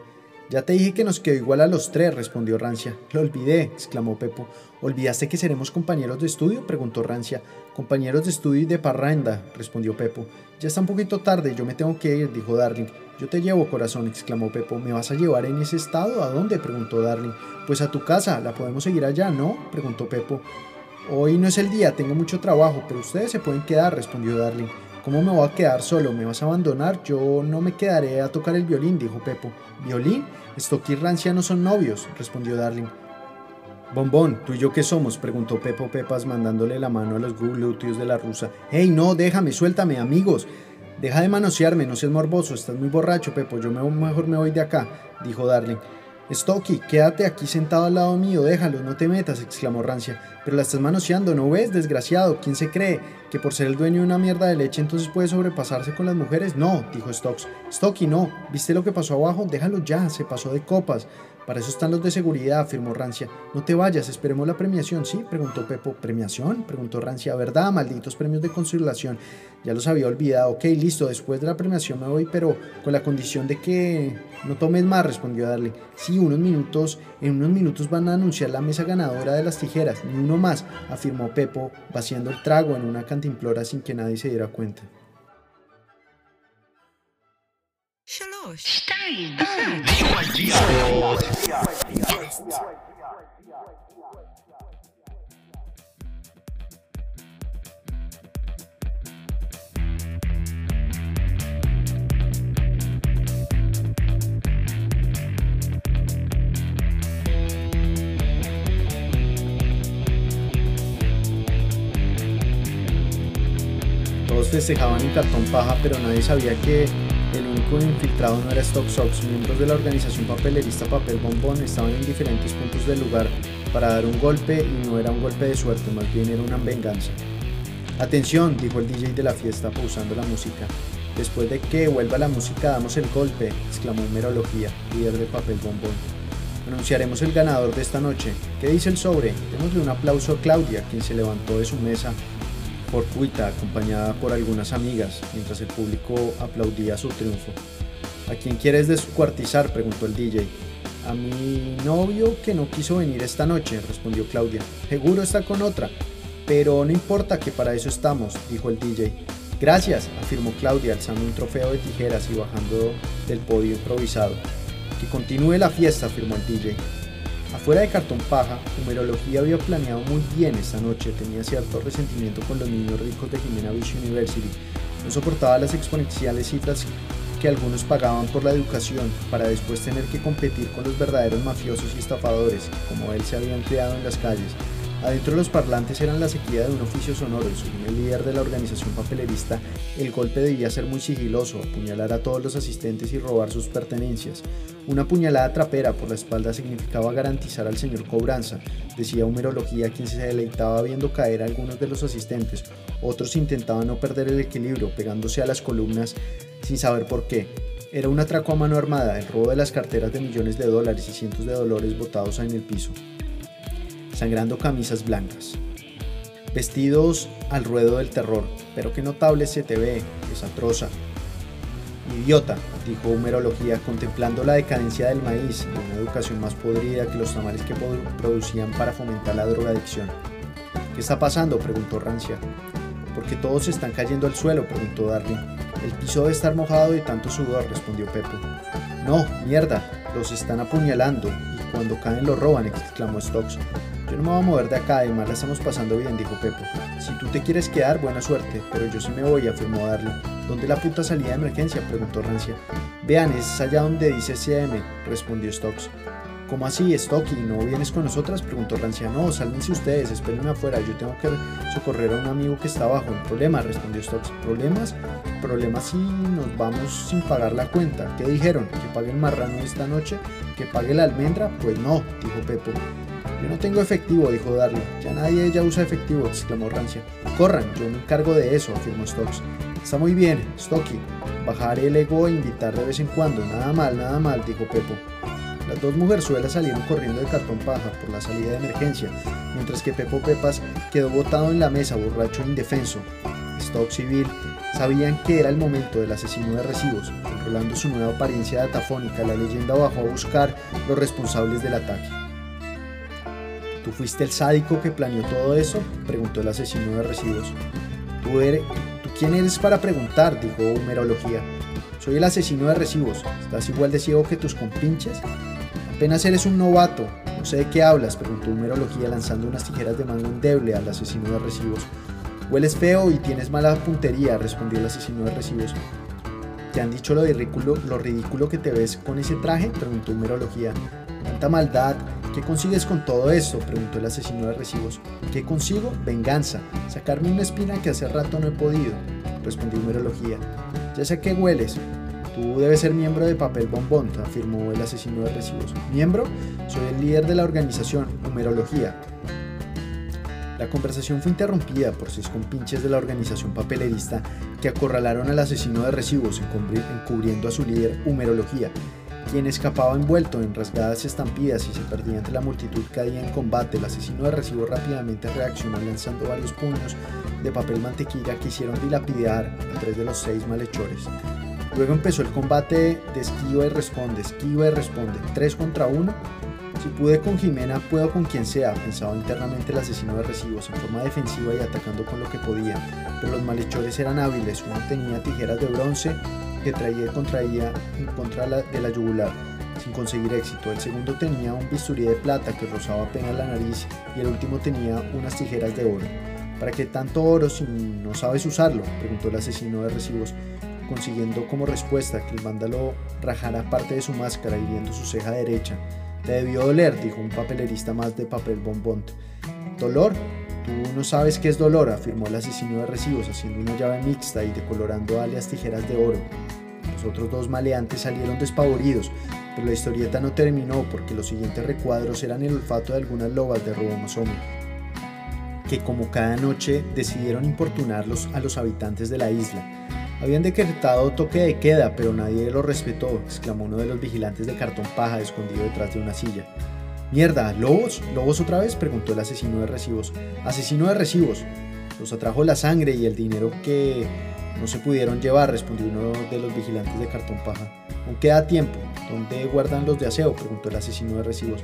Ya te dije que nos quedó igual a los tres, respondió Rancia. Lo olvidé, exclamó Pepo. ¿Olvidaste que seremos compañeros de estudio? preguntó Rancia. Compañeros de estudio y de parranda, respondió Pepo. Ya está un poquito tarde, yo me tengo que ir, dijo Darling. Yo te llevo, corazón, exclamó Pepo. ¿Me vas a llevar en ese estado? ¿A dónde? preguntó Darling. Pues a tu casa, la podemos seguir allá, ¿no? preguntó Pepo. Hoy no es el día, tengo mucho trabajo, pero ustedes se pueden quedar, respondió Darling. ¿Cómo me voy a quedar solo? ¿Me vas a abandonar? Yo no me quedaré a tocar el violín, dijo Pepo. ¿Violín? Stocky y Rancia no son novios, respondió Darling. Bombón, ¿tú y yo qué somos? preguntó Pepo Pepas mandándole la mano a los glúteos de la rusa. ¡Hey, no, déjame, suéltame, amigos! Deja de manosearme, no seas morboso, estás muy borracho, Pepo, yo mejor me voy de acá, dijo Darling. Stocky, quédate aquí sentado al lado mío, déjalo, no te metas, exclamó Rancia. Pero la estás manoseando, ¿no ves? Desgraciado, ¿quién se cree? ¿Que por ser el dueño de una mierda de leche entonces puede sobrepasarse con las mujeres? No, dijo Stokes. Stocky, no. ¿Viste lo que pasó abajo? Déjalo ya, se pasó de copas. Para eso están los de seguridad, afirmó Rancia. No te vayas, esperemos la premiación, ¿sí? preguntó Pepo. ¿Premiación? preguntó Rancia. ¿Verdad? Malditos premios de consolación. Ya los había olvidado. Ok, listo, después de la premiación me voy, pero con la condición de que no tomes más, respondió Darle. Sí, unos minutos, en unos minutos van a anunciar la mesa ganadora de las tijeras, ni uno más, afirmó Pepo, vaciando el trago en una implora sin que nadie se diera cuenta. Festejaban en cartón paja, pero nadie sabía que el único infiltrado no era Stock Sox. Miembros de la organización papelerista Papel Bombón estaban en diferentes puntos del lugar para dar un golpe y no era un golpe de suerte, más bien era una venganza. Atención, dijo el DJ de la fiesta pausando la música. Después de que vuelva la música damos el golpe, exclamó Merología, líder de Papel Bombón. Anunciaremos el ganador de esta noche. ¿Qué dice el sobre? Démosle un aplauso a Claudia, quien se levantó de su mesa fortuita, acompañada por algunas amigas, mientras el público aplaudía su triunfo. ¿A quién quieres descuartizar? preguntó el DJ. A mi novio que no quiso venir esta noche, respondió Claudia. Seguro está con otra. Pero no importa que para eso estamos, dijo el DJ. Gracias, afirmó Claudia, alzando un trofeo de tijeras y bajando del podio improvisado. Que continúe la fiesta, afirmó el DJ. Afuera de cartón paja, Numerología había planeado muy bien esta noche, tenía cierto resentimiento con los niños ricos de Jimena Beach University, no soportaba las exponenciales cifras que algunos pagaban por la educación para después tener que competir con los verdaderos mafiosos y estafadores, como él se habían criado en las calles. Adentro de los parlantes eran la sequía de un oficio sonoro y según el líder de la organización papelerista, el golpe debía ser muy sigiloso, apuñalar a todos los asistentes y robar sus pertenencias. Una puñalada trapera por la espalda significaba garantizar al señor cobranza, decía Humerología quien se deleitaba viendo caer a algunos de los asistentes. Otros intentaban no perder el equilibrio, pegándose a las columnas sin saber por qué. Era un atraco a mano armada, el robo de las carteras de millones de dólares y cientos de dólares botados en el piso sangrando camisas blancas. Vestidos al ruedo del terror, pero qué notable se te ve, desatrosa. Idiota, dijo Humerología, contemplando la decadencia del maíz y una educación más podrida que los tamales que producían para fomentar la drogadicción. ¿Qué está pasando? preguntó Rancia. Porque todos están cayendo al suelo, preguntó Darling. El piso debe estar mojado de tanto sudor, respondió Pepo. No, mierda, los están apuñalando y cuando caen los roban, exclamó Stokes. No me voy a mover de acá, además la estamos pasando bien, dijo Pepo. Si tú te quieres quedar, buena suerte, pero yo sí me voy, afirmó Darly. ¿Dónde la puta salida de emergencia? preguntó Rancia. Vean, es allá donde dice CM, respondió Stokes. ¿Cómo así, Stocky? ¿No vienes con nosotras? preguntó Rancia. No, sálvense ustedes, espérenme afuera, yo tengo que socorrer a un amigo que está abajo. ¿Problemas? respondió Stokes. ¿Problemas? Problemas si nos vamos sin pagar la cuenta. ¿Qué dijeron? ¿Que pague el marrano esta noche? ¿Que pague la almendra? Pues no, dijo Pepo. Yo no tengo efectivo, dijo Darly. Ya nadie ya usa efectivo, exclamó Rancia. Corran, yo me encargo de eso, afirmó Stokes. Está muy bien, Stocky. Bajar el ego e invitar de vez en cuando. Nada mal, nada mal, dijo Pepo. Las dos mujerzuelas salieron corriendo de cartón paja por la salida de emergencia, mientras que Pepo Pepas quedó botado en la mesa, borracho e indefenso. Stokes y Bill sabían que era el momento del asesino de recibos. Controlando su nueva apariencia datafónica, la leyenda bajó a buscar los responsables del ataque. ¿Tú fuiste el sádico que planeó todo eso? preguntó el asesino de recibos. ¿Tú, eres, ¿Tú quién eres para preguntar? dijo Humerología. Soy el asesino de recibos. ¿Estás igual de ciego que tus compinches? Apenas eres un novato. No sé de qué hablas, preguntó Humerología lanzando unas tijeras de mango endeble al asesino de recibos. Hueles feo y tienes mala puntería, respondió el asesino de recibos. ¿Te han dicho lo ridículo, lo ridículo que te ves con ese traje? preguntó Humerología. Tanta maldad. ¿Qué consigues con todo esto? preguntó el asesino de recibos. ¿Qué consigo? Venganza. Sacarme una espina que hace rato no he podido, respondió Humerología. Ya sé que hueles. Tú debes ser miembro de Papel Bombón, afirmó el asesino de recibos. ¿Miembro? Soy el líder de la organización, Humerología. La conversación fue interrumpida por seis compinches de la organización papelerista que acorralaron al asesino de recibos encubriendo a su líder Humerología, quien escapaba envuelto en rasgadas estampidas y se perdía entre la multitud caía en combate. El asesino de recibos rápidamente reaccionó lanzando varios puños de papel mantequilla que hicieron dilapidar a tres de los seis malhechores. Luego empezó el combate de esquiva y responde, esquiva y responde, tres contra uno. Si pude con Jimena, puedo con quien sea, pensaba internamente el asesino de recibos, en forma defensiva y atacando con lo que podía. Pero los malhechores eran hábiles, uno tenía tijeras de bronce que traía contraía en contra de la yugular. sin conseguir éxito. El segundo tenía un bisturí de plata que rozaba apenas la nariz y el último tenía unas tijeras de oro. ¿Para qué tanto oro si no sabes usarlo? preguntó el asesino de recibos, consiguiendo como respuesta que el vándalo rajara parte de su máscara hiriendo su ceja derecha. Te debió doler, dijo un papelerista más de papel bombón. ¿Dolor? Tú no sabes qué es dolor, afirmó el asesino de recibos, haciendo una llave mixta y decolorando alias tijeras de oro. Los otros dos maleantes salieron despavoridos, pero la historieta no terminó porque los siguientes recuadros eran el olfato de algunas lobas de Robomosome, que como cada noche decidieron importunarlos a los habitantes de la isla. Habían decretado toque de queda, pero nadie lo respetó, exclamó uno de los vigilantes de cartón paja escondido detrás de una silla. Mierda, ¿lobos? ¿Lobos otra vez? preguntó el asesino de recibos. Asesino de recibos. Los atrajo la sangre y el dinero que no se pudieron llevar, respondió uno de los vigilantes de cartón paja. ¿Aún queda tiempo? ¿Dónde guardan los de aseo? preguntó el asesino de recibos.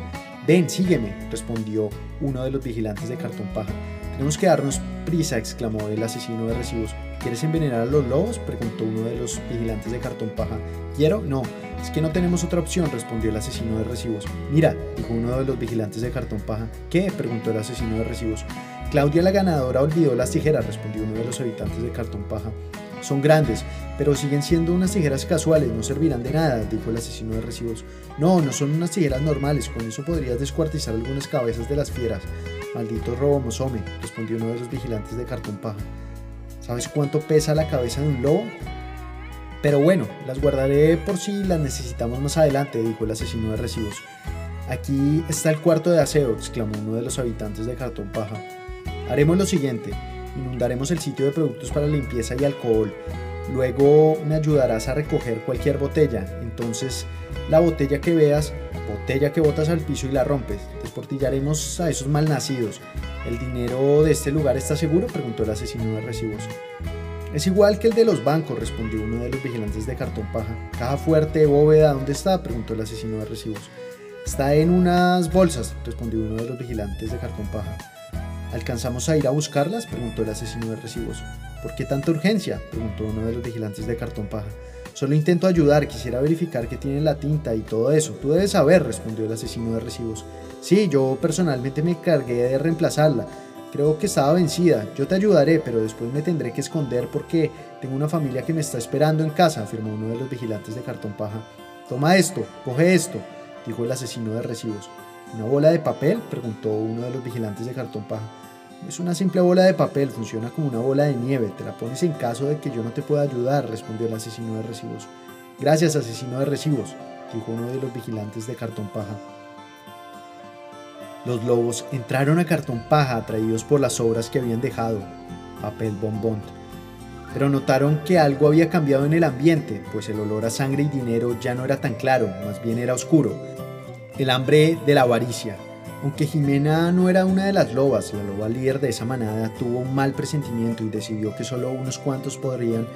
Ven, sígueme, respondió uno de los vigilantes de cartón paja. Tenemos que darnos prisa, exclamó el asesino de recibos. ¿Quieres envenenar a los lobos? preguntó uno de los vigilantes de cartón paja. ¿Quiero? No. Es que no tenemos otra opción, respondió el asesino de recibos. Mira, dijo uno de los vigilantes de cartón paja. ¿Qué? preguntó el asesino de recibos. Claudia la ganadora olvidó las tijeras, respondió uno de los habitantes de cartón paja. Son grandes, pero siguen siendo unas tijeras casuales, no servirán de nada, dijo el asesino de recibos. No, no son unas tijeras normales, con eso podrías descuartizar algunas cabezas de las fieras. Maldito robo mosome, respondió uno de los vigilantes de cartón paja. ¿Sabes cuánto pesa la cabeza de un lobo? Pero bueno, las guardaré por si las necesitamos más adelante, dijo el asesino de recibos. Aquí está el cuarto de aseo, exclamó uno de los habitantes de cartón paja. Haremos lo siguiente, inundaremos el sitio de productos para limpieza y alcohol. Luego me ayudarás a recoger cualquier botella. Entonces, la botella que veas, botella que botas al piso y la rompes. Desportillaremos a esos malnacidos. ¿El dinero de este lugar está seguro? preguntó el asesino de recibos. Es igual que el de los bancos, respondió uno de los vigilantes de cartón paja. Caja fuerte, bóveda, ¿dónde está? preguntó el asesino de recibos. Está en unas bolsas, respondió uno de los vigilantes de cartón paja. ¿Alcanzamos a ir a buscarlas? preguntó el asesino de recibos. ¿Por qué tanta urgencia? preguntó uno de los vigilantes de cartón paja. Solo intento ayudar, quisiera verificar que tienen la tinta y todo eso. Tú debes saber, respondió el asesino de recibos. Sí, yo personalmente me encargué de reemplazarla. Creo que estaba vencida. Yo te ayudaré, pero después me tendré que esconder porque tengo una familia que me está esperando en casa, afirmó uno de los vigilantes de cartón paja. Toma esto, coge esto, dijo el asesino de recibos. ¿Una bola de papel? preguntó uno de los vigilantes de cartón paja. Es una simple bola de papel, funciona como una bola de nieve, te la pones en caso de que yo no te pueda ayudar, respondió el asesino de recibos. Gracias, asesino de recibos, dijo uno de los vigilantes de cartón paja. Los lobos entraron a cartón paja atraídos por las obras que habían dejado, papel bombón. Pero notaron que algo había cambiado en el ambiente, pues el olor a sangre y dinero ya no era tan claro, más bien era oscuro. El hambre de la avaricia, aunque Jimena no era una de las lobas, la loba líder de esa manada tuvo un mal presentimiento y decidió que solo unos cuantos podrían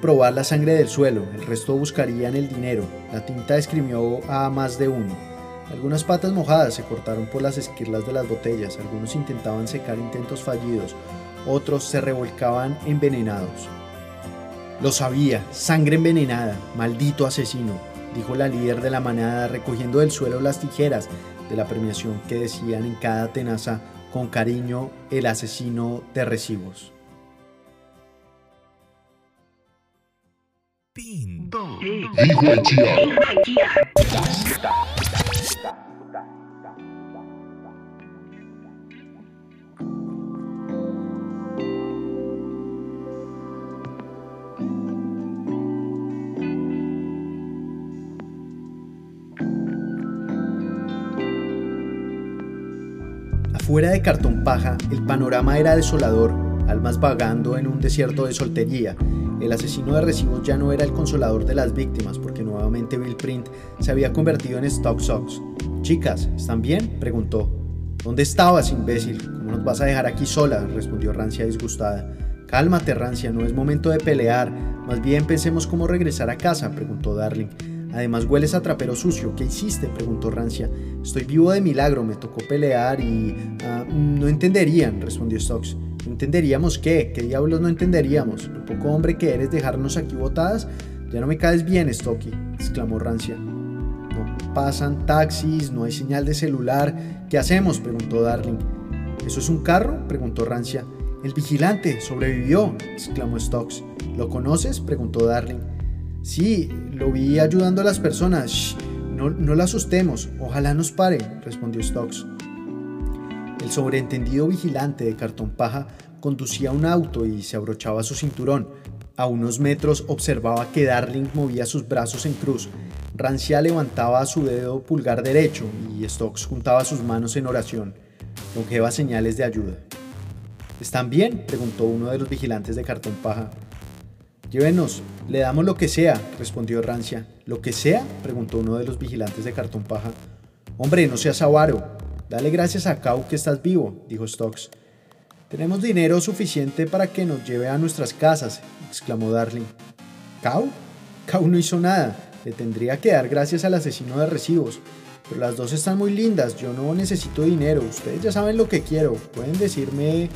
probar la sangre del suelo, el resto buscarían el dinero. La tinta escribió a más de uno. Algunas patas mojadas se cortaron por las esquirlas de las botellas, algunos intentaban secar intentos fallidos, otros se revolcaban envenenados. Lo sabía, sangre envenenada, maldito asesino, dijo la líder de la manada recogiendo del suelo las tijeras de la premiación que decían en cada tenaza con cariño el asesino de recibos. Fuera de cartón paja, el panorama era desolador, almas vagando en un desierto de soltería. El asesino de recibos ya no era el consolador de las víctimas, porque nuevamente Bill Print se había convertido en Stock Sox. Chicas, ¿están bien? preguntó. ¿Dónde estabas, imbécil? ¿Cómo nos vas a dejar aquí sola? respondió Rancia disgustada. Cálmate, Rancia, no es momento de pelear. Más bien pensemos cómo regresar a casa, preguntó Darling. Además hueles a trapero sucio. ¿Qué hiciste? preguntó Rancia. Estoy vivo de milagro, me tocó pelear y... Ah, no entenderían, respondió Stokes. ¿No entenderíamos qué? ¿Qué diablos no entenderíamos? Lo poco hombre que eres dejarnos aquí botadas. Ya no me caes bien, Stocky, exclamó Rancia. No, pasan taxis, no hay señal de celular. ¿Qué hacemos? preguntó Darling. ¿Eso es un carro? preguntó Rancia. El vigilante sobrevivió, exclamó Stokes. ¿Lo conoces? preguntó Darling. Sí, lo vi ayudando a las personas. Shh, no, no la asustemos, ojalá nos pare, respondió Stokes. El sobreentendido vigilante de cartón paja conducía un auto y se abrochaba su cinturón. A unos metros observaba que Darling movía sus brazos en cruz. Rancia levantaba su dedo pulgar derecho y Stokes juntaba sus manos en oración. Longeva señales de ayuda. ¿Están bien? preguntó uno de los vigilantes de cartón paja. Llévenos, le damos lo que sea, respondió Rancia. ¿Lo que sea? preguntó uno de los vigilantes de cartón paja. Hombre, no seas avaro. Dale gracias a Cau que estás vivo, dijo Stokes. Tenemos dinero suficiente para que nos lleve a nuestras casas, exclamó Darling. ¿Cau? Cau no hizo nada. Le tendría que dar gracias al asesino de recibos. Pero las dos están muy lindas. Yo no necesito dinero. Ustedes ya saben lo que quiero. Pueden decirme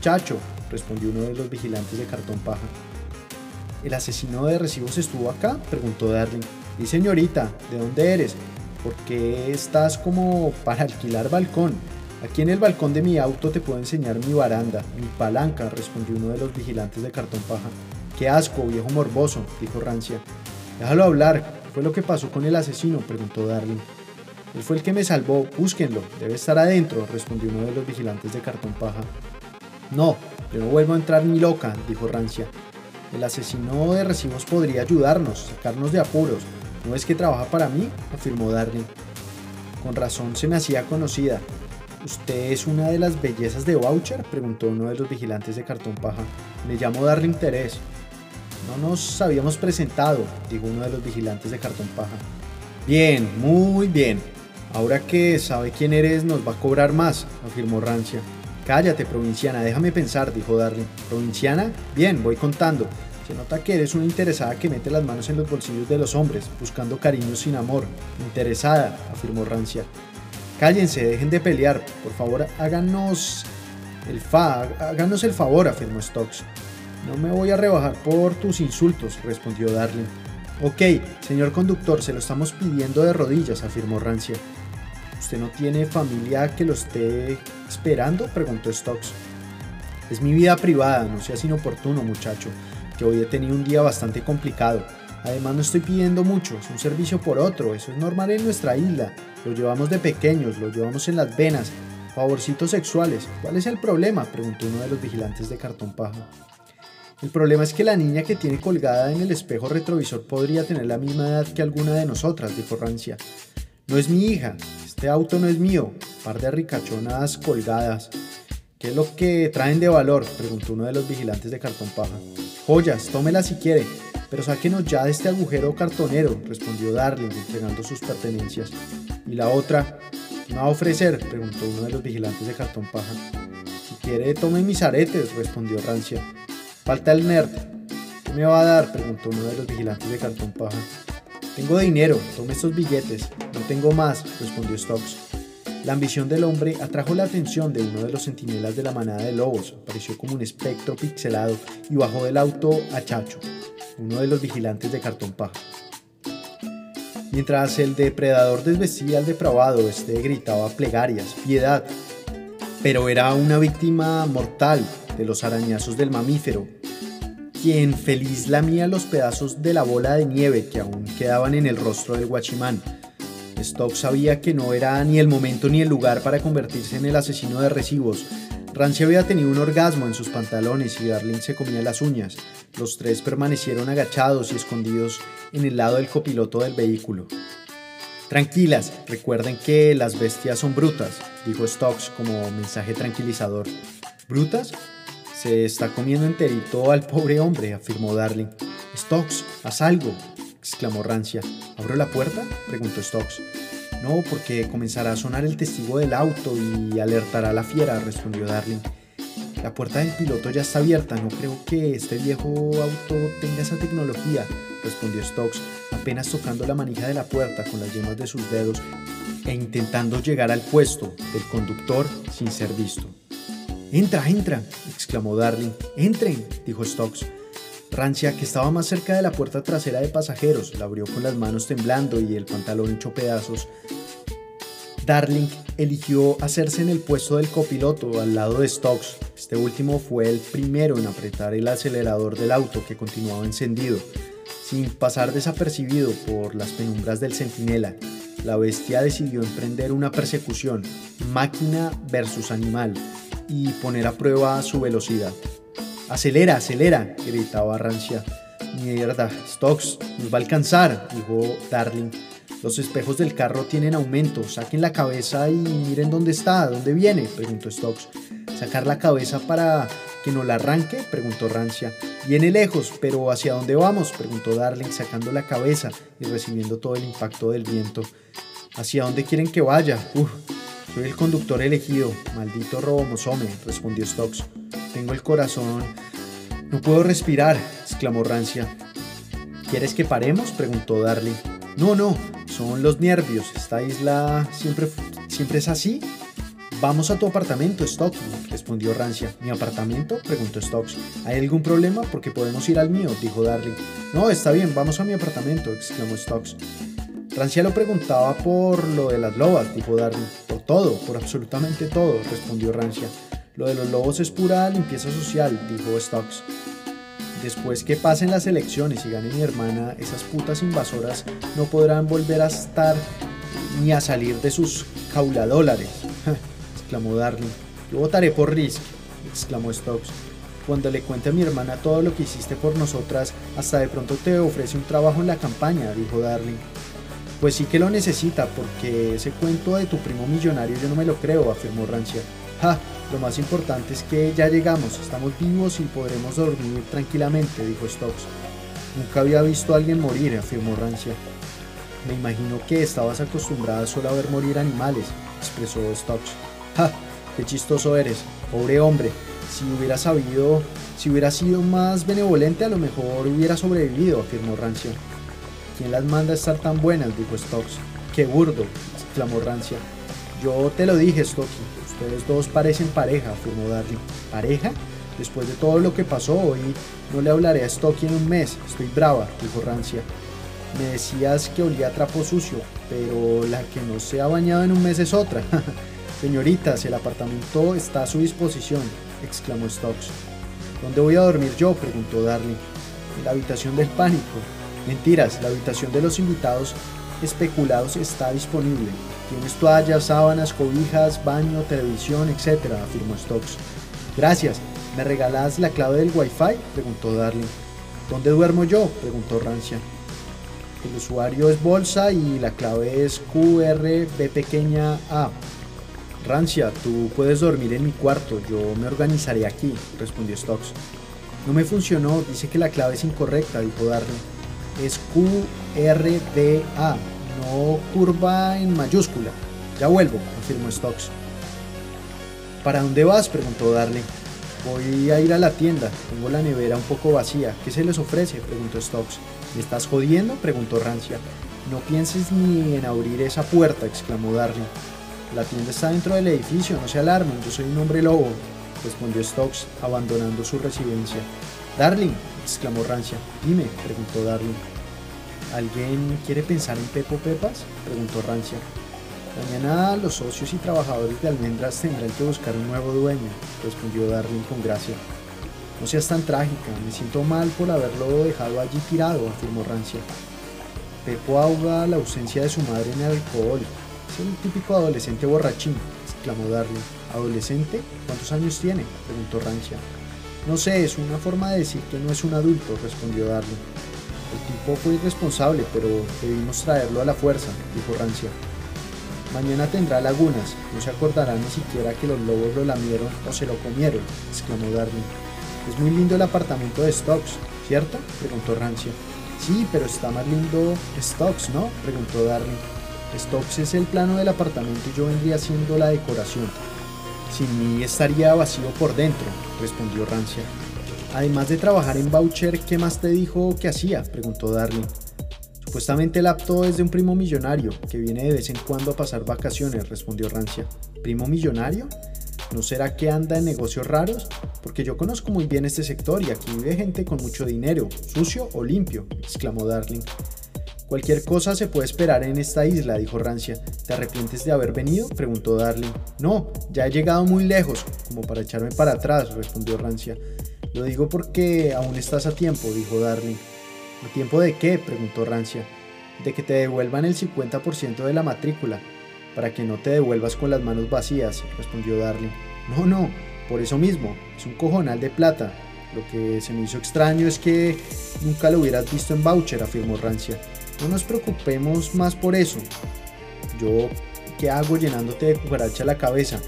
Chacho, respondió uno de los vigilantes de cartón paja. ¿El asesino de recibos estuvo acá? preguntó Darling. Y señorita, ¿de dónde eres? ¿Por qué estás como para alquilar balcón? Aquí en el balcón de mi auto te puedo enseñar mi baranda, mi palanca, respondió uno de los vigilantes de cartón paja. Qué asco, viejo morboso, dijo Rancia. Déjalo hablar, ¿qué fue lo que pasó con el asesino? preguntó Darling. Él fue el que me salvó, búsquenlo, debe estar adentro, respondió uno de los vigilantes de cartón paja. No, yo no vuelvo a entrar ni loca, dijo Rancia. El asesino de recibos podría ayudarnos, sacarnos de apuros. ¿No es que trabaja para mí? afirmó Darling. Con razón se me hacía conocida. ¿Usted es una de las bellezas de Voucher? preguntó uno de los vigilantes de cartón paja. Me llamo Darling Terés. No nos habíamos presentado, dijo uno de los vigilantes de cartón paja. Bien, muy bien. Ahora que sabe quién eres, nos va a cobrar más, afirmó Rancia. Cállate, provinciana, déjame pensar, dijo Darling. ¿Provinciana? Bien, voy contando. Se nota que eres una interesada que mete las manos en los bolsillos de los hombres, buscando cariño sin amor. Interesada, afirmó Rancia. Cállense, dejen de pelear. Por favor, háganos el fa, háganos el favor, afirmó Stokes. No me voy a rebajar por tus insultos, respondió Darling. Ok, señor conductor, se lo estamos pidiendo de rodillas, afirmó Rancia. ¿Usted no tiene familia que lo esté esperando? preguntó Stokes. Es mi vida privada, no seas inoportuno, muchacho, que hoy he tenido un día bastante complicado. Además no estoy pidiendo mucho, es un servicio por otro, eso es normal en nuestra isla. Lo llevamos de pequeños, lo llevamos en las venas. Favorcitos sexuales. ¿Cuál es el problema? preguntó uno de los vigilantes de cartón paja. El problema es que la niña que tiene colgada en el espejo retrovisor podría tener la misma edad que alguna de nosotras, dijo Rancia. No es mi hija, este auto no es mío, par de ricachonas colgadas. ¿Qué es lo que traen de valor? preguntó uno de los vigilantes de cartón paja. Joyas, tómela si quiere, pero sáquenos ya de este agujero cartonero, respondió Darling, entregando sus pertenencias. ¿Y la otra? ¿Qué me va a ofrecer? preguntó uno de los vigilantes de cartón paja. Si quiere, tome mis aretes, respondió Rancia. Falta el nerd. ¿Qué me va a dar? preguntó uno de los vigilantes de cartón paja. Tengo dinero, tome estos billetes. No tengo más, respondió Stokes. La ambición del hombre atrajo la atención de uno de los centinelas de la manada de lobos. Apareció como un espectro pixelado y bajó del auto a Chacho, uno de los vigilantes de cartón paja. Mientras el depredador desvestía al depravado, este gritaba plegarias, piedad. Pero era una víctima mortal de los arañazos del mamífero, quien feliz lamía los pedazos de la bola de nieve que aún quedaban en el rostro del guachimán. Stock sabía que no era ni el momento ni el lugar para convertirse en el asesino de recibos. Rancia había tenido un orgasmo en sus pantalones y Darling se comía las uñas. Los tres permanecieron agachados y escondidos en el lado del copiloto del vehículo. Tranquilas, recuerden que las bestias son brutas, dijo Stokes como mensaje tranquilizador. ¿Brutas? Se está comiendo enterito al pobre hombre, afirmó Darling. Stokes, haz algo, exclamó Rancia. ¿Abro la puerta? preguntó Stokes. No, porque comenzará a sonar el testigo del auto y alertará a la fiera, respondió Darling. La puerta del piloto ya está abierta, no creo que este viejo auto tenga esa tecnología, respondió Stokes, apenas tocando la manija de la puerta con las yemas de sus dedos e intentando llegar al puesto del conductor sin ser visto. Entra, entra, exclamó Darling. Entren, dijo Stokes. Rancia, que estaba más cerca de la puerta trasera de pasajeros, la abrió con las manos temblando y el pantalón hecho pedazos. Darling eligió hacerse en el puesto del copiloto al lado de Stokes. Este último fue el primero en apretar el acelerador del auto que continuaba encendido, sin pasar desapercibido por las penumbras del centinela. La bestia decidió emprender una persecución, máquina versus animal, y poner a prueba su velocidad. Acelera, acelera, gritaba Rancia. Mierda, Stokes, nos va a alcanzar, dijo Darling. Los espejos del carro tienen aumento, saquen la cabeza y miren dónde está, dónde viene, preguntó Stokes. ¿Sacar la cabeza para que no la arranque? preguntó Rancia. Viene lejos, pero ¿hacia dónde vamos? preguntó Darling, sacando la cabeza y recibiendo todo el impacto del viento. ¿Hacia dónde quieren que vaya? Uf, soy el conductor elegido, maldito robomosome, respondió Stokes. Tengo el corazón. No puedo respirar, exclamó Rancia. ¿Quieres que paremos? preguntó Darling. No, no, son los nervios. Esta isla siempre, siempre es así. Vamos a tu apartamento, Stokes, respondió Rancia. ¿Mi apartamento? preguntó Stokes. ¿Hay algún problema? Porque podemos ir al mío, dijo Darling. No, está bien, vamos a mi apartamento, exclamó Stokes. Rancia lo preguntaba por lo de las lobas, dijo Darling. Por todo, por absolutamente todo, respondió Rancia. Lo de los lobos es pura limpieza social, dijo Stokes. Después que pasen las elecciones y gane mi hermana, esas putas invasoras no podrán volver a estar ni a salir de sus cauladólares, exclamó Darling. Yo votaré por Risk, exclamó Stokes. Cuando le cuente a mi hermana todo lo que hiciste por nosotras, hasta de pronto te ofrece un trabajo en la campaña, dijo Darling. Pues sí que lo necesita, porque ese cuento de tu primo millonario yo no me lo creo, afirmó Rancia. Ja, lo más importante es que ya llegamos, estamos vivos y podremos dormir tranquilamente, dijo Stokes. Nunca había visto a alguien morir, afirmó Rancia. Me imagino que estabas acostumbrada solo a ver morir animales, expresó Stokes. ¡Ja! ¡Qué chistoso eres! Pobre hombre. Si hubiera sabido, si hubiera sido más benevolente, a lo mejor hubiera sobrevivido, afirmó Rancia. ¿Quién las manda a estar tan buenas? dijo Stokes. ¡Qué burdo! exclamó Rancia. Yo te lo dije, Stokes. Ustedes dos parecen pareja, afirmó Darling. ¿Pareja? Después de todo lo que pasó hoy, no le hablaré a Stocky en un mes. Estoy brava, dijo Rancia. Me decías que olía a trapo sucio, pero la que no se ha bañado en un mes es otra. Señoritas, el apartamento está a su disposición, exclamó Stokes. ¿Dónde voy a dormir yo? preguntó Darling. En la habitación del pánico. Mentiras, la habitación de los invitados especulados está disponible. Tienes toallas, sábanas, cobijas, baño, televisión, etc., afirmó Stokes. Gracias. ¿Me regalas la clave del Wi-Fi? preguntó Darling. ¿Dónde duermo yo? preguntó Rancia. El usuario es bolsa y la clave es QRB pequeña A. Rancia, tú puedes dormir en mi cuarto, yo me organizaré aquí, respondió Stokes. No me funcionó, dice que la clave es incorrecta, dijo Darling. Es QRDA, no curva en mayúscula. Ya vuelvo, afirmó Stokes. ¿Para dónde vas? preguntó Darling. Voy a ir a la tienda, tengo la nevera un poco vacía. ¿Qué se les ofrece? preguntó Stokes. ¿Me estás jodiendo? preguntó Rancia. No pienses ni en abrir esa puerta, exclamó Darling. La tienda está dentro del edificio, no se alarmen, yo soy un hombre lobo, respondió Stokes, abandonando su residencia. Darling, exclamó Rancia. Dime, preguntó Darling. ¿Alguien quiere pensar en Pepo Pepas? preguntó Rancia. Mañana los socios y trabajadores de Almendras tendrán que buscar un nuevo dueño, respondió Darling con gracia. No seas tan trágica, me siento mal por haberlo dejado allí tirado, afirmó Rancia. Pepo ahoga la ausencia de su madre en el alcohol. Es el típico adolescente borrachín, exclamó Darling. ¿Adolescente? ¿Cuántos años tiene? preguntó Rancia. No sé, es una forma de decir que no es un adulto, respondió Darling. El tipo fue irresponsable, pero debimos traerlo a la fuerza, dijo Rancia. Mañana tendrá lagunas, no se acordará ni siquiera que los lobos lo lamieron o se lo comieron, exclamó Darwin. Es muy lindo el apartamento de Stokes, ¿cierto? preguntó Rancia. Sí, pero está más lindo Stokes, ¿no? preguntó Darwin. Stokes es el plano del apartamento y yo vendría siendo la decoración. Sin mí estaría vacío por dentro, respondió Rancia. Además de trabajar en voucher, ¿qué más te dijo que hacía? preguntó Darling. Supuestamente el apto es de un primo millonario que viene de vez en cuando a pasar vacaciones, respondió Rancia. ¿Primo millonario? ¿No será que anda en negocios raros? Porque yo conozco muy bien este sector y aquí vive gente con mucho dinero, sucio o limpio, exclamó Darling. Cualquier cosa se puede esperar en esta isla, dijo Rancia. ¿Te arrepientes de haber venido? preguntó Darling. No, ya he llegado muy lejos, como para echarme para atrás, respondió Rancia. Lo digo porque aún estás a tiempo, dijo Darling. ¿A tiempo de qué? preguntó Rancia. De que te devuelvan el 50% de la matrícula, para que no te devuelvas con las manos vacías, respondió Darling. No, no, por eso mismo, es un cojonal de plata. Lo que se me hizo extraño es que nunca lo hubieras visto en voucher, afirmó Rancia. No nos preocupemos más por eso. Yo, ¿qué hago llenándote de cucaracha la cabeza?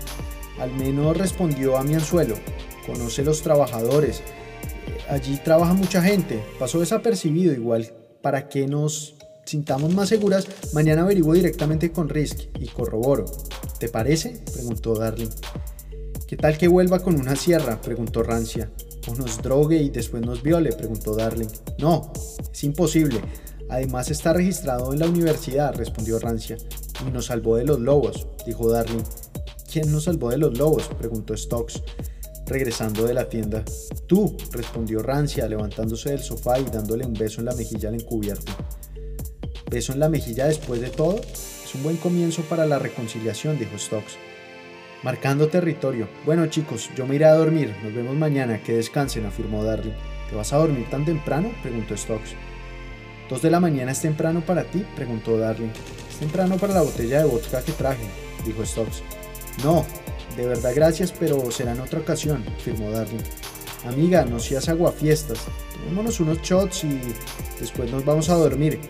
Al menos respondió a mi anzuelo. Conoce los trabajadores. Allí trabaja mucha gente. Pasó desapercibido igual. Para que nos sintamos más seguras, mañana averiguo directamente con Risk y corroboro. ¿Te parece? preguntó Darling. ¿Qué tal que vuelva con una sierra? preguntó Rancia. ¿O nos drogue y después nos viole? preguntó Darling. No, es imposible. Además está registrado en la universidad, respondió Rancia. Y nos salvó de los lobos, dijo Darling. ¿Quién nos salvó de los lobos? preguntó Stokes, regresando de la tienda. Tú, respondió Rancia, levantándose del sofá y dándole un beso en la mejilla al encubierto. ¿Beso en la mejilla después de todo? Es un buen comienzo para la reconciliación, dijo Stokes. Marcando territorio. Bueno chicos, yo me iré a dormir. Nos vemos mañana. Que descansen, afirmó Darling. ¿Te vas a dormir tan temprano? preguntó Stokes. ¿Dos de la mañana es temprano para ti? preguntó Darling. Es temprano para la botella de vodka que traje, dijo Stokes. No, de verdad gracias, pero será en otra ocasión, afirmó Darling. Amiga, no seas aguafiestas. Tomémonos unos shots y después nos vamos a dormir.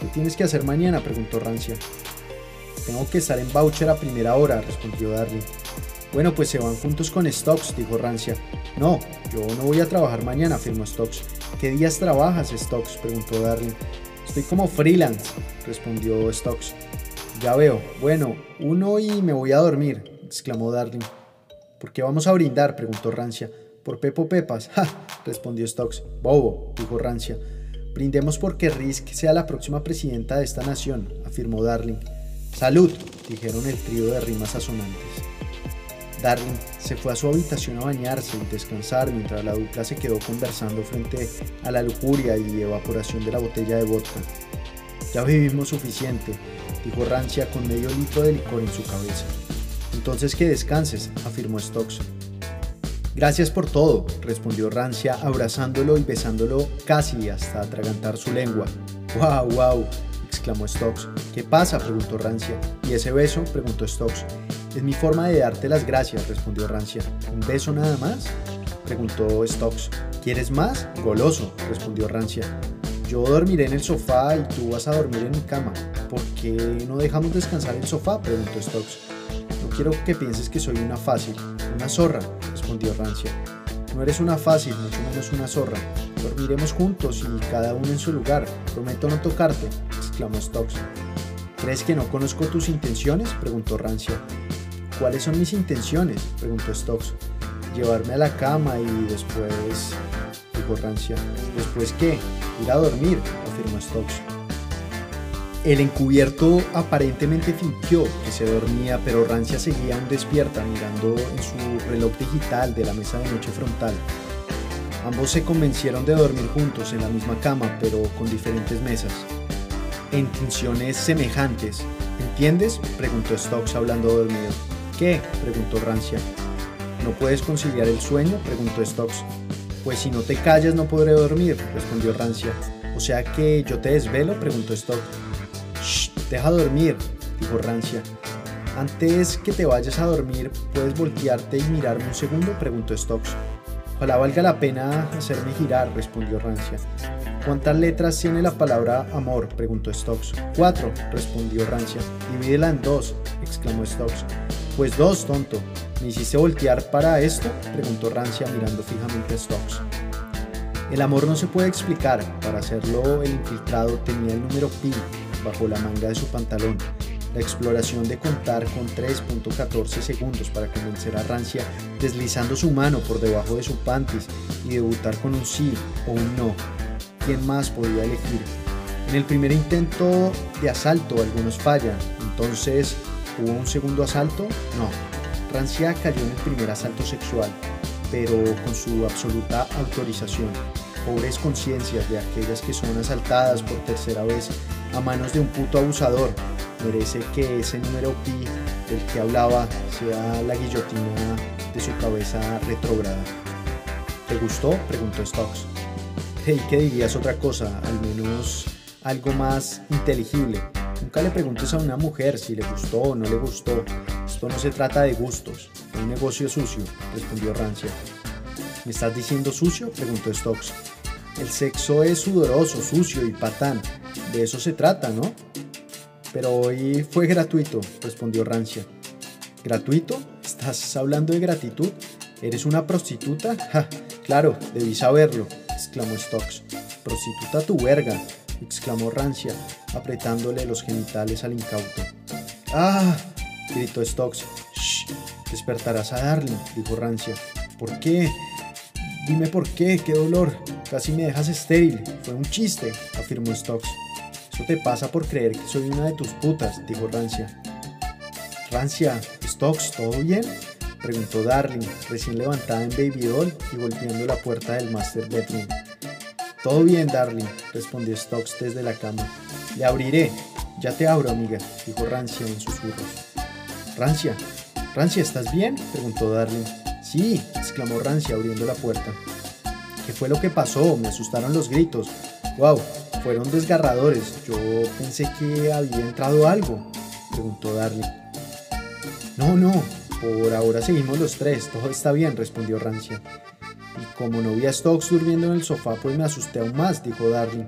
¿Qué tienes que hacer mañana? preguntó Rancia. Tengo que estar en voucher a primera hora, respondió Darling. Bueno, pues se van juntos con Stokes, dijo Rancia. No, yo no voy a trabajar mañana, afirmó Stokes. ¿Qué días trabajas, Stokes? preguntó Darling. Estoy como freelance, respondió Stokes. Ya veo. Bueno, uno y me voy a dormir, exclamó Darling. ¿Por qué vamos a brindar? preguntó Rancia. Por Pepo Pepas. ¡Ja! respondió Stokes. Bobo, dijo Rancia. Brindemos porque Risk sea la próxima presidenta de esta nación, afirmó Darling. Salud, dijeron el trío de rimas asonantes. Darling se fue a su habitación a bañarse y descansar mientras la dupla se quedó conversando frente a la lujuria y evaporación de la botella de vodka. Ya vivimos suficiente, dijo Rancia con medio litro de licor en su cabeza. Entonces que descanses, afirmó Stokes. Gracias por todo, respondió Rancia abrazándolo y besándolo casi hasta atragantar su lengua. ¡Wow, wow! exclamó Stokes. ¿Qué pasa? preguntó Rancia. ¿Y ese beso? preguntó Stokes. Es mi forma de darte las gracias, respondió Rancia. ¿Un beso nada más? preguntó Stokes. ¿Quieres más? Goloso, respondió Rancia. Yo dormiré en el sofá y tú vas a dormir en mi cama. ¿Por qué no dejamos descansar el sofá? preguntó Stokes. No quiero que pienses que soy una fácil, una zorra, respondió Rancia. No eres una fácil, mucho menos una zorra. Dormiremos juntos y cada uno en su lugar. Prometo no tocarte, exclamó Stokes. ¿Crees que no conozco tus intenciones? preguntó Rancia. ¿Cuáles son mis intenciones? preguntó Stokes. Llevarme a la cama y después... dijo Rancia. ¿Después qué? Ir a dormir, afirmó Stokes. El encubierto aparentemente fingió que se dormía, pero Rancia seguía aún despierta mirando en su reloj digital de la mesa de noche frontal. Ambos se convencieron de dormir juntos en la misma cama, pero con diferentes mesas. En funciones semejantes. ¿Entiendes? preguntó Stokes hablando dormido. ¿Qué? preguntó Rancia. ¿No puedes conciliar el sueño? preguntó Stokes. Pues si no te callas no podré dormir, respondió Rancia. O sea que yo te desvelo, preguntó Stokes. Shh, deja dormir, dijo Rancia. Antes que te vayas a dormir, ¿puedes voltearte y mirarme un segundo? preguntó Stokes. Ojalá valga la pena hacerme girar, respondió Rancia. ¿Cuántas letras tiene la palabra amor? preguntó Stokes. Cuatro, respondió Rancia. Divídela en dos, exclamó Stokes. Pues dos, tonto. ¿Me hiciste voltear para esto? preguntó Rancia mirando fijamente a Stokes. El amor no se puede explicar. Para hacerlo, el infiltrado tenía el número pi bajo la manga de su pantalón. La exploración de contar con 3.14 segundos para convencer a Rancia deslizando su mano por debajo de su panties y debutar con un sí o un no. ¿Quién más podía elegir? En el primer intento de asalto algunos fallan, entonces ¿hubo un segundo asalto? No. Rancia cayó en el primer asalto sexual, pero con su absoluta autorización. Pobres conciencias de aquellas que son asaltadas por tercera vez a manos de un puto abusador. Merece que ese número pi del que hablaba sea la guillotina de su cabeza retrógrada. ¿Te gustó? preguntó Stokes. Hey, ¿qué dirías otra cosa? Al menos algo más inteligible. Nunca le preguntes a una mujer si le gustó o no le gustó. Esto no se trata de gustos, un negocio sucio, respondió Rancia. ¿Me estás diciendo sucio? preguntó Stokes. El sexo es sudoroso, sucio y patán. De eso se trata, ¿no? Pero hoy fue gratuito, respondió Rancia. ¿Gratuito? ¿Estás hablando de gratitud? ¿Eres una prostituta? Ja, claro, debí saberlo, exclamó Stokes. Prostituta tu verga, exclamó Rancia, apretándole los genitales al incauto. ¡Ah! gritó Stokes. ¡Shh! Despertarás a Darling, dijo Rancia. ¿Por qué? Dime por qué, qué dolor. Casi me dejas estéril. Fue un chiste, afirmó Stokes. Eso te pasa por creer que soy una de tus putas, dijo Rancia. Rancia, Stokes, ¿todo bien? preguntó Darling, recién levantada en Baby Doll y golpeando la puerta del Master Bedroom. Todo bien, Darling, respondió Stokes desde la cama. Le abriré. Ya te abro, amiga, dijo Rancia en susurros. Rancia, Rancia, ¿estás bien? preguntó Darling. Sí, exclamó Rancia abriendo la puerta. ¿Qué fue lo que pasó? Me asustaron los gritos. ¡Wow! Fueron desgarradores. Yo pensé que había entrado algo, preguntó Darling. No, no, por ahora seguimos los tres, todo está bien, respondió Rancia. Y como no vi a Stokes durmiendo en el sofá, pues me asusté aún más, dijo Darling.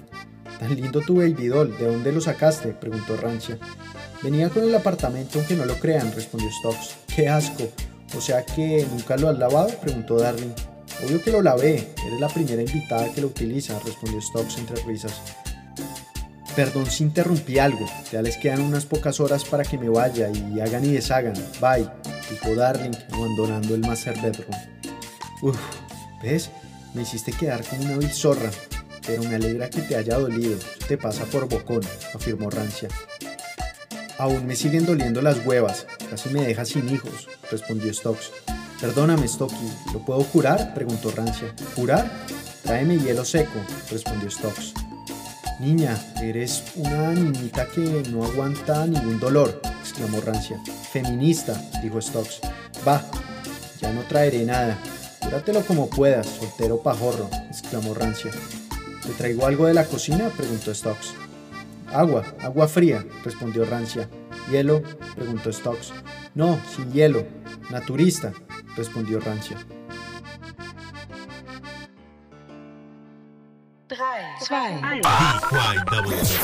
Tan lindo tu baby doll, ¿de dónde lo sacaste? preguntó Rancia. Venía con el apartamento, aunque no lo crean, respondió Stokes. ¡Qué asco! O sea que nunca lo has lavado, preguntó Darling. Obvio que lo lavé, eres la primera invitada que lo utiliza, respondió Stokes entre risas. Perdón si interrumpí algo, ya les quedan unas pocas horas para que me vaya y hagan y deshagan. Bye, dijo Darling, abandonando el master bedroom. Uf, ¿ves? Me hiciste quedar como una vil zorra, pero me alegra que te haya dolido. Te pasa por bocón, afirmó Rancia. Aún me siguen doliendo las huevas, casi me dejas sin hijos, respondió Stokes. Perdóname, Stocky, ¿lo puedo curar? preguntó Rancia. ¿Curar? Tráeme hielo seco, respondió Stokes. Niña, eres una niñita que no aguanta ningún dolor, exclamó Rancia. Feminista, dijo Stokes. Va, ya no traeré nada. Cúratelo como puedas, soltero pajorro, exclamó Rancia. ¿Te traigo algo de la cocina? preguntó Stokes. Agua, agua fría, respondió Rancia. ¿Hielo? preguntó Stokes. No, sin hielo. Naturista, respondió Rancia. 3, 2, 1. BYWTR.